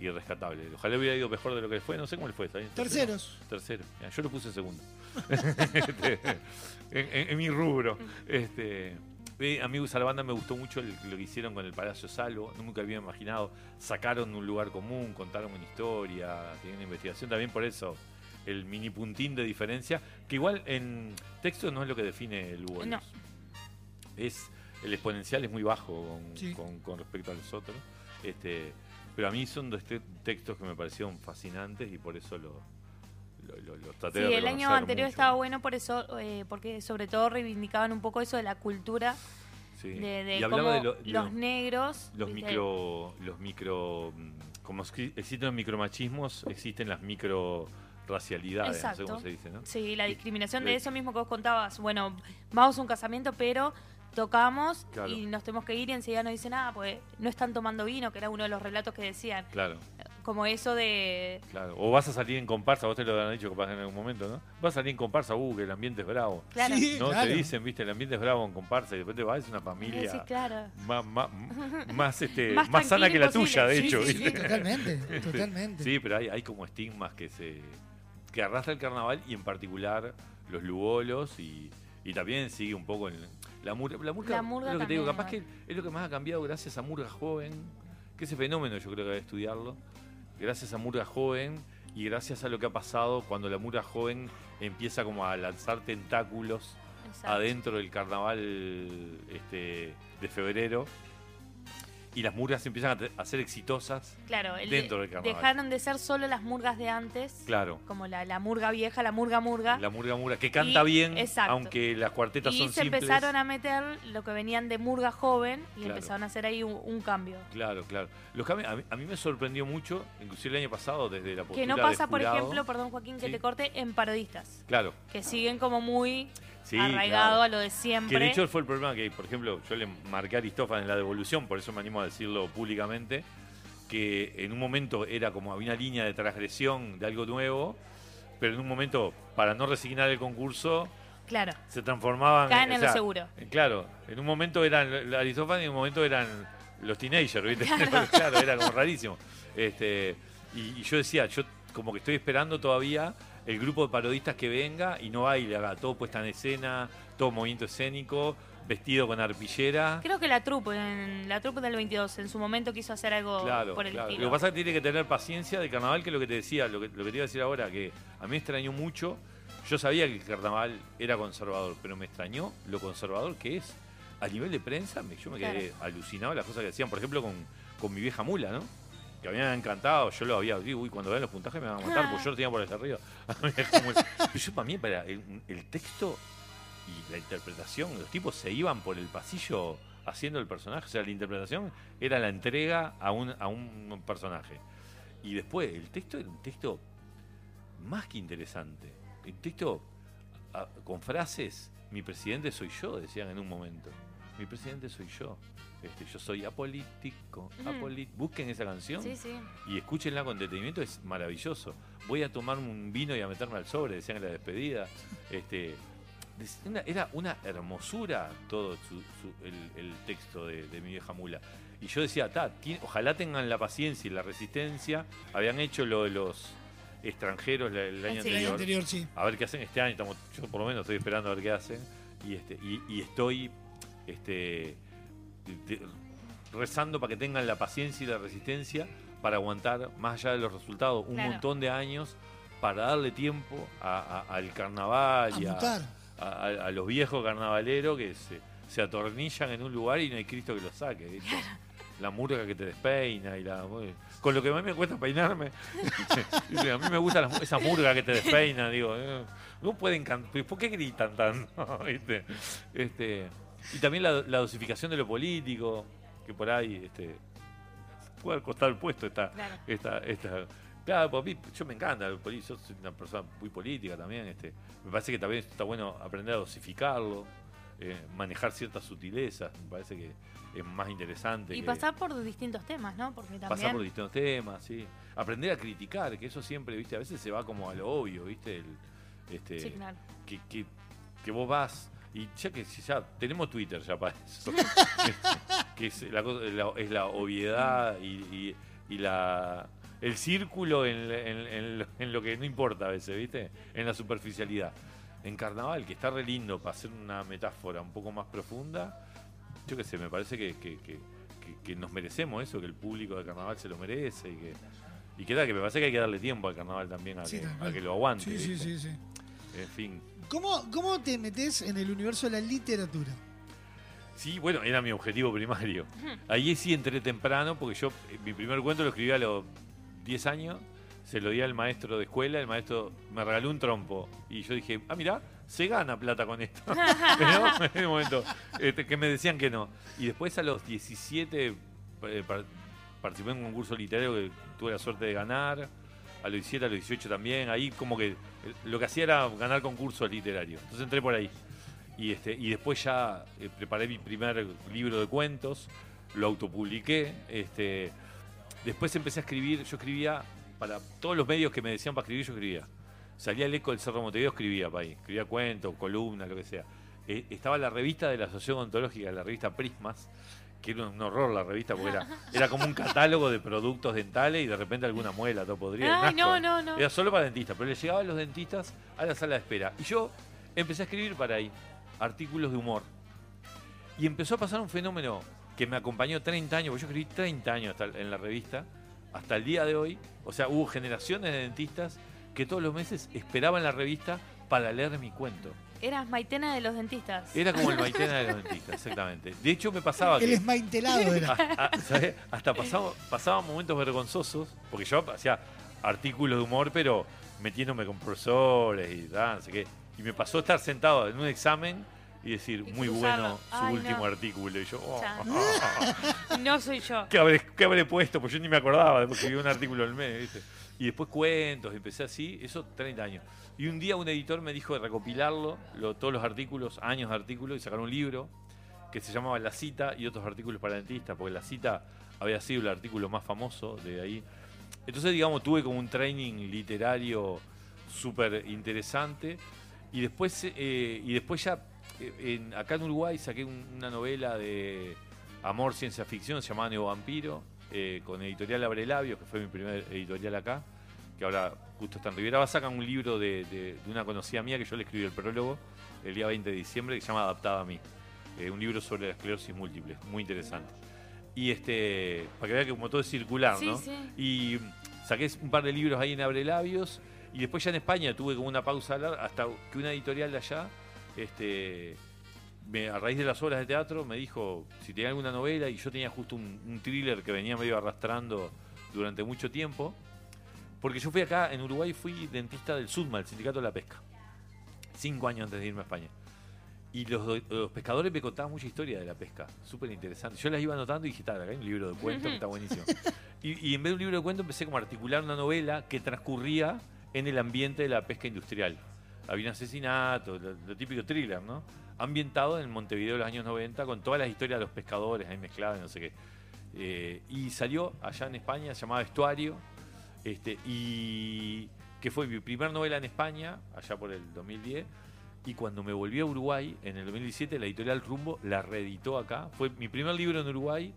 V: y rescatable. Ojalá hubiera ido mejor de lo que fue. No sé cómo le fue. ¿está bien?
D: Terceros.
V: Tercero. Mirá, Yo lo puse segundo. Este, en, en- en mi rubro. Este, a mí a la banda me gustó mucho lo que hicieron con el Palacio Salvo. Nunca había imaginado. Sacaron un lugar común, contaron una historia, tienen una investigación. También por eso el mini puntín de diferencia. Que igual en texto no es lo que define el Hugo.
C: No.
V: Es, el exponencial es muy bajo con,
D: Sí.
V: con- con respecto a los otros. Este, pero a mí son dos te- textos que me parecieron fascinantes y por eso lo, lo, lo- los traté
C: Sí,
V: de
C: el año anterior
V: mucho.
C: estaba bueno por eso, eh, porque sobre todo reivindicaban un poco eso de la cultura,
V: Sí.
C: de, de
V: y hablaba
C: cómo
V: de, lo-
C: los
V: lo-
C: negros...
V: los
C: ¿viste?
V: micro los micro mm, como existen los micromachismos existen las micro racialidades no sé
C: Exacto.
V: cómo se dice no
C: Sí, la discriminación
V: de-
C: de eso mismo que vos contabas. Bueno, vamos a un casamiento, pero tocamos
V: Claro.
C: y nos tenemos que ir y enseguida nos dicen, ah, pues no están tomando vino, que era uno de los relatos que decían.
V: claro
C: Como eso de...
V: claro o vas a salir en comparsa vos te lo habrán dicho capaz en algún momento no vas a salir en comparsa uh que el ambiente es bravo
C: Claro. Sí,
V: no
D: claro.
V: te dicen viste el ambiente es bravo en comparsa y después te vas es una familia
C: Sí, claro.
V: más, más, más, este,
C: Más
V: más, sana que la tuya, de hecho.
C: Sí,
D: totalmente,
V: Este,
D: totalmente.
V: Sí, pero hay, hay como estigmas que se que arrastra el carnaval y en particular los lugolos y, y también sigue un poco en la murga. La murga,
C: La murga
V: es lo que te digo, capaz que es lo que más ha cambiado gracias a Murga Joven, que ese fenómeno yo creo que hay que estudiarlo. Gracias a Murga Joven y gracias a lo que ha pasado cuando la Murga Joven empieza como a lanzar tentáculos
C: Exacto.
V: adentro del carnaval este, de febrero y las murgas empiezan a, a ser exitosas
C: Claro, el de-
V: dentro del carnaval.
C: dejaron de ser solo las murgas de antes,
V: Claro.
C: como la, la murga vieja, la murga murga.
V: La murga murga, que canta
C: Y-
V: bien,
C: exacto.
V: aunque las cuartetas
C: y
V: son
C: se
V: simples.
C: empezaron a meter lo que venían de murga joven y
V: Claro.
C: empezaron a hacer ahí un, un cambio.
V: Claro, claro. Los cambios- a, mí, a mí me sorprendió mucho, inclusive el año pasado, desde la postura
C: Que no
V: de
C: pasa, por ejemplo, perdón Joaquín que
V: Sí.
C: te corte, en parodistas,
V: Claro.
C: que siguen como muy
V: Sí,
C: arraigado
V: claro.
C: a lo de siempre.
V: Que de hecho fue el problema que, por ejemplo, yo le marqué a Aristófanes en la devolución, por eso me animo a decirlo públicamente, que en un momento era como había una línea de transgresión de algo nuevo, pero en un momento, para no resignar el concurso,
C: Claro.
V: se transformaban.
C: Caen en lo
V: sea,
C: seguro.
V: eh, Claro, en un momento eran Aristófanes y en un momento eran los teenagers, ¿viste?
C: Claro.
V: Claro, era como rarísimo. Este, y, y yo decía, yo como que estoy esperando todavía el grupo de parodistas que venga y no baile, haga todo puesta en escena, todo movimiento escénico, vestido con arpillera.
C: Creo que la trupe, la trupe del 22, en su momento quiso hacer algo
V: Claro,
C: por el
V: claro.
C: estilo.
V: Lo que pasa es que tiene que tener paciencia de carnaval, que es lo que te decía, lo que, lo que te iba a decir ahora, que a mí me extrañó mucho. Yo sabía que el carnaval era conservador, pero me extrañó lo conservador que es. A nivel de prensa, yo me quedé
C: Claro.
V: alucinado las cosas que decían, por ejemplo, con, con mi vieja mula, ¿no? Que a me había encantado, yo lo había, uy, cuando vean los puntajes me van a matar, porque yo lo tenía por el arriba. Yo para mí, para el, texto y la interpretación, los tipos se iban por el pasillo haciendo el personaje. O sea, la interpretación era la entrega a un, a un personaje. Y después, el texto era un texto más que interesante. El texto con frases, mi presidente soy yo, decían en un momento. Mi presidente soy yo. Este, yo soy apolítico. Busquen esa canción
C: Sí, sí.
V: y escúchenla con detenimiento, es maravilloso. Voy a tomarme un vino y a meterme al sobre, decían en la despedida. Este, una- era una hermosura todo su- su- el, el texto de, de mi vieja mula. Y yo decía, "Ta, ti- ojalá tengan la paciencia y la resistencia. Habían hecho lo de los extranjeros la- el año
D: Sí, el
V: anterior.
D: año anterior, sí.
V: A ver qué hacen este año. Estamos, yo por lo menos estoy esperando a ver qué hacen. Y, este, y, y estoy este, rezando para que tengan la paciencia y la resistencia para aguantar, más allá de los resultados, un
D: Claro.
V: montón de años para darle tiempo a- a- al carnaval
D: A
V: y a, a- a- a los viejos carnavaleros que se, se atornillan en un lugar y no hay Cristo que los saque. ¿viste? La murga que te despeina y la. Con lo que más me cuesta peinarme. A mí me gusta la- esa murga que te despeina. Digo, eh, no pueden cantar. ¿Por qué gritan tanto? ¿Viste? Este, y también la, la dosificación de lo político, que por ahí este, puede costar el puesto esta,
C: Claro.
V: esta, esta. Claro, pues a mí, yo me encanta yo soy una persona muy política también. Este, me parece que también está bueno aprender a dosificarlo, eh, manejar ciertas sutilezas. Me parece que es más interesante.
C: Y
V: que
C: pasar por distintos temas, ¿no? Porque también...
V: pasar por distintos temas, sí. Aprender a criticar, que eso siempre, viste, a veces se va como a lo obvio, viste, el, este,
C: Sí, claro.
V: que, que, que vos vas y ya que si ya tenemos Twitter ya para eso, que es la, es la obviedad y, y- y la el círculo en, en- en lo, en lo que no importa a veces, viste, en la superficialidad. En carnaval, que está re lindo para hacer una metáfora un poco más profunda, yo qué sé, me parece que, que- que- nos merecemos eso, que el público de carnaval se lo merece y que, y que, que me parece que hay que darle tiempo al carnaval también a,
D: Sí,
V: a que lo aguante.
D: Sí, sí, sí.
V: En fin.
D: ¿Cómo, ¿Cómo te metes en el universo de la literatura?
V: Sí, bueno, era mi objetivo primario. Ahí sí entré temprano porque yo eh, mi primer cuento lo escribí a los 10 años, se lo di al maestro de escuela, el maestro me regaló un trompo y yo dije, ah, mira, se gana plata con esto. Pero en un momento este, que me decían que no. Y después a los 17 eh, par- participé en un concurso literario que tuve la suerte de ganar. A los 17, a los 18 también. Ahí como que lo que hacía era ganar concursos literarios. Entonces entré por ahí. Y, este, y después ya eh, preparé mi primer libro de cuentos, lo autopubliqué. Este, después empecé a escribir, yo escribía para todos los medios que me decían para escribir, yo escribía. Salía el eco del Cerro Montevideo, escribía para ahí. Escribía cuentos, columnas, lo que sea. Eh, estaba la revista de la Asociación Ontológica, la revista Prismas, que era un horror la revista, porque era, era como un catálogo de productos dentales y de repente alguna muela, todo podría.
C: Ay, no, no, no.
V: Era solo para dentistas, pero le llegaban los dentistas a la sala de espera. Y yo empecé a escribir para ahí artículos de humor. Y empezó a pasar un fenómeno que me acompañó 30 años, porque yo escribí 30 años hasta en la revista, hasta el día de hoy. O sea, hubo generaciones de dentistas que todos los meses esperaban la revista para leer mi cuento.
C: Eras Maitena de los dentistas.
V: Era como el Maitena de los dentistas, exactamente. De hecho, me pasaba
D: El
V: que...
D: esmaintelado era.
V: Ah, ah, ¿sabés? Hasta pasaba, pasaba momentos vergonzosos, porque yo hacía artículos de humor, pero metiéndome con profesores y tal, no sé qué. Y me pasó estar sentado en un examen y decir, muy
C: cruzarlo.
V: bueno su
C: Ay,
V: último
C: no.
V: artículo. Y yo, oh,
C: no soy yo.
V: ¿qué, habré, qué habré puesto? Pues yo ni me acordaba, después escribí un artículo al mes, ¿viste? Y después cuentos, empecé así, eso 30 años. Y un día un editor me dijo de recopilarlo, lo- todos los artículos, años de artículos, y sacar un libro que se llamaba La Cita y otros artículos para dentistas, porque La Cita había sido el artículo más famoso de ahí. Entonces, digamos, tuve como un training literario súper interesante Y después, eh, y después ya, eh, en- acá en Uruguay saqué un- una novela de amor, ciencia ficción, se llamaba Neo Vampiro, eh, con editorial Abrelabios, que fue mi primer editorial acá, que ahora justo está en Rivera. Va a sacar un libro de, de- de una conocida mía que yo le escribí el prólogo el día 20 de diciembre, que se llama Adaptada a mí. Eh, un libro sobre la esclerosis múltiple, muy interesante. Y este, para que vean que como todo es circular,
C: Sí,
V: ¿no?
C: sí.
V: Y saqué un par de libros ahí en Abrelabios. Y después ya en España tuve como una pausa larga hasta que una editorial de allá, este, me- a raíz de las obras de teatro, me dijo si tenía alguna novela y yo tenía justo un, un thriller que venía medio arrastrando durante mucho tiempo. Porque yo fui acá, en Uruguay, fui dentista del SUDMA, el Sindicato de la Pesca. Cinco años antes de irme a España. Y los, los pescadores me contaban mucha historia de la pesca, súper interesante. Yo las iba anotando y dije, "Tal, acá hay un libro de cuentos que está buenísimo. Y, y en vez de un libro de cuentos empecé como a articular una novela que transcurría en el ambiente de la pesca industrial. Había un asesinato, lo, lo típico thriller, ¿no? Ambientado en Montevideo de los años 90 con todas las historias de los pescadores ahí mezcladas, no sé qué. Eh, y salió allá en España, se llamaba Estuario, este, y que fue mi primera novela en España, allá por el 2010. Y cuando me volví a Uruguay, en el 2017, la editorial Rumbo la reeditó acá. Fue mi primer libro en Uruguay,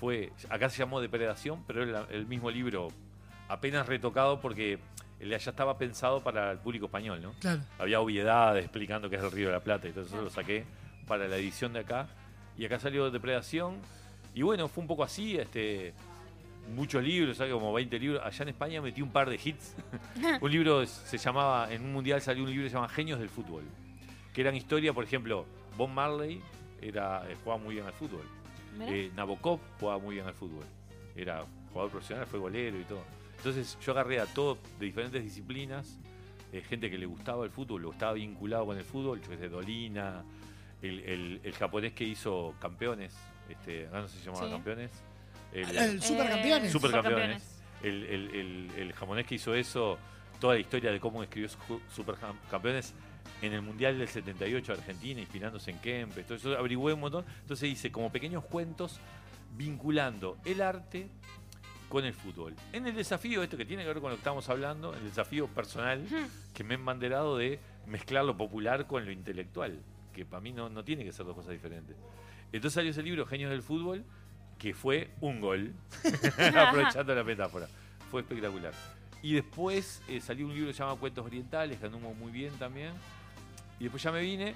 V: fue, acá se llamó Depredación, pero era el mismo libro apenas retocado porque allá estaba pensado para el público español, ¿no?
D: Claro.
V: Había obviedades explicando qué es el Río de la Plata, y entonces eso lo saqué para la edición de acá. Y acá salió Depredación. Y bueno, fue un poco así, este muchos libros, ¿sabes? como 20 libros. Allá en España metí un par de hits. un libro se llamaba, en un mundial salió un libro que se llama Genios del Fútbol. Que eran historia, por ejemplo, Bob Marley era, eh, jugaba muy bien al fútbol. Eh, Nabokov jugaba muy bien al fútbol. Era jugador profesional, fue golero y todo. Entonces yo agarré a todos de diferentes disciplinas, eh, gente que le gustaba el fútbol, lo estaba vinculado con el fútbol, yo sé, Dolina, el, el- el japonés que hizo campeones, este, no sé si se llamaba
D: Sí.
V: campeones.
D: El Supercampeones.
V: Supercampeones. El, el- el- el japonés que hizo eso, toda la historia de cómo escribió su- Supercampeones en el Mundial del 78 de Argentina, inspirándose en Kempes, todo eso averigüé un montón. Entonces hice como pequeños cuentos vinculando el arte con el fútbol. En el desafío, esto que tiene que ver con lo que estamos hablando, el desafío personal que me he embanderado de mezclar lo popular con lo intelectual, que para mí no, no tiene que ser dos cosas diferentes. Entonces salió ese libro, Genios del Fútbol, que fue un gol, aprovechando la metáfora. Fue espectacular. Y después eh, salió un libro que se llama Cuentos Orientales, que anduvo muy bien también. Y después ya me vine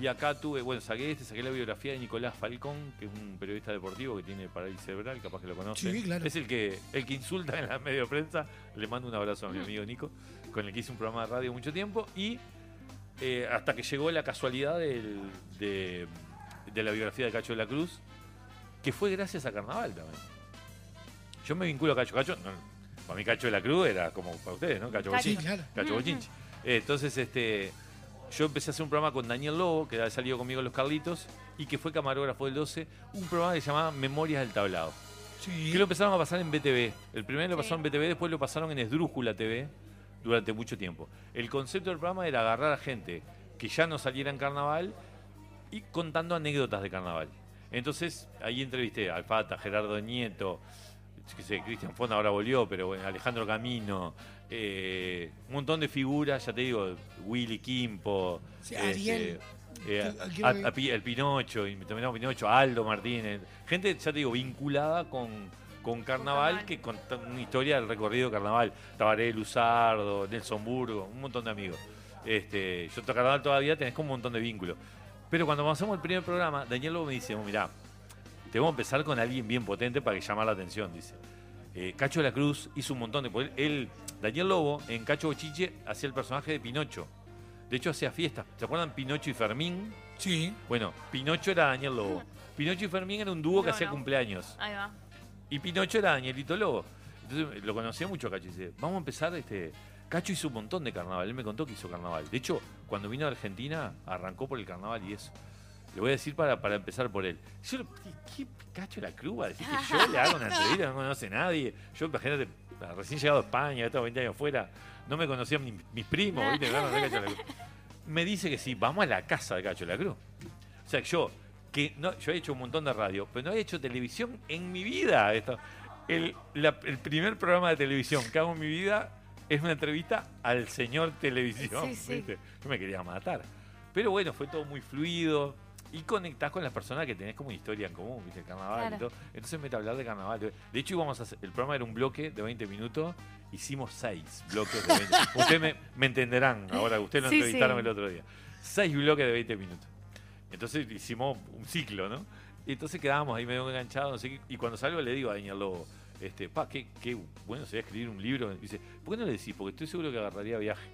V: y acá tuve, bueno, saqué este, saqué la biografía de Nicolás Falcón, que es un periodista deportivo que tiene parálisis cerebral, capaz que lo conocen.
D: Sí, claro.
V: Es el que, el que insulta en la medio prensa. Le mando un abrazo a mi amigo Nico, con el que hice un programa de radio mucho tiempo. Y eh, hasta que llegó la casualidad del- de, de la biografía de Cacho de la Cruz, que fue gracias a Carnaval también. Yo me vinculo a Cacho. Cacho, no, para mí Cacho de la Cruz era como para ustedes, ¿no? Cacho Bochinchi.
D: claro.
V: Cacho Bochinchi. Eh, entonces, este, yo empecé a hacer un programa con Daniel Lobo, que había salido conmigo en Los Carlitos, y que fue camarógrafo del 12, un programa que se llamaba Memorias del Tablado.
D: Sí.
V: Que lo empezaron a pasar en BTV. El primero lo pasaron en BTV, después lo pasaron en Esdrújula TV durante mucho tiempo. El concepto del programa era agarrar a gente que ya no saliera en carnaval y contando anécdotas de carnaval. Entonces, ahí entrevisté a Alfata, Gerardo Nieto, qué sé, Cristian Fonda ahora volvió, pero bueno, Alejandro Camino, eh, un montón de figuras, ya te digo, Willy Quimpo,
D: Sí, Ariel.
V: eh,
D: Que- que-
V: a- a Pi- el Pinocho, y me terminamos Pinocho, Aldo Martínez, gente, ya te digo, vinculada con, con carnaval, que conta una historia del recorrido de carnaval. Tabaré, Luzardo, Nelson Burgo, un montón de amigos. Este, yo to- carnaval todavía tenés como un montón de vínculos. Pero cuando comenzamos el primer programa, Daniel Lobo me dice, mirá, te vamos a empezar con alguien bien potente para que llamar la atención, dice. Eh, Cacho de la Cruz hizo un montón de... Él, Daniel Lobo, en Cacho Bochiche, hacía el personaje de Pinocho. De hecho, hacía fiestas. ¿Se acuerdan Pinocho y Fermín?
D: Sí.
V: Bueno, Pinocho era Daniel Lobo. Pinocho y Fermín era un dúo que hacía
C: no.
V: cumpleaños.
C: Ahí va.
V: Y Pinocho era Danielito Lobo. Entonces lo conocía mucho a Cacho y dice, vamos a empezar este. Cacho hizo un montón de carnaval, él me contó que hizo carnaval. De hecho, cuando vino a Argentina, arrancó por el carnaval y eso. Le voy a decir para, para empezar por él. Yo, ¿qué, Cacho la Cruz va a decir que yo le hago una entrevista? No conoce nadie. Yo, imagínate, recién llegado a España, he estado 20 años fuera, no me conocían ni mis primos, ¿viste? No, no Cruz. Me dice que sí, vamos a la casa de Cacho de la Cruz. O sea, yo, que no, yo he hecho un montón de radio, pero no he hecho televisión en mi vida. Esto. El, la- el primer programa de televisión que hago en mi vida es una entrevista al señor televisión.
C: Sí, sí.
V: ¿viste? Yo me quería matar. Pero bueno, fue todo muy fluido. Y conectás con las personas que tenés como una historia en común, ¿viste? El carnaval y todo. Entonces me hablar de carnaval. De hecho, íbamos a hacer, el programa era un bloque de 20 minutos. Hicimos seis bloques de 20 Ustedes me, me entenderán ahora, ustedes lo
C: Sí,
V: entrevistaron el otro día. Seis bloques de 20 minutos. Entonces hicimos un ciclo, ¿no? Y entonces quedábamos ahí medio enganchados, no sé qué, y cuando salgo le digo a Daniel Lobo, este, pa, qué, qué bueno sería escribir un libro. Y dice, ¿por qué no le decís? Porque estoy seguro que agarraría viaje.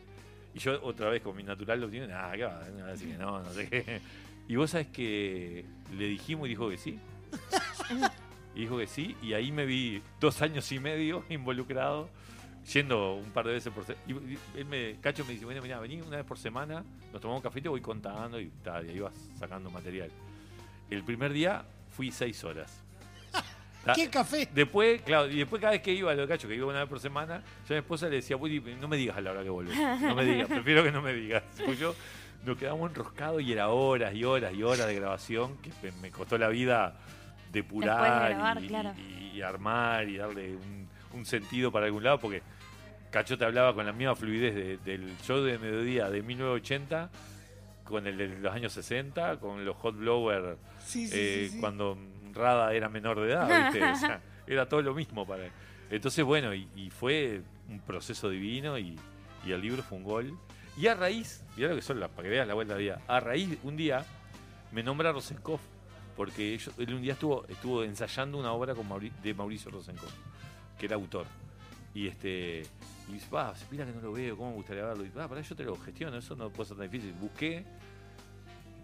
V: Y yo otra vez con mi natural lo tiene, ah, ¿qué va? Me va a decir que no, no sé qué. Y vos sabés que le dijimos y dijo que sí. Y dijo que sí, y ahí me vi dos años y medio involucrado, yendo un par de veces por semana. Y él me, Cacho me dice, bueno, mira, vení una vez por semana, nos tomamos un café y te voy contando y, tal, y ahí vas sacando material. El primer día fui seis horas. Ta-
D: ¿Qué café?
V: Después, claro, y después cada vez que iba a lo de Cacho, que iba una vez por semana, yo a mi esposa le decía, "Willy, no me digas a la hora que volvés. No me digas, prefiero que no me digas. Porque yo nos quedamos enroscados y era horas y horas y horas de grabación que me- costó la vida depurar
C: Después de grabar,
V: y,
C: claro.
V: y- y armar y darle un, un sentido para algún lado, porque Cacho te hablaba con la misma fluidez de- del show de mediodía de 1980 con el de los años 60, con los hot blower
D: Sí, sí,
V: eh,
D: sí, sí.
V: cuando Rada era menor de edad, ¿viste? O sea, era todo lo mismo para él. Entonces, bueno, y, y fue un proceso divino y, y el libro fue un gol. Y a raíz, mirá lo que son las, para que veas la vuelta de vida, a raíz, un día me nombra Rosenkopf, porque ellos- él un día estuvo, estuvo ensayando una obra con Mauri- de Mauricio Rosenkopf, que era autor. Y este y dice, va, se pila que no lo veo, ¿cómo me gustaría verlo? Y va, para yo te lo gestiono, eso no puede ser tan difícil. Busqué,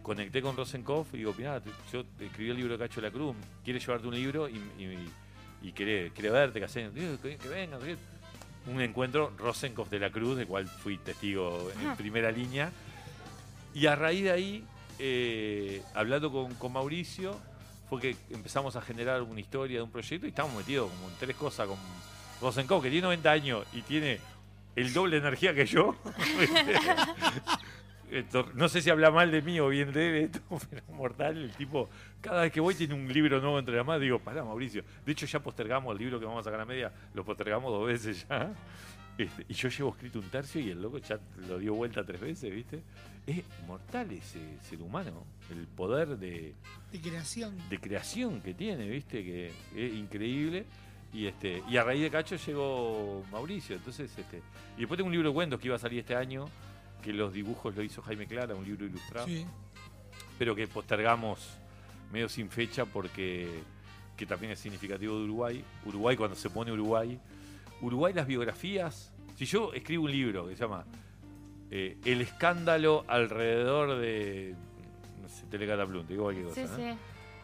V: conecté con Rosenkopf y digo, mirá, yo escribí el libro de Cacho de la Cruz, ¿quieres llevarte un libro? Y, y, y quiere, quiere verte, que, hacen, "Digo, que, que venga, no sé qué". Un encuentro Rosenkopf de la Cruz, del cual fui testigo en primera línea. Y a raíz de ahí, eh, hablando con, con Mauricio, fue que empezamos a generar una historia de un proyecto y estamos metidos como en tres cosas con Rosenkopf, que tiene 90 años y tiene el doble de energía que yo. No sé si habla mal de mí o bien de él, esto, pero mortal. El tipo, cada vez que voy tiene un libro nuevo entre las manos. Digo, pará, Mauricio. De hecho, ya postergamos el libro que vamos a sacar a media, lo postergamos dos veces ya. Este, y yo llevo escrito un tercio y el loco ya lo dio vuelta tres veces, ¿viste? Es mortal ese ser humano. El poder de,
D: De creación.
V: de creación que tiene, ¿viste? Que es increíble. Y este y a raíz de Cacho llegó Mauricio. Entonces, este y después tengo un libro de cuentos que iba a salir este año, que los dibujos lo hizo Jaime Clara, un libro ilustrado.
D: Sí.
V: Pero que postergamos medio sin fecha porque que también es significativo de Uruguay. Uruguay cuando se pone Uruguay. Uruguay las biografías. Si yo escribo un libro que se llama eh, El escándalo alrededor de no sé, Telecataplum, te digo cualquier cosa.
C: Sí,
V: ¿no?
C: sí.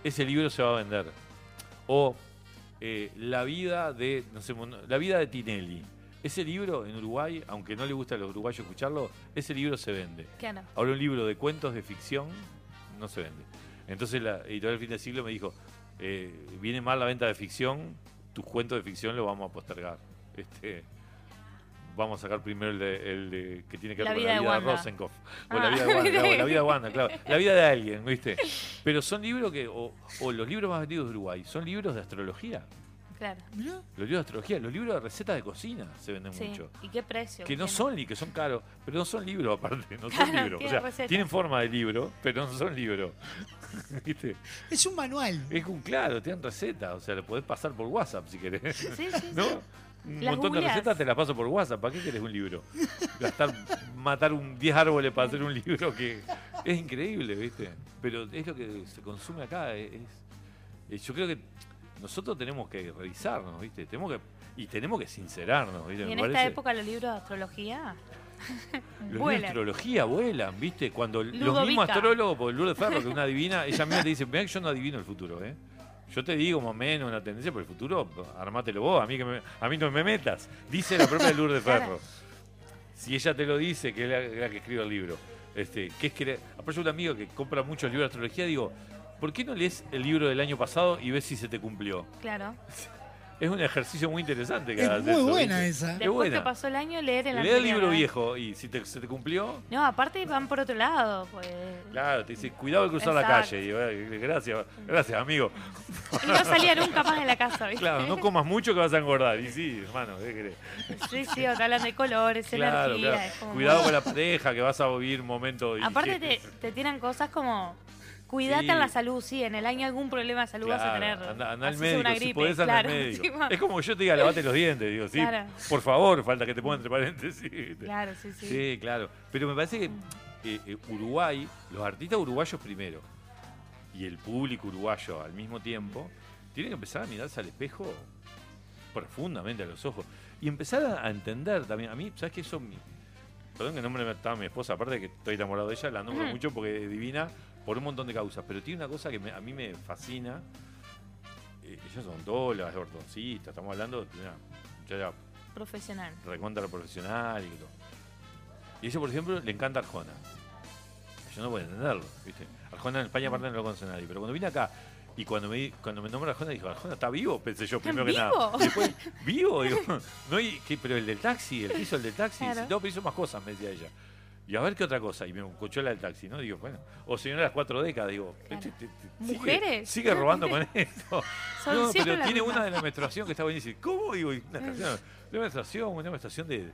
V: ese libro se va a vender. O eh, la vida de no sé, la vida de Tinelli. Ese libro en Uruguay, aunque no le gusta a los uruguayos escucharlo, ese libro se vende.
C: Claro.
V: Ahora un libro de cuentos de ficción no se vende. Entonces la editorial Fin de Siglo me dijo, eh, viene mal la venta de ficción, tus cuentos de ficción lo vamos a postergar. Este, vamos a sacar primero el de, el de- que tiene que ver
C: La
V: con la
C: de
V: vida de,
C: Wanda.
V: Rosenkopf. O
C: Ah.
V: la vida de Wanda, claro, la vida de Wanda, claro. La vida de alguien, ¿viste? Pero son libros que, o, o los libros más vendidos de Uruguay, son libros de astrología.
C: Claro.
V: Los libros de astrología, los libros de recetas de cocina se venden
C: Sí.
V: mucho.
C: ¿Y qué precio?
V: Que no
C: tiene?
V: son li- que son caros, pero no son libros aparte, no son libros. O sea,
C: recetas.
V: tienen forma de libro, pero no son libros. ¿Viste?
D: Es un manual.
V: Es un claro, tienen recetas, o sea, le podés pasar por WhatsApp si querés.
C: Sí, sí, sí.
V: ¿No? Un
C: Las
V: montón de recetas te las paso por WhatsApp. ¿Para qué querés un libro? Gastar, matar un 10 árboles para hacer un libro que es increíble, ¿viste? Pero es lo que se consume acá. Es, es- yo creo que nosotros tenemos que revisarnos, ¿viste? Tenemos que, y tenemos que sincerarnos, ¿viste?
C: Y
V: Me
C: en esta
V: parece-
C: época los libros de astrología
V: los libros de
C: vuelan.
V: astrología vuelan, ¿viste? Cuando los mismos astrólogos, por Lourdes Ferro, que es una adivina, ella misma te dice, mira que yo no adivino el futuro, ¿eh? Yo te digo más o menos una tendencia, pero el futuro, armátelo vos, a mí, que me- a mí no me metas. Dice la propia Lourdes. Ferro. Si ella te lo dice, que es la, la que escribe el libro, este, que es que, aparte un amigo que compra muchos libros de astrología, digo, ¿por qué no lees el libro del año pasado y ves si se te cumplió?
C: Claro.
V: es un ejercicio muy interesante que
D: Es
V: hagas
D: muy
V: eso,
D: buena
V: ¿viste?
D: esa.
V: Es
C: Después
V: buena.
C: que pasó el año, leer el
V: Lee el
C: anterior,
V: libro
C: ¿eh?
V: viejo y si te- se te cumplió,
C: No, aparte van por otro lado. Pues.
V: claro, te dice, cuidado de cruzar la calle. Y, gracias, gracias, amigo.
C: Y no salía nunca más de la casa, ¿viste?
V: Claro, no comas mucho que vas a engordar. Y sí, hermano, ¿qué querés?
C: Sí, sí, acá hablan de colores,
V: Claro,
C: energía.
V: claro.
C: es como
V: Cuidado
C: muy-
V: con la pareja, que vas a vivir momentos.
C: Aparte te, te tiran cosas como... Cuídate
V: Sí.
C: en la salud, sí, en el año algún problema de salud vas a tener.
V: Anda, anda al médico,
C: una
V: si
C: gripe,
V: podés andar
C: claro,
V: al médico.
C: encima.
V: Es como yo te diga, lavate los dientes. Digo, sí,
C: Claro.
V: por favor, falta que te ponga entre paréntesis.
C: Claro, sí, sí.
V: Sí, claro. Pero me parece que eh, eh, Uruguay, los artistas uruguayos primero y el público uruguayo al mismo tiempo, tienen que empezar a mirarse al espejo profundamente a los ojos y empezar a, entender también. A mí, ¿sabes qué? Eso, mi- perdón que nombre a mi esposa, aparte de que estoy enamorado de ella, la nombro mucho porque es divina por un montón de causas, pero tiene una cosa que me- a mí me fascina. Eh, ellos son dolas, es ortodoncista, estamos hablando de una muchacha
C: Profesional.
V: recontra profesional y todo. Y ella, por ejemplo, le encanta Arjona. Yo no puedo entenderlo, ¿viste? Arjona en España aparte no lo conoce nadie, pero cuando vine acá y cuando me, cuando me nombra Arjona, dijo, Arjona está vivo, pensé yo
C: ¿Está
V: primero que nada. Después, ¿vivo? Digo, no hay, ¿qué? pero el del taxi, el que hizo el del taxi,
C: Claro.
V: no, pero hizo más cosas, me decía ella. Y a ver qué otra cosa, y me escuchó la del taxi, ¿no? Digo, bueno, o señora de las cuatro décadas, digo, este- este- este-
C: ¿Mujeres?
V: Sigue, robando con esto.
C: Son
V: no, pero tiene una de la menstruación que está buenísima. ¿Cómo? Digo, una menstruación, una menstruación, una menstruación de.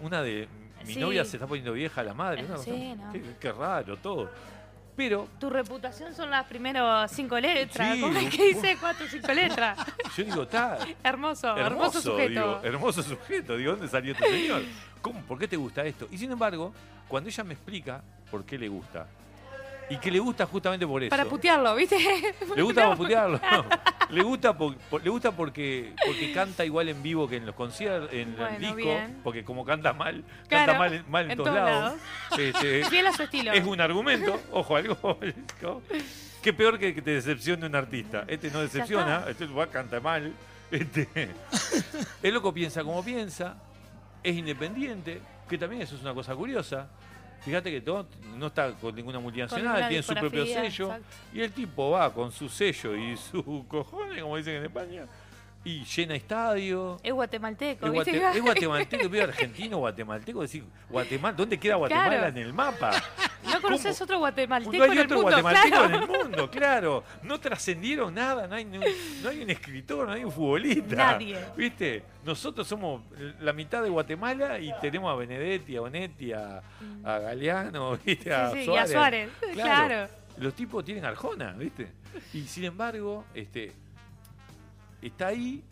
V: Una de. Mi
C: Sí.
V: novia se está poniendo vieja la madre.
C: Sí, no.
V: qué, qué raro todo. Pero
C: Tu reputación son las primeras cinco letras.
V: Sí,
C: ¿Cómo es que dice cuatro, cinco letras?
V: yo digo, está.
C: hermoso, hermoso,
V: Hermoso,
C: sujeto.
V: digo, hermoso sujeto. Digo, ¿dónde salió este señor? ¿Cómo? ¿Por qué te gusta esto? Y sin embargo, cuando ella me explica por qué le gusta, y que le gusta justamente por eso.
C: Para putearlo, ¿viste?
V: Le gusta para putearlo. le gusta, por- por- le gusta porque, porque canta igual en vivo que en los conciertos, en el disco,
C: bien.
V: porque como canta mal,
C: Claro,
V: canta mal, en- mal en,
C: en
V: todos
C: todos
V: lados. Este,
C: Fiel a su estilo.
V: Es un argumento, ojo, algo. Qué peor que que te decepcione un artista. Este no decepciona, este va, canta mal. Este, el loco piensa como piensa, es independiente, que también eso es una cosa curiosa. Fíjate que todo no está con ninguna multinacional, tiene su propio sello.
C: exacto.
V: Y el tipo va con su sello y su cojones, como dicen en España, y llena estadio.
C: Es guatemalteco,
V: Es, es guatemalteco, veo argentino, guatemalteco, decir, Guatemala, ¿dónde queda Guatemala
C: Claro.
V: en el mapa?
C: No conoces otro guatemalteco
V: No hay
C: en el
V: otro
C: mundo,
V: guatemalteco
C: claro.
V: en el mundo, claro. No trascendieron nada, no hay, no hay un escritor, no hay un futbolista.
C: Nadie.
V: ¿Viste? Nosotros somos la mitad de Guatemala y tenemos a Benedetti, a Bonetti, a, a Galeano, ¿viste? A
C: Mm. Sí, sí, y a
V: Suárez.
C: Suárez, claro.
V: Los tipos tienen Arjona, ¿viste? Y sin embargo, este está ahí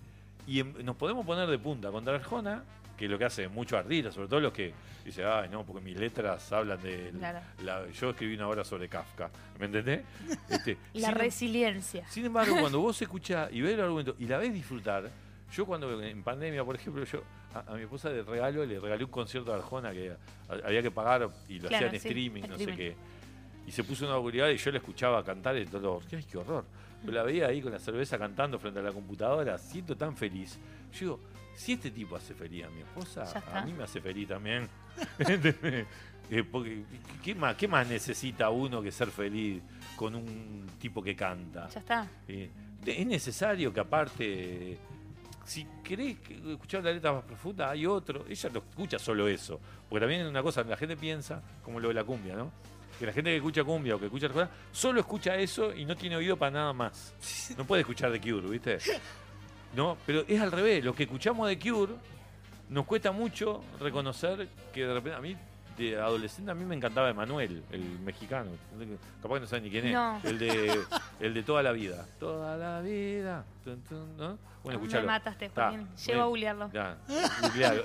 V: y em- nos podemos poner de punta contra Arjona, que es lo que hace muchos artistas, sobre todo los que dicen, ay, no, porque mis letras hablan de.
C: Claro.
V: la- yo escribí una obra sobre Kafka, ¿me entendés? Este,
C: La
V: sin,
C: resiliencia.
V: sin embargo, cuando vos escuchás y ves el argumento y la ves disfrutar, yo cuando en pandemia, por ejemplo, yo a, a mi esposa de regalo le regalé un concierto de Arjona que había que pagar y lo
C: Claro,
V: hacía en
C: sí,
V: streaming, no sé qué. Y se puso una oscuridad y yo la escuchaba cantar el dolor. ¡Ay, qué horror! Yo la veía ahí con la cerveza cantando frente a la computadora, siento tan feliz. Yo digo, si este tipo hace feliz a mi esposa, a mí me hace feliz también. Eh, porque, ¿qué más, ¿Qué más necesita uno que ser feliz con un tipo que canta?
C: Ya está.
V: Eh, es necesario que aparte, si querés que- escuchar la letra más profunda, hay otro. Ella no escucha solo eso. Porque también es una cosa, la gente piensa, como lo de la cumbia, ¿no? Que la gente que escucha cumbia o que escucha solo escucha eso y no tiene oído para nada más. No puede escuchar The Cure, ¿viste? No, pero es al revés. Lo que escuchamos de Cure nos cuesta mucho reconocer que de repente a mí de adolescente a mí me encantaba Emanuel, el mexicano. Capaz que no saben ni quién es.
C: No.
V: El de el de toda la vida. Toda la vida. ¿no? Bueno,
C: Me
V: escuchalo.
C: mataste,
V: Está,
C: Joaquín. Llego a googlearlo.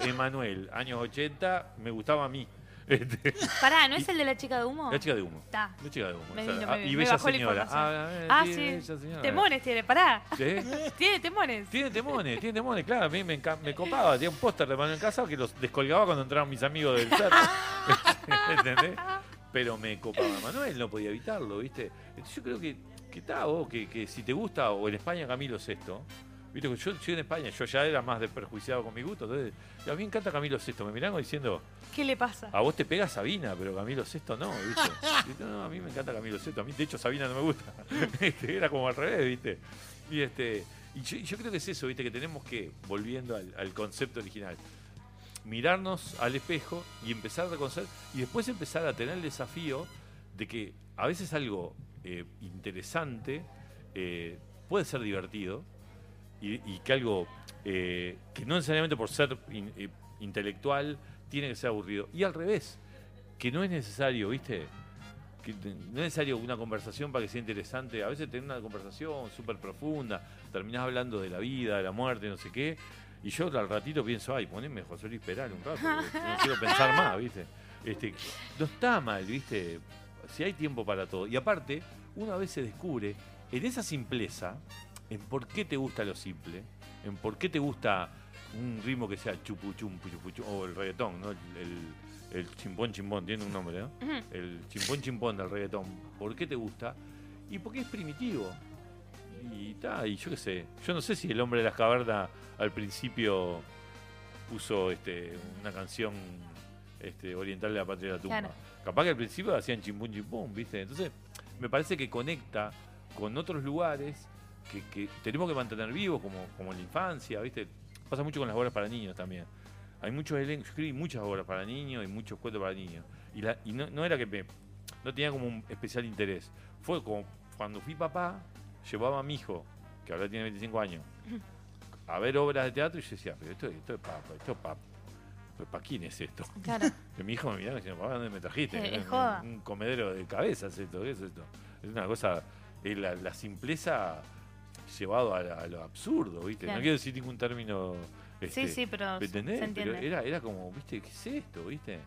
V: Emanuel, años 80, me gustaba a mí. Este,
C: Pará, ¿no es el de la chica de humo?
V: La chica de humo.
C: Está.
V: La chica de humo.
C: Me
V: esa.
C: vino,
V: Ah,
C: me-
V: y
C: me
V: Bella Señora. Ah,
C: Ah,
V: sí, Señora.
C: Temones tiene, pará.
V: ¿Sí?
C: Tiene temones.
V: Tiene temones, tiene temones, claro, a mí me, me copaba, tenía un póster de Manuel Casado que los descolgaba cuando entraban mis amigos del CER. ¿Entendés? Pero me copaba Manuel, no podía evitarlo, ¿viste? Entonces yo creo que, que está, o que, que si te gusta, o en España Camilo Sesto, ¿viste? Yo, yo en España, yo ya era más desperjuiciado con mi gusto, entonces a mí me encanta Camilo Sesto, me miran diciendo,
C: ¿Qué le pasa?
V: a vos te pega Sabina, pero Camilo Sesto no, ¿viste? No, a mí me encanta Camilo Sesto, a mí de hecho Sabina no me gusta, Este, era como al revés, ¿viste? Y este Y yo, yo creo que es eso, ¿viste? Que tenemos que, volviendo al, al concepto original, mirarnos al espejo y empezar a reconocer y después empezar a tener el desafío de que a veces algo eh, interesante eh, puede ser divertido y, y que algo eh, que no necesariamente por ser in- eh, intelectual tiene que ser aburrido. Y al revés, que no es necesario, ¿viste? Que no es necesario una conversación para que sea interesante. A veces tener una conversación súper profunda, terminás hablando de la vida, de la muerte, no sé qué. Y yo al ratito pienso, ay, poneme José Luis Peral un rato, no quiero pensar más, ¿viste? Este, no está mal, ¿viste? Si hay tiempo para todo. Y aparte, uno a veces descubre en esa simpleza, en por qué te gusta lo simple, en por qué te gusta un ritmo que sea chupu chumpu chupu chum, o el reggaetón, ¿no? El, el, el chimpón chimpón, tiene un nombre, ¿no?
C: Ujú.
V: El chimpón chimpón del reggaetón. ¿Por qué te gusta? Y porque es primitivo. Y ta, y yo qué sé. Yo no sé si el hombre de las cavernas al principio puso este, una canción este, oriental de la patria de la tumba.
C: Claro.
V: Capaz que al principio hacían chimpún chimpún, ¿viste? Entonces, me parece que conecta con otros lugares que, que tenemos que mantener vivos, como, como la infancia, ¿viste? Pasa mucho con las obras para niños también. Hay muchos elencos, yo escribí muchas obras para niños y muchos cuentos para niños. Y, la- y no, no era que me, no tenía como un especial interés. Fue como cuando fui papá, llevaba a mi hijo, que ahora tiene 25 años, a ver obras de teatro y yo decía, pero esto, esto es para esto es pa- pues, ¿para quién es esto?
C: Claro.
V: Que mi hijo me miraba y decía, papá, ¿dónde me trajiste?
C: Eh,
V: Un-. Un, comedero de cabezas esto, ¿qué es esto? Es una cosa, eh, la, la simpleza llevado a, a lo absurdo, ¿viste?
C: Claro.
V: No quiero decir ningún término... este,
C: Sí, sí, pero
V: ¿me entendés?
C: se
V: Pero
C: entiende.
V: era, era como, ¿viste? ¿Qué es esto? ¿Viste?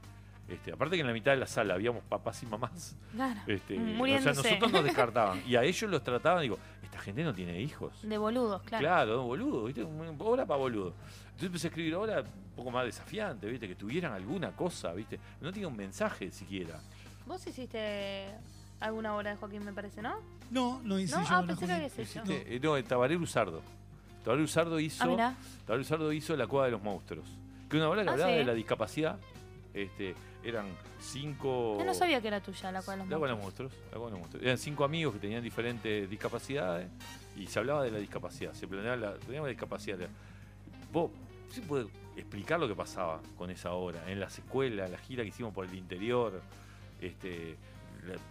V: Este, aparte que en la mitad de la sala habíamos papás y mamás.
C: Claro.
V: Este, o sea, nosotros nos descartaban. Y a ellos los trataban, digo, esta gente no tiene hijos.
C: De boludos, claro.
V: Claro, boludo, ¿viste? Un- Obra para boludo. Entonces empecé a escribir obra un poco más desafiante, ¿viste? Que tuvieran alguna cosa, ¿viste? No tenía un mensaje siquiera.
C: Vos hiciste alguna obra de Joaquín, me parece, ¿no?
D: No, no hice
C: ¿No?
D: yo
C: Ah, pensé que habías hecho.
V: Este, eh, no, el Tabaré Usardo. Tabaré Usardo hizo.
C: Ah, mirá.
V: Tabaré Usardo hizo La Cueva de los Monstruos. Que una obra que
C: Ah,
V: hablaba
C: sí.
V: de la discapacidad. Este, eran cinco.
C: Yo no sabía que era tuya la cual los
V: La Cueva de los
C: monstruos.
V: monstruos. La Cueva de los monstruos. Eran cinco amigos que tenían diferentes discapacidades y se hablaba de la discapacidad. Se planeaba la, planeaba la discapacidad. Vos, sí puede explicar lo que pasaba con esa obra en las escuelas, la gira que hicimos por el interior, este,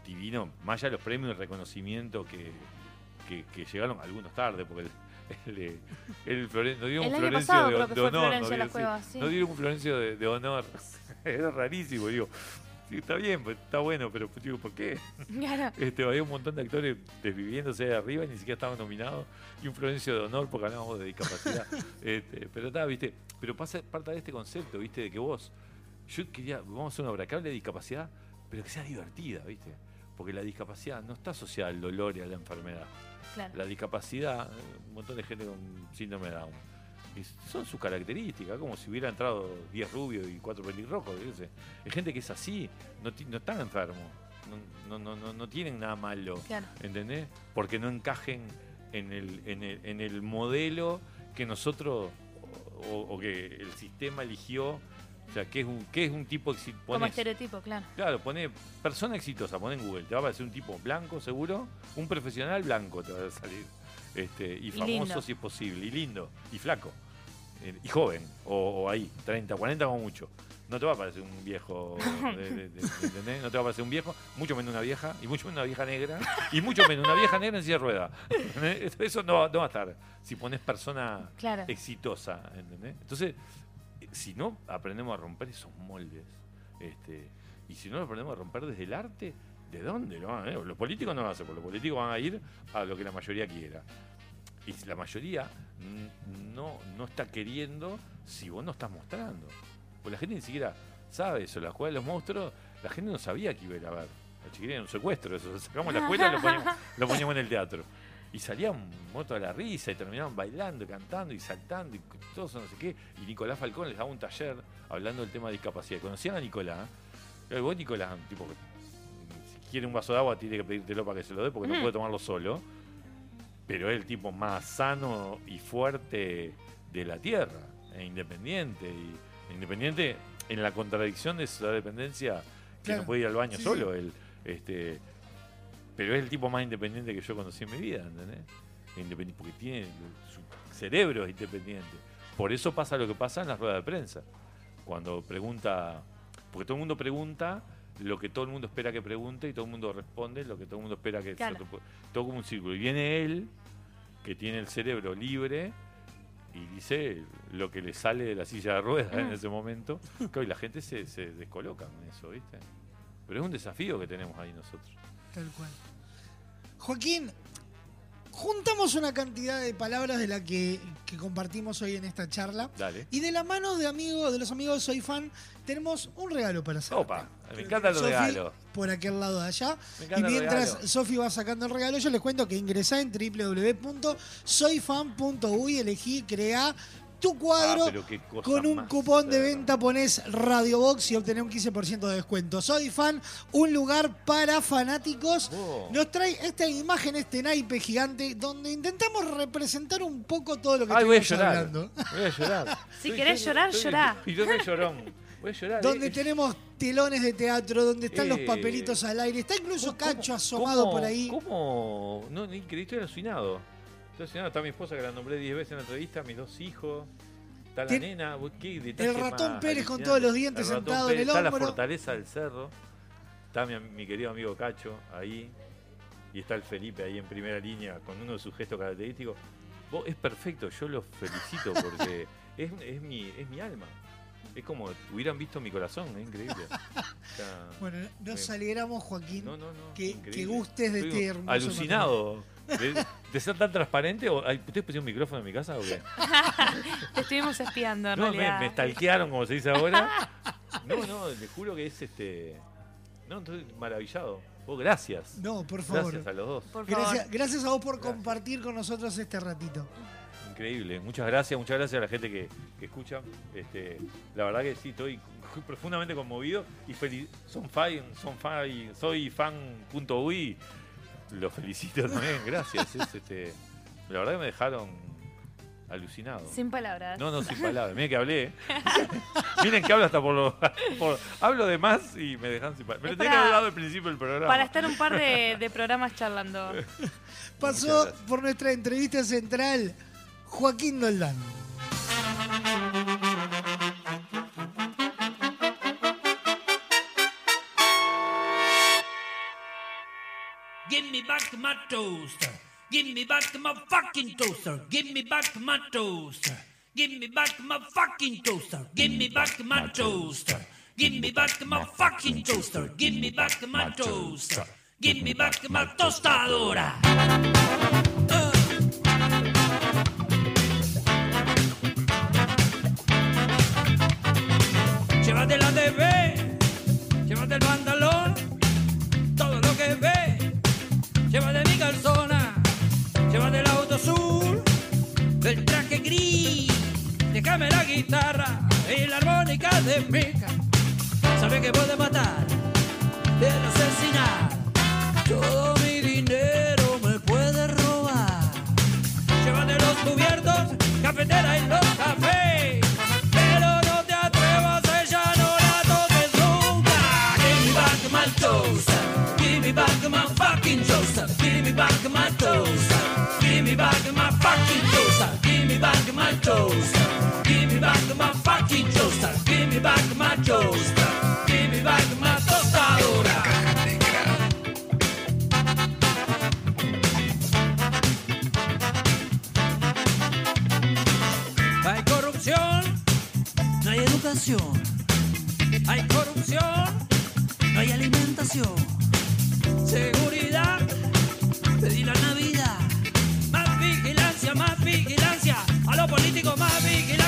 V: divino, más allá de los premios y reconocimiento que, que, que llegaron algunos tarde, porque el, el, el Floren- nos dieron
C: El
V: un Florencio de, honor.
C: Florencio Cueva,
V: sí. Nos dieron un Florencio de, de honor. Era rarísimo, digo. Sí, está bien, pues, está bueno, pero digo, ¿por qué?
C: Claro.
V: Este, había un montón de actores desviviéndose de arriba y ni siquiera estaban nominados. Y un Florencio de honor porque hablábamos de discapacidad. Este, pero está, viste. Pero pasa parte de este concepto, viste, de que vos. Yo quería, vamos a hacer una obra que hable de discapacidad, pero que sea divertida, viste. Porque la discapacidad no está asociada al dolor y a la enfermedad.
C: Claro.
V: La discapacidad, un montón de gente con síndrome de Down. Son sus características, como si hubiera entrado 10 rubios y 4 pelirrojos. sé. Hay gente que es así, no, están enfermos, no, no, no, no, no tienen nada malo,
C: Claro.
V: ¿entendés? Porque no encajen en el, en el, en el modelo que nosotros o, o que el sistema eligió. O sea, que es un, que es un tipo exi-
C: Como estereotipo, claro.
V: Claro, pone persona exitosa, pone en Google, te va a aparecer un tipo blanco seguro, un profesional blanco te va a salir. Este, y,
C: Y
V: famoso
C: lindo.
V: si es posible, y lindo, y flaco, eh, y joven, o, o ahí, 30, 40 como mucho. No te va a parecer un viejo, de- de- de- ¿entendés? No te va a parecer un viejo, mucho menos una vieja, y mucho menos una vieja negra, y mucho menos una vieja negra en silla de rueda. ¿entendés? Eso no, va- no va a estar si pones persona
C: Claro.
V: exitosa, ¿entendés? Entonces, si no aprendemos a romper esos moldes, este, y si no lo aprendemos a romper desde el arte, ¿de dónde lo van a Los políticos no lo hacer, porque los políticos van a ir a lo que la mayoría quiera. Y la mayoría no, no está queriendo si vos no estás mostrando. Pues la gente ni siquiera sabe eso. La escuela de los monstruos, la gente no sabía que iba a ir a ver. La chiquilina era un secuestro, eso. Sacamos la escuela y lo poníamos, lo poníamos en el teatro. Y salían muertos de la risa y terminaban bailando, cantando y saltando y todo eso, no sé qué. Y Nicolás Falcón les daba un taller hablando del tema de discapacidad. ¿Conocían a Nicolás? Y vos, Nicolás, tipo, si quiere un vaso de agua, tiene que pedírtelo para que se lo dé porque no
C: Mm.
V: puede tomarlo solo. Pero es el tipo más sano y fuerte de la tierra, e independiente. Y independiente en la contradicción de esa dependencia que
D: Claro.
V: no puede ir al baño
D: Sí,
V: solo. Él, este, pero es el tipo más independiente que yo conocí en mi vida, ¿entendés? independi- porque tiene su cerebro es independiente. Por eso pasa lo que pasa en las ruedas de prensa. Cuando pregunta, porque todo el mundo pregunta lo que todo el mundo espera que pregunte y todo el mundo responde lo que todo el mundo espera que
C: Claro.
V: todo como un círculo. Y viene él, que tiene el cerebro libre, y dice lo que le sale de la silla de ruedas en
C: Mm.
V: ese momento. Claro, y la gente se, se descoloca en eso, ¿viste? Pero es un desafío que tenemos ahí nosotros.
D: Tal cual. Joaquín, juntamos una cantidad de palabras de la que, que compartimos hoy en esta charla.
V: Dale.
D: Y de la mano de amigos, de los amigos de Soy Fan, tenemos un regalo para hacer.
V: Opa, me encantan los
D: Sofi,
V: regalos.
D: Por aquel lado de allá.
V: Me
D: Y mientras. Sofi va sacando el regalo, yo les cuento que ingresá en www.soyfan.uy, elegí, crea tu cuadro.
V: Ah, pero qué cosa
D: Con un cupón de venta pones Radio Box y obtenés un 15% de descuento. Soy fan, un lugar para fanáticos.
V: Oh.
D: Nos trae esta imagen, este naipe gigante, donde intentamos representar un poco todo lo que
V: Ay, voy a llorar.
D: hablando.
V: Voy a llorar.
C: Si
V: Estoy-
C: querés llorar, llorá.
V: Y yo soy llorón. Voy a llorar.
D: Donde
V: eh.
D: tenemos telones de teatro, donde están los
V: Eh,
D: papelitos al aire. Está incluso Cacho asomado
V: ¿Cómo-
D: por ahí.
V: ¿Cómo? No, ni increíble, estoy alucinado. Estoy alucinado. Está mi esposa que la nombré 10 veces en la entrevista, mis dos hijos. Está la nena. ¿qué detalle
D: El ratón
V: más
D: Pérez con todos los dientes
V: El
D: sentado en el
V: Está la
D: hombro.
V: fortaleza del cerro. Está mi, mi querido amigo Cacho ahí. Y está el Felipe ahí en primera línea con uno de sus gestos característicos. Vos, es perfecto, yo los felicito porque es, es mi, es mi alma. Es como hubieran visto mi corazón, es increíble. O sea,
D: Bueno, nos
V: me-
D: alegramos, Joaquín,
V: no, no, no,
D: que, gustes de
V: Estoy
D: este hermoso
V: Alucinado. De, de ser tan transparente. O, ¿Ustedes pusieron un micrófono en mi casa o qué?
C: Te estuvimos espiando, en
V: No, me,
C: realidad.
V: me stalkearon, como se dice ahora. No, no, les juro que es este. No, estoy maravillado. Vos, gracias.
D: No, por favor.
V: Gracias a los dos.
D: Gracias, gracias a vos por compartir con nosotros este ratito.
V: Increíble. Muchas gracias, muchas gracias a la gente que, que escucha. Este, la verdad que sí, estoy profundamente conmovido y feliz. Son fan, son fan, soy fan.uy. Los felicito también, gracias. Es, este, la verdad que me dejaron alucinado.
C: Sin palabras.
V: No, no, sin palabras. Miren que hablé. Miren que hablo hasta por lo. por- hablo de más y me dejan sin palabras. Me lo tenía que haber dado al principio del programa.
C: Para estar un par de, de programas charlando.
D: Pasó por nuestra entrevista central Joaquín Doldán.
W: Back my toaster. Give me back my fucking toaster. Give me back my toaster. Give me back my fucking toaster. Give me back my toaster. Give me back my fucking toaster. Give me back my toaster. Give me back my tostadora. Llévate la TV, llévate el pantalón, y la armónica de mica. Sabe que puede matar, puede asesinar, todo mi dinero me puede robar. Llévate los cubiertos, cafetera y los cafés. Pero no te atrevas, ella no la toques nunca. Give me back my toaster. Give me back my fucking toaster. Give me back my toaster. Give me back my fucking toaster. Give me back my toaster. Back my fucking toaster. Give me back my toaster. Give me back my tostadora. Hay corrupción, no hay educación. Hay corrupción, no hay alimentación. Seguridad, pedí la Navidad. Más vigilancia, más vigilancia. A los políticos, más vigilancia.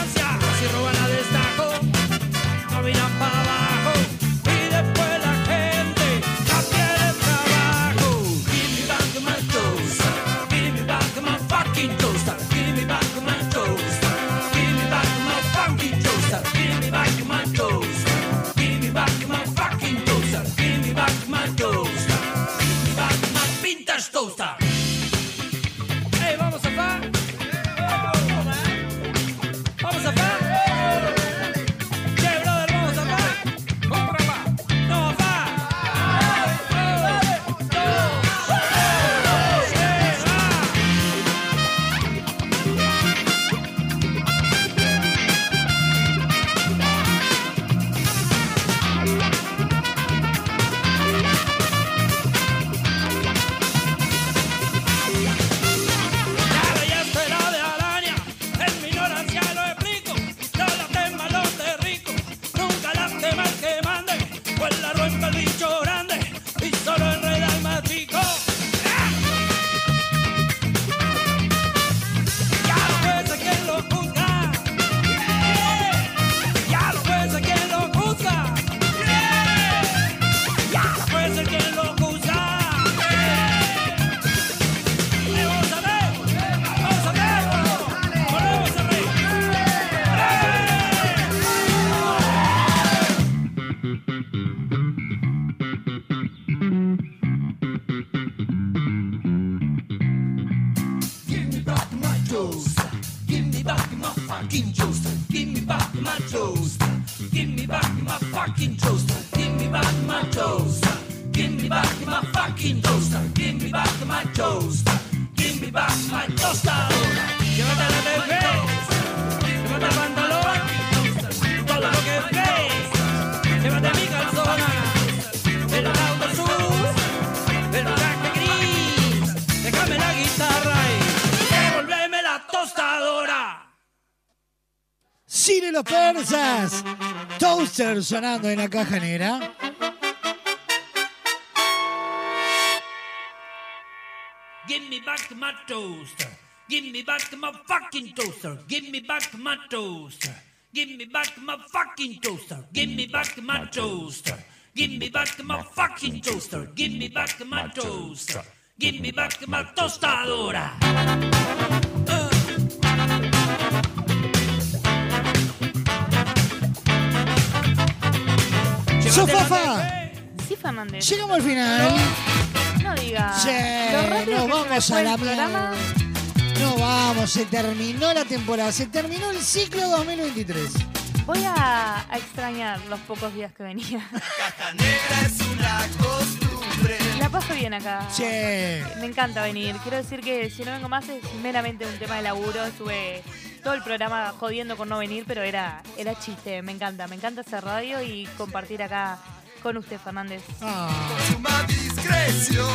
D: Sonando en la caja negra.
W: Give me back my toaster. Give me back my fucking toaster. Give me back my toaster. Give me back my fucking toaster. Give me back my toaster. Give me back my fucking toaster. Give me back my toaster. Give me back my tostadora.
D: Sofafa.
C: Sí, Fernández.
D: Llegamos al final.
C: No diga.
D: Sí,
C: Lo rápido
D: nos vamos a la
C: programa.
D: No vamos, se terminó la temporada, se terminó el ciclo 2023.
C: Voy a, a extrañar los pocos días que venía. La paso bien acá.
D: Sí.
C: Me encanta venir. Quiero decir que si no vengo más es meramente un tema de laburo. Estuve todo el programa jodiendo con no venir, pero era, era chiste. Me encanta. Me encanta hacer radio y compartir acá con usted, Fernández.
U: Suma discreción.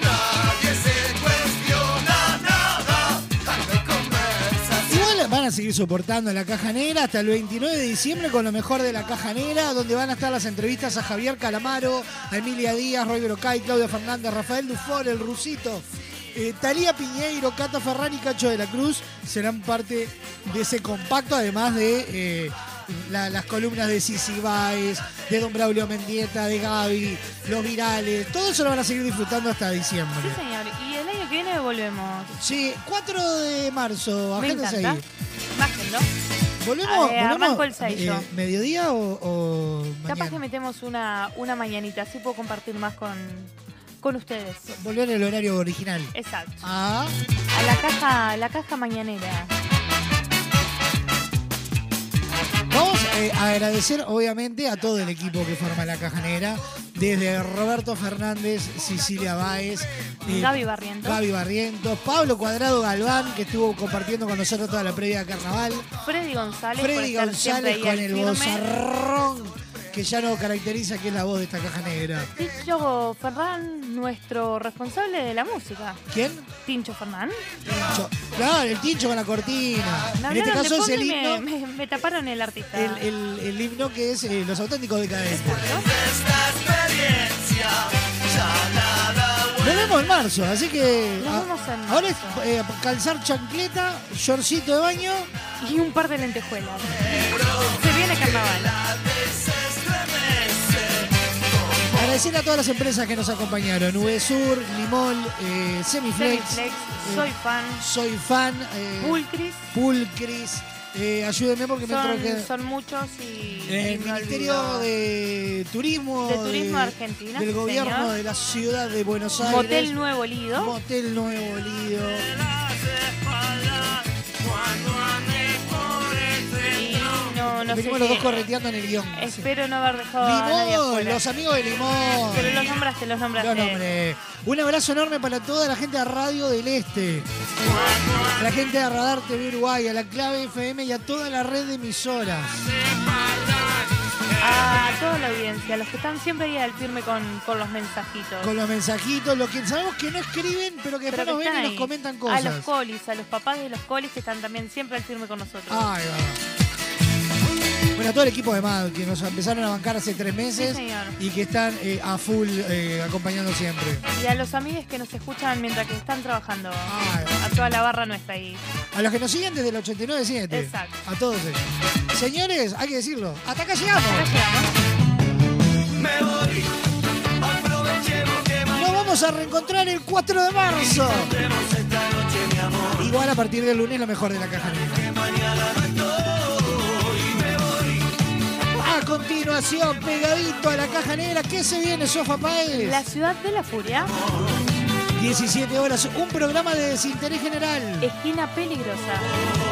U: Nadie se cuestiona nada. Hay conversación.
D: Igual van a seguir soportando la caja negra hasta el 29 de diciembre con lo mejor de la caja negra, donde van a estar las entrevistas a Javier Calamaro, a Emilia Díaz, Roy Brocay, Claudia Fernández, Rafael Dufour, el Rusito. Eh, Talía Piñeiro, Cata Ferrari y Cacho de la Cruz serán parte de ese compacto, además de eh, la- las columnas de Sisi Báez, de Don Braulio Mendieta, de Gaby, los virales. Todo eso lo van a seguir disfrutando hasta diciembre.
C: Sí, señor. Y el año que viene volvemos.
D: Sí, 4 de marzo, agéndense ahí.
C: Bájenlo.
D: ¿Volvemos,
C: Eh,
D: volvemos
C: el sello.
D: eh, mediodía o, o
C: Capaz que metemos una, una mañanita, así puedo compartir más con, con ustedes.
D: Volver el horario original.
C: Exacto.
D: Ah,
C: A la caja, la caja mañanera.
D: vamos eh, a agradecer obviamente a todo el equipo que forma la Caja Negra, desde Roberto Fernández, Cecilia Báez, eh,
C: Gaby Barrientos.
D: Gaby Barrientos, Pablo Cuadrado Galván, que estuvo compartiendo con nosotros toda la previa de carnaval,
C: Freddy González.
D: Freddy González con
C: al
D: el
C: firme.
D: bozarrón que ya nos caracteriza, que es la voz de esta Caja Negra.
C: Tincho Ferrán, nuestro responsable de la música.
D: ¿Quién?
C: Tincho.
D: Tincho. Claro, el tincho con la cortina.
C: Me
D: En este caso es el
C: me,
D: himno,
C: me- me taparon el artista.
D: el, el- el himno que es eh, Los Auténticos Decadentes. Nos vemos en marzo, así que
C: Nos vemos en
D: ahora es eh, calzar chancleta, shortcito de baño.
C: Y un par de lentejuelas. Se viene carnaval.
D: Agradecer a todas las empresas que nos acompañaron. VSUR, Limol, eh, Semiflex.
C: Semiflex,
D: eh,
C: soy fan.
D: Soy fan. eh,
C: Pulcris.
D: Pulcris. Eh, ayúdenme porque me entró
C: Son,
D: que...
C: son muchos y.
D: El
C: me
D: Ministerio
C: olvido.
D: de Turismo,
C: De Turismo de Argentina,
D: del gobierno
C: señor.
D: de la ciudad de Buenos Aires.
C: Motel Nuevo Lido.
D: Motel Nuevo Lido.
C: No, sé
D: los dos correteando en el guion.
C: Espero no haber dejado a nadie
D: Limón,
C: afuera.
D: los amigos de Limón.
C: Pero los nombraste, los nombraste.
D: Los nombré. Un abrazo enorme para toda la gente de Radio del Este. A la gente de Radar TV Uruguay, a la Clave FM y a toda la red de emisoras.
C: A toda la audiencia, los que están siempre ahí al firme con, con los mensajitos.
D: Con los mensajitos, los que sabemos que no escriben, pero que
C: Pero
D: después nos ven y nos comentan
C: A
D: cosas.
C: los colis, a los papás de los colis que están también siempre al firme con nosotros.
D: Ahí va. Bueno, a todo el equipo de MAD que nos empezaron a bancar hace tres meses
C: Sí, señor.
D: y que están eh, a full eh, acompañando siempre.
C: Y a los amigos que nos escuchan mientras que están trabajando. A toda la barra nuestra ahí.
D: A los que nos siguen desde el 89.7.
C: Exacto.
D: A todos ellos. Señores, hay que decirlo. Hasta acá llegamos.
U: Me voy, aprovechemos que
D: Nos vamos a reencontrar el 4 de marzo.
U: esta noche, mi amor.
D: Igual a partir del lunes lo mejor de la caja continuación, pegadito a la caja negra, ¿qué se viene, Sofa Paez?
C: La ciudad de la furia.
D: 17 horas, un programa de desinterés general.
C: Esquina peligrosa.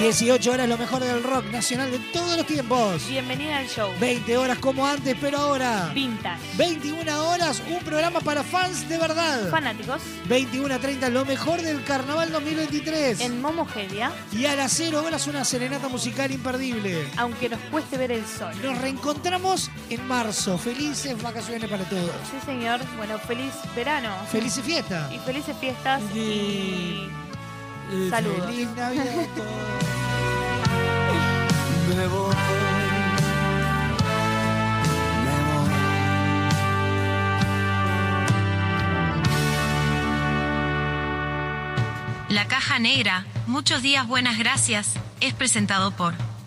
D: 18 horas, lo mejor del rock nacional de todos los tiempos.
C: Bienvenida al show.
D: 20 horas como antes, pero ahora.
C: Vintage.
D: 21 horas, un programa para fans de verdad.
C: Fanáticos.
D: 21 a 30, lo mejor del carnaval 2023.
C: En Momogedia.
D: Y a las 0 horas, una serenata musical imperdible.
C: Aunque nos cueste ver el sol.
D: Nos reencontramos en marzo. Felices vacaciones para todos.
C: Sí, señor. Bueno, feliz verano.
D: Felices fiestas.
C: Y felices fiestas y... Saludos.
D: Feliz Navidad a todos.
U: Me voy, me voy.
A: La caja negra, muchos días buenas gracias, es presentado por